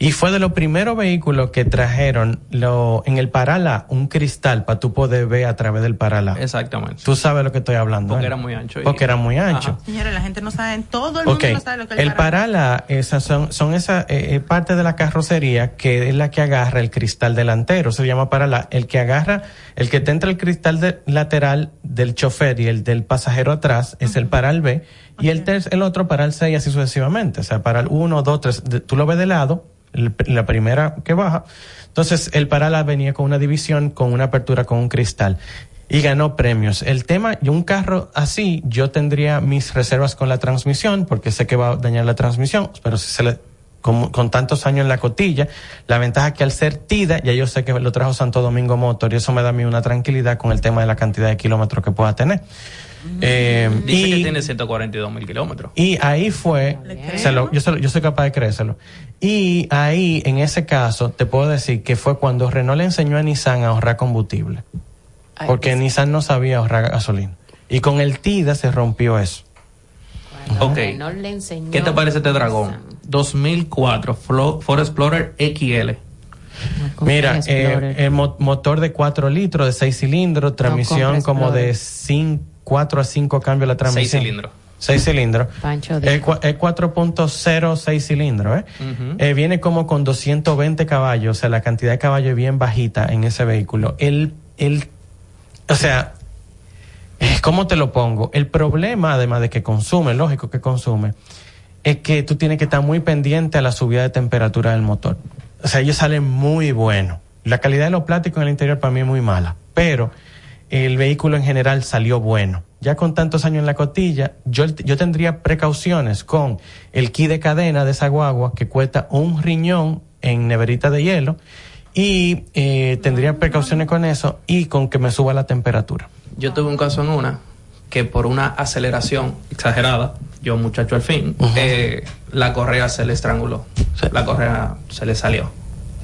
Y fue de los primeros vehículos que trajeron lo, en el parala un cristal para tú poder ver a través del parala. Exactamente. Tú sabes lo que estoy hablando. Porque ¿eh? era muy ancho. y- Porque era muy ancho. Señores, la gente no sabe, todo el mundo Ok, no sabe lo que es el parala, esas son, son esa eh, eh, parte de la carrocería que es la que agarra el cristal delantero, se llama parala, el que agarra, el que te entra el cristal de- lateral del chofer y el del pasajero atrás es el paral B y el, ter- el otro paral C y así sucesivamente, o sea, paral 1, 2, 3, tú lo ves de lado, el- la primera que baja, entonces el parala venía con una división, con una apertura con un cristal y ganó premios. El tema, y un carro así, yo tendría mis reservas con la transmisión, porque sé que va a dañar la transmisión, pero si se le, con, con tantos años en la cotilla, la ventaja es que al ser TIDA, ya yo sé que lo trajo Santo Domingo Motor, y eso me da a mí una tranquilidad con el tema de la cantidad de kilómetros que pueda tener. Eh, Dice y- que tiene 142 mil kilómetros. y ahí fue, se lo- yo, se lo- yo soy capaz de creérselo. Y ahí, en ese caso, te puedo decir que fue cuando Renault le enseñó a Nissan a ahorrar combustible. Porque Nissan no sabía ahorrar gasolina. Y con el TIDA se rompió eso. Ok. No le enseñó. ¿Qué te parece este dragón? 2004 Flo- Ford Explorer XL. Mira, eh, el mo- motor de 4 litros, de 6 cilindros, transmisión como de 5, 4 a 5 cambios la transmisión. Seis cilindros. 6 cilindros. Pancho cua- es 4.0 6 cilindros, ¿eh? Eh, viene como con 220 caballos, o sea, la cantidad de caballos es bien bajita en ese vehículo. El, el, o sea, eh, ¿cómo te lo pongo? El problema, además de que consume, lógico que consume, es que tú tienes que estar muy pendiente a la subida de temperatura del motor. O sea, ellos salen muy buenos. La calidad de los plásticos en el interior para mí es muy mala, pero el vehículo en general salió bueno. Ya con tantos años en la cotilla, yo, yo tendría precauciones con el kit de cadena de esa guagua que cuesta un riñón en neverita de hielo y eh, tendría precauciones con eso y con que me suba la temperatura. Yo tuve un caso en una que por una aceleración exagerada, yo muchacho al fin, eh, la correa se le estranguló. La correa se le salió.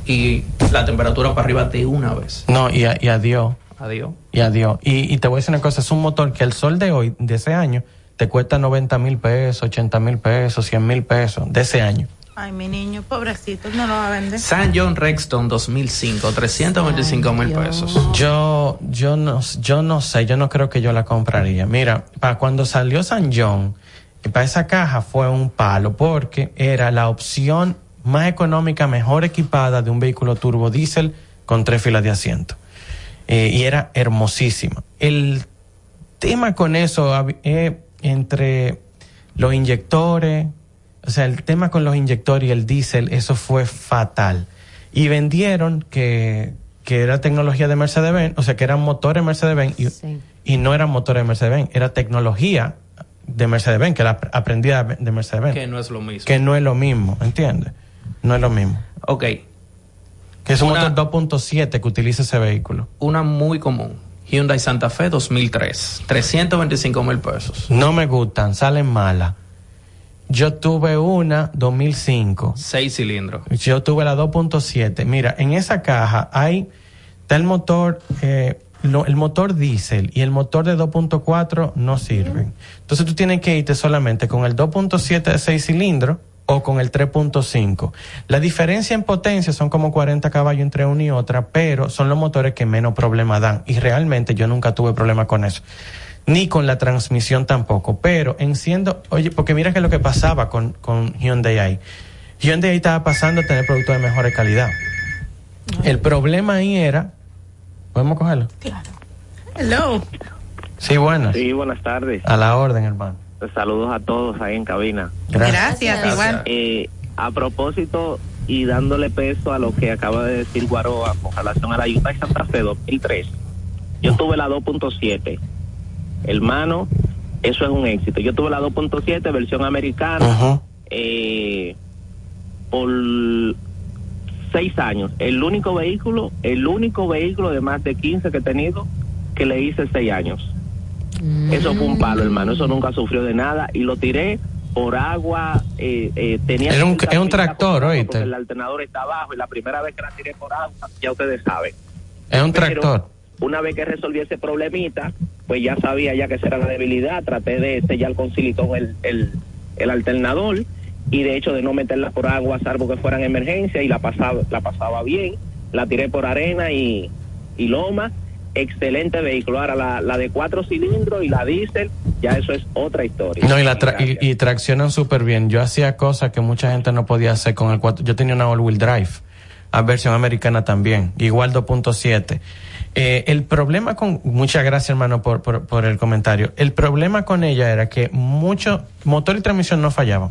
y la temperatura para arriba de una vez. No, y, a- y adiós. Adiós. Y adiós. Y, y te voy a decir una cosa, es un motor que el sol de hoy, de ese año, te cuesta 90 mil pesos, 80 mil pesos, 100 mil pesos, de ese año. Ay, mi niño, pobrecito, no lo va a vender. San John Rexton 2005, 325 mil pesos. Yo, yo no, yo no sé, yo no creo que yo la compraría. Mira, para cuando salió San John, y para esa caja fue un palo, porque era la opción más económica, mejor equipada de un vehículo turbo diésel con tres filas de asiento. Eh, y era hermosísima. El tema con eso eh, entre los inyectores, o sea, el tema con los inyectores y el diésel, eso fue fatal. Y vendieron que, que era tecnología de Mercedes-Benz, o sea, que eran motores Mercedes-Benz y, y no eran motores de Mercedes-Benz, era tecnología de Mercedes-Benz, que la ap- aprendida de Mercedes-Benz. Que no es lo mismo. Que no es lo mismo, ¿entiendes? No es lo mismo. Ok. Que es un Una- motor 2.7 que utiliza ese vehículo. Una muy común. Hyundai Santa Fe 2003, 325 mil pesos. No me gustan, salen malas. Yo tuve una 2005. Seis cilindros. Yo tuve la 2.7. Mira, en esa caja hay está el motor, eh, lo- el motor diésel y el motor de 2.4 no sirven. Entonces tú tienes que irte solamente con el 2.7 de 6 cilindros o con el 3.5. La diferencia en potencia son como 40 caballos entre una y otra, pero son los motores que menos problemas dan. Y realmente yo nunca tuve problema con eso. Ni con la transmisión tampoco. Pero enciendo, oye, porque mira que lo que pasaba con, con Hyundai ahí. Hyundai ahí estaba pasando a tener productos de mejor calidad. El problema ahí era, ¿podemos cogerlo? Hello. Sí, buenas. Sí, buenas tardes. A la orden, hermano. Saludos a todos ahí en cabina. Gracias. Gracias, igual. Eh, a propósito y dándole peso a lo que acaba de decir Guaroa con relación a la Hyundai Santa Fe 2003. Yo tuve la 2.7. Hermano, eso es un éxito. Yo tuve la 2.7 versión americana eh, por seis años. El único vehículo, el único vehículo de más de 15 que he tenido que le hice seis años. Eso fue un palo, hermano. Eso nunca sufrió de nada y lo tiré por agua. Eh, eh, tenía Era un- es un tractor, porque oíste. El alternador está abajo y la primera vez que la tiré por agua, ya ustedes saben. Es un Pero, tractor. Una vez que resolví ese problemita, pues ya sabía ya que esa era la debilidad. Traté de sellar con silicón el, el, el alternador y de hecho de no meterla por agua, salvo que fueran emergencia y la pasaba, la pasaba bien. La tiré por arena y, y loma. Excelente vehículo. Ahora la, la de cuatro cilindros y la diésel, ya eso es otra historia. No, y, la tra- y, y traccionan súper bien. Yo hacía cosas que mucha gente no podía hacer con el 4. Yo tenía una all-wheel drive, a versión americana también, igual 2.7. Eh, el problema con, muchas gracias hermano por, por, por el comentario. El problema con ella era que mucho, motor y transmisión no fallaban.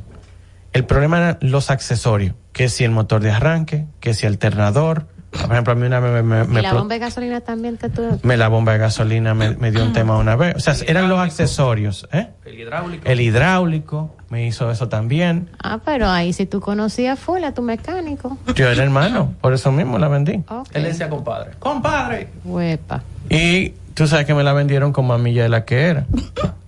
El problema eran los accesorios, que si el motor de arranque, que si alternador. Por ejemplo, a mí una vez me, me, ¿Y la bomba de gasolina también te tuvo? me la bomba de gasolina me, me dio un tema una vez. O sea, eran los accesorios, ¿eh? El hidráulico. El hidráulico me hizo eso también. Ah, pero ahí si tú conocías full a tu mecánico. Yo era hermano, por eso mismo la vendí. Ok. Él decía compadre. Compadre. Huepa. Y tú sabes que me la vendieron con más milla de la que era.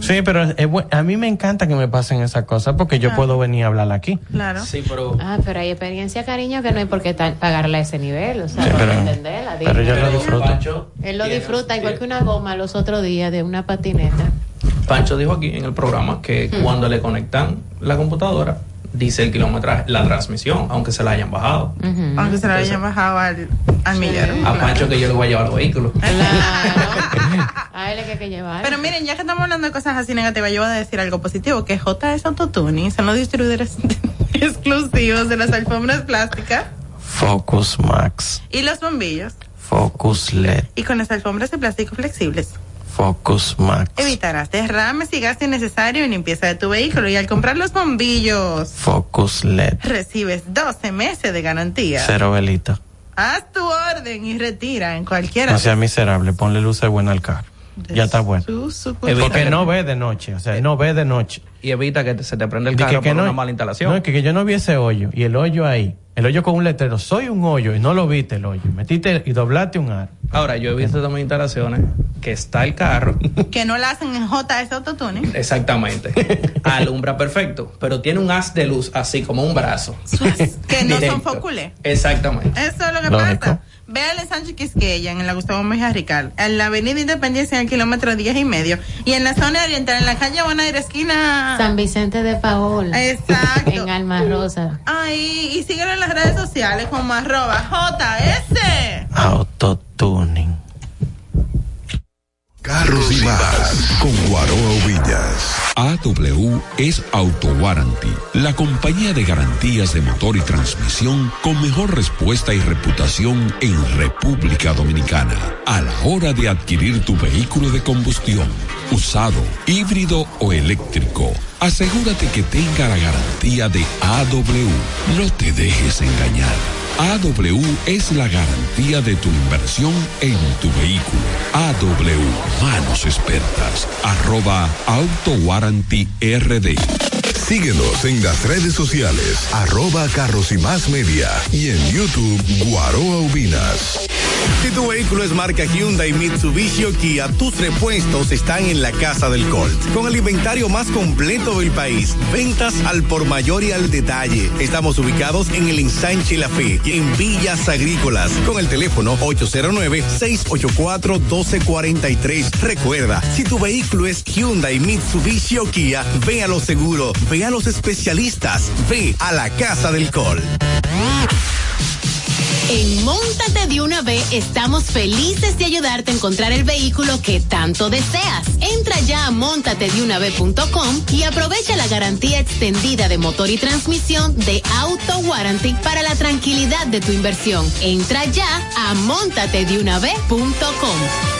Sí, pero es a mí me encanta que me pasen esas cosas porque yo puedo venir a hablar aquí. Claro. Sí, pero. Ah, pero hay experiencia, cariño, que no hay por qué pagarla a ese nivel. O sea, Sí, para pero- entenderla. pero yo lo disfruto. Él lo disfruta igual que una goma los otros días de una patineta. Pancho dijo aquí en el programa que cuando le conectan la computadora, dice el kilometraje, la transmisión, aunque se la hayan bajado. Aunque se la hayan bajado al, al millero. A Pancho que yo le voy a llevar los vehículos. A él es que hay que llevar. Pero miren, ya que estamos hablando de cosas así negativas, yo voy a decir algo positivo, que JS Autotuning son los distribuidores exclusivos de las alfombras plásticas Focus Max, y los bombillos. Focus LED, Y con las alfombras de plástico flexibles, Focus Max, evitarás derrames y gasto innecesario en limpieza de tu vehículo. Y al comprar los bombillos, Focus LED, recibes 12 meses de garantía. cero velita. Haz tu orden y retira en cualquiera. No sea miserable, ponle luces buenas al carro. Ya está bueno. Su. Porque no ve de noche, o sea, no ve de noche. Y evita que te- se te prenda el carro que, que por no, una mala instalación. No, es que, que yo no vi ese hoyo. Y el hoyo ahí. El hoyo con un letrero. Soy un hoyo. Y no lo viste el hoyo. Metiste y doblaste un aro. Ahora, yo he visto también instalaciones que está el carro, Que no la hacen en JS Autotune. exactamente, alumbra perfecto, pero tiene un haz de luz así como un brazo. Que no son focule. Exactamente. Eso es lo que Lógico. pasa. Véale Sánchez Quisqueya, en la Gustavo Mejía Rical, en la avenida Independencia en el kilómetro 10 y medio, y en la zona oriental, en la calle Bonaire, esquina... San Vicente de Paol. Exacto. En Alma Rosa. Ahí, y síguelo en las redes sociales como arroba JS. Autotuning. Carros y más con Guaroa Villas. AW es Auto Warranty, la compañía de garantías de motor y transmisión con mejor respuesta y reputación en República Dominicana. A la hora de adquirir tu vehículo de combustión, usado, híbrido o eléctrico, asegúrate que tenga la garantía de AW. No te dejes engañar. AW es la garantía de tu inversión en tu vehículo. AW, manos expertas, arroba Auto Warranty RD. Síguenos en las redes sociales, arroba carros y más media y en YouTube Guaroa Ubinas. Si tu vehículo es marca Hyundai, Mitsubishi o Kia, tus repuestos están en la Casa del Colt. Con el inventario más completo del país, ventas al por mayor y al detalle. Estamos ubicados en el Ensanche La Fe, en Villas Agrícolas, con el teléfono 809-684-1243. Recuerda, si tu vehículo es Hyundai, Mitsubishi o Kia, ve a lo seguro, ve a los especialistas, ve a la Casa del Colt. En Móntate de una vez estamos felices de ayudarte a encontrar el vehículo que tanto deseas. Entra ya a montatedeunavez.com y aprovecha la garantía extendida de motor y transmisión de Auto Warranty para la tranquilidad de tu inversión. Entra ya a montatedeunavez.com.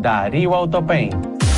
Darío Autopaint.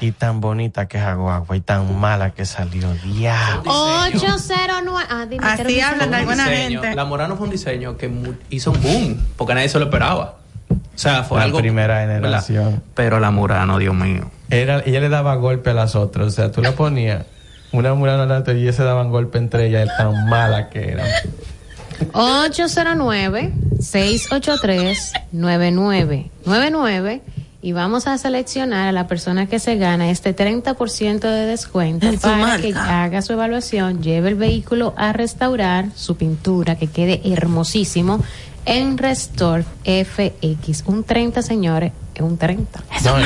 Y tan bonita que es agua y tan mala que salió. Diablo. 809. Ah, dime, Así ¿qué era hablan un alguna Diseño. gente. La Morano fue un diseño que hizo un boom, porque nadie se lo esperaba. O sea, fue La algo. primera generación. ¿verdad? Pero la Murano, Dios mío. Era, ella le daba golpe a las otras. O sea, tú la ponías una la otra y ellas se daban golpe entre ellas, tan mala que era. 809-683-9999 y vamos a seleccionar a la persona que se gana este 30% de descuento En para marca. que haga su evaluación, lleve el vehículo a restaurar su pintura que quede hermosísimo en Restore FX. Un 30, señores, es un 30. No,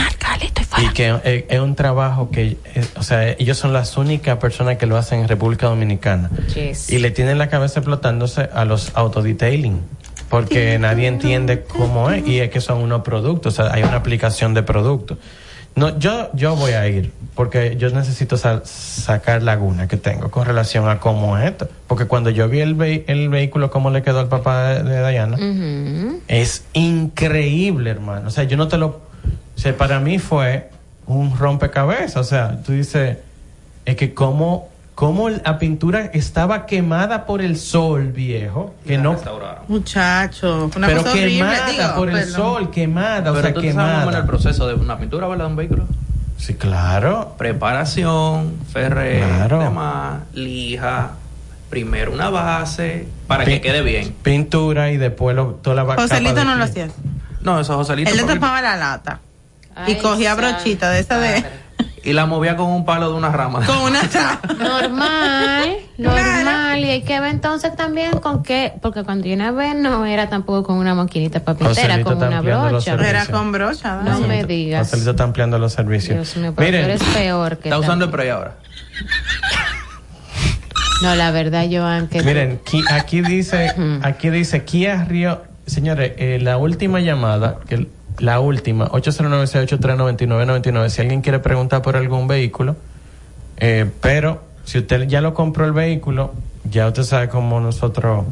y que es, es un trabajo que, eh, o sea, ellos son las únicas personas que lo hacen en República Dominicana. Yes. Y le tienen la cabeza explotándose a los autodetailing. Porque nadie entiende cómo es. Y es que son unos productos. O sea, hay una aplicación de productos. No, yo, yo voy a ir. Porque yo necesito sa- sacar laguna que tengo con relación a cómo es esto. Porque cuando yo vi el, ve- el vehículo, cómo le quedó al papá de, de Diana, es increíble, hermano. O sea, yo no te lo. O sea, para mí fue un rompecabezas. O sea, tú dices, es que cómo, cómo la pintura estaba quemada por el sol, viejo. Que no. Muchacho, una Pero cosa horrible. quemada digo, por el sol, quemada, o Pero sea, tú te sabes cómo quemada. el proceso de una pintura, ¿verdad? De un vehículo. Sí, claro. Preparación, ferre, Claro. demás, lija, primero una base para que quede bien. Pintura y después lo, toda la capa Joselito no lo hacía. No, eso Joselito. Él le tapaba la lata. y cogía brochita de esa de. Y la movía con un palo de una rama. Con una Normal, normal. Y hay que ver entonces también con qué, porque cuando yo una vez no era tampoco con una maquinita papitera, Joselito con una brocha. Era con brocha. No me digas. Joselito está ampliando los servicios. Dios mío, pero tú Miren, eres peor que Está usando el spray ahora. No, la verdad, Joan, que Miren, qui- aquí dice, aquí dice Kia Río, señores, eh, la última llamada, que la última, 809-683-9999, si alguien quiere preguntar por algún vehículo, eh, pero si usted ya lo compró el vehículo, ya usted sabe cómo nosotros,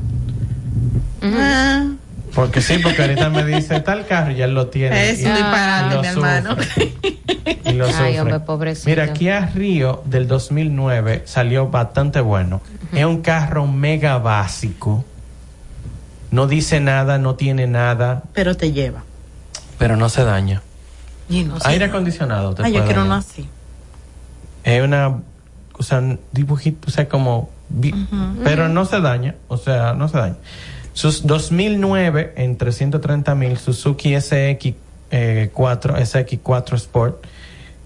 Ah, porque sí, porque ahorita me dice tal carro ya lo tiene. Es un disparate, mi hermano. Ay, hombre, pobrecito. Mira, Kia Río del 2009 salió bastante bueno. Es un carro mega básico. No dice nada, no tiene nada, Pero te lleva. Pero no se daña. Y no. Aire acondicionado. te Ay, yo quiero uno así. Es una, o sea, un dibujito, o sea, como, vi- Ujú. pero no se daña, o sea, no se daña. Sus 2009 en 330 mil Suzuki SX eh, 4, SX4 Sport.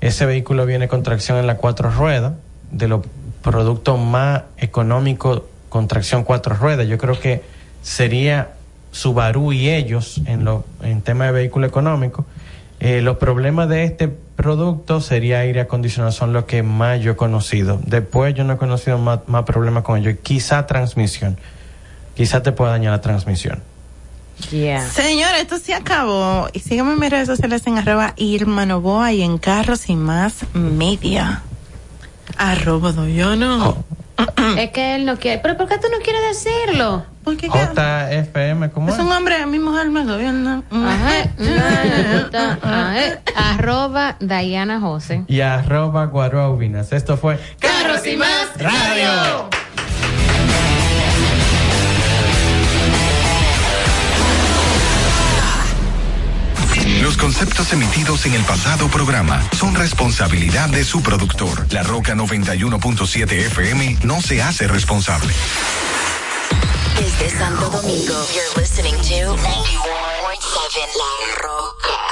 Ese vehículo viene con tracción en la cuatro ruedas, de los productos más económicos con tracción cuatro ruedas. Yo creo que sería Subaru y ellos en lo en tema de vehículo económico. Eh, los problemas de este producto sería aire acondicionado, son los que más yo he conocido. Después yo no he conocido más, más problemas con ellos. Quizá transmisión. Quizá te pueda dañar la transmisión. Yeah. Señor, esto se acabó. Y síganme en mis redes sociales en arroba Irma Novoa y en Carros y Más Media. Arroba Doyono. es que él no quiere. ¿Pero por qué tú no quieres decirlo? Porque JFM, ¿cómo es es? un hombre, mi mujer me gobierna. Ajá. Ajá. Ajá. Arroba Diana José. Y arroba guarobinas. Esto fue Carros y Más Radio. Los conceptos emitidos en el pasado programa son responsabilidad de su productor. La Roca 91.7 FM no se hace responsable. Desde Santo Domingo, you're listening to 91.7 La Roca.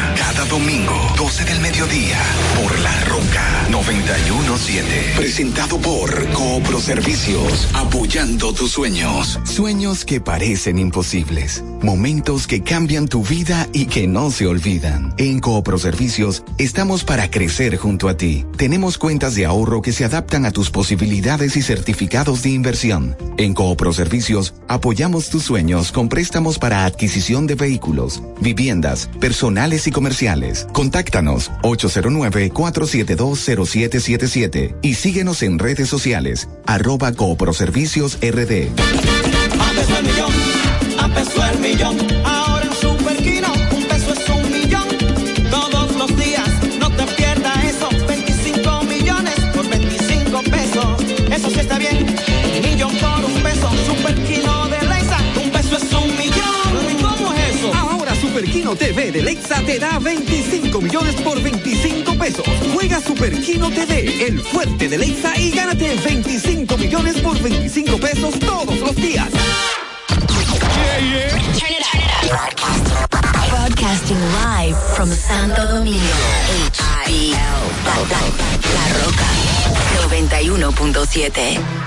cada domingo, 12 del mediodía, por La Roca 917. Presentado por Coopro Servicios, apoyando tus sueños. Sueños que parecen imposibles. Momentos que cambian tu vida y que no se olvidan. En Coopro Servicios estamos para crecer junto a ti. Tenemos cuentas de ahorro que se adaptan a tus posibilidades y certificados de inversión. En Coopro Servicios apoyamos tus sueños con préstamos para adquisición de vehículos, viviendas, personales y comerciales. Contáctanos 809-4720777 y síguenos en redes sociales arroba Cooproservicios RD. Te da 25 millones por 25 pesos. Juega Super Kino TV, el fuerte de Lexa y gánate 25 millones por 25 pesos todos los días. Broadcasting live from Santo Domingo, HIL, La, La, La Roca 91.7.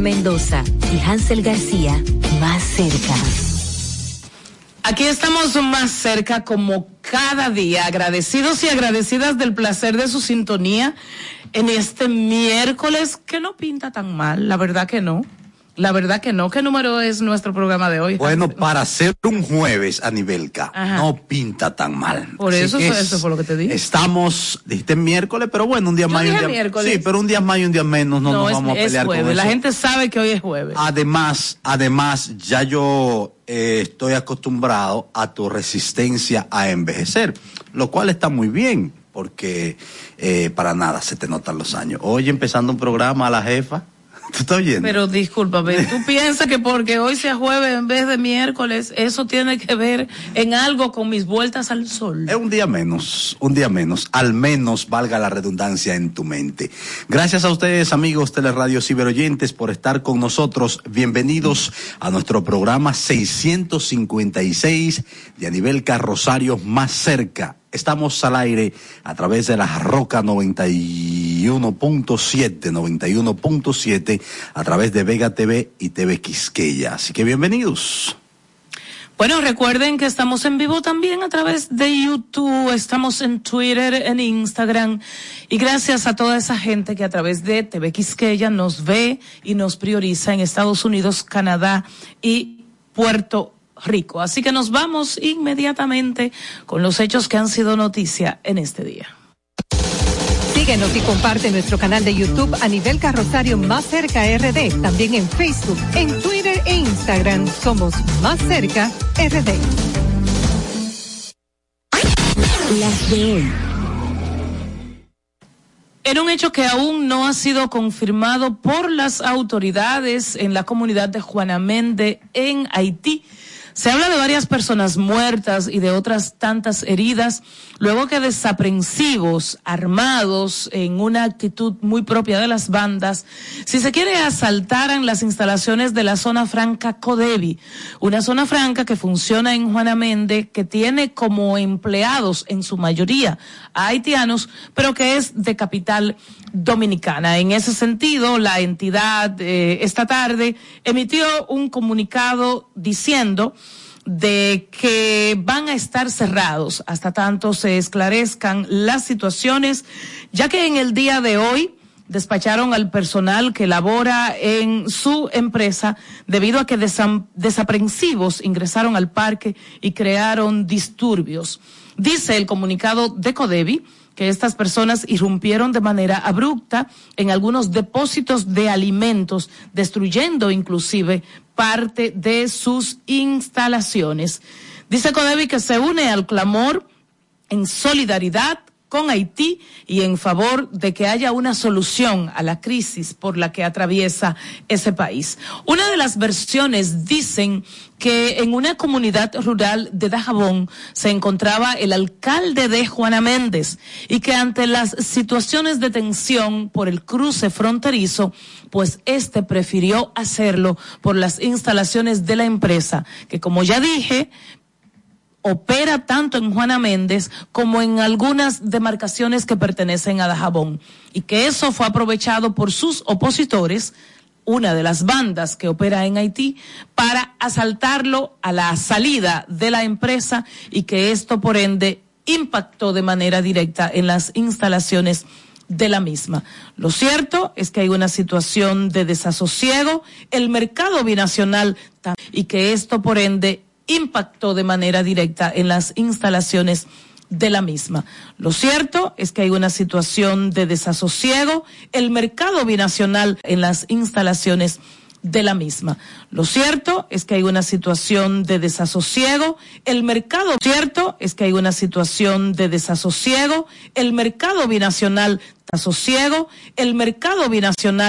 Mendoza y Hansel García, más cerca. Aquí estamos más cerca como cada día, agradecidos y agradecidas del placer de su sintonía en este miércoles que no pinta tan mal, la verdad que no. La verdad que no. ¿Qué número es nuestro programa de hoy? Bueno, para ser un jueves a nivel K, no pinta tan mal. Por eso, eso fue lo que te dije. Estamos, dijiste miércoles, pero bueno, un día más y un día miércoles. Sí, pero un día más y un día menos no, nos vamos a pelear jueves. con eso. La gente sabe que hoy es jueves. Además, además, ya yo eh, estoy acostumbrado a tu resistencia a envejecer, lo cual está muy bien, porque eh, para nada se te notan los años. Hoy empezando un programa a la jefa. ¿Tú estás oyendo? Pero discúlpame, ¿tú piensas que porque hoy sea jueves en vez de miércoles, eso tiene que ver en algo con mis vueltas al sol? Es un día menos, un día menos, al menos valga la redundancia en tu mente. Gracias a ustedes, amigos Teleradio Ciberoyentes, por estar con nosotros. Bienvenidos a nuestro programa 656 de a nivel carrosario más cerca. Estamos al aire a través de la Roca 91.7, 91.7, a través de Vega TV y TV Quisqueya. Así que bienvenidos. Bueno, recuerden que estamos en vivo también a través de YouTube, estamos en Twitter, en Instagram y gracias a toda esa gente que a través de TV Quisqueya nos ve y nos prioriza en Estados Unidos, Canadá y Puerto Rico. Así que nos vamos inmediatamente con los hechos que han sido noticia en este día. Síguenos y comparte nuestro canal de YouTube a nivel carrosario Más Cerca RD. También en Facebook, en Twitter e Instagram somos Más Cerca RD. Las de hoy. En un hecho que aún no ha sido confirmado por las autoridades en la comunidad de Juanamende en Haití, se habla de varias personas muertas y de otras tantas heridas, luego que desaprensivos, armados en una actitud muy propia de las bandas, si se quiere asaltaran las instalaciones de la zona franca Codevi, una zona franca que funciona en Juanamende, que tiene como empleados en su mayoría a haitianos, pero que es de capital dominicana. En ese sentido, la entidad eh, esta tarde emitió un comunicado diciendo de que van a estar cerrados hasta tanto se esclarezcan las situaciones, ya que en el día de hoy despacharon al personal que labora en su empresa debido a que desaprensivos ingresaron al parque y crearon disturbios. Dice el comunicado de Codevi que estas personas irrumpieron de manera abrupta en algunos depósitos de alimentos, destruyendo inclusive parte de sus instalaciones. Dice Codevi que se une al clamor en solidaridad con Haití y en favor de que haya una solución a la crisis por la que atraviesa ese país. Una de las versiones dicen que en una comunidad rural de Dajabón se encontraba el alcalde de Juana Méndez y que ante las situaciones de tensión por el cruce fronterizo, pues este prefirió hacerlo por las instalaciones de la empresa, que como ya dije, opera tanto en Juana Méndez como en algunas demarcaciones que pertenecen a Dajabón y que eso fue aprovechado por sus opositores, una de las bandas que opera en Haití, para asaltarlo a la salida de la empresa y que esto por ende impactó de manera directa en las instalaciones de la misma. Lo cierto es que hay una situación de desasosiego, el mercado binacional y que esto por ende impactó de manera directa en las instalaciones de la misma. Lo cierto es que hay una situación de desasosiego, el mercado binacional en las instalaciones de la misma. Lo cierto es que hay una situación de desasosiego. El mercado cierto es que hay una situación de desasosiego. El mercado binacional desasosiego. El mercado binacional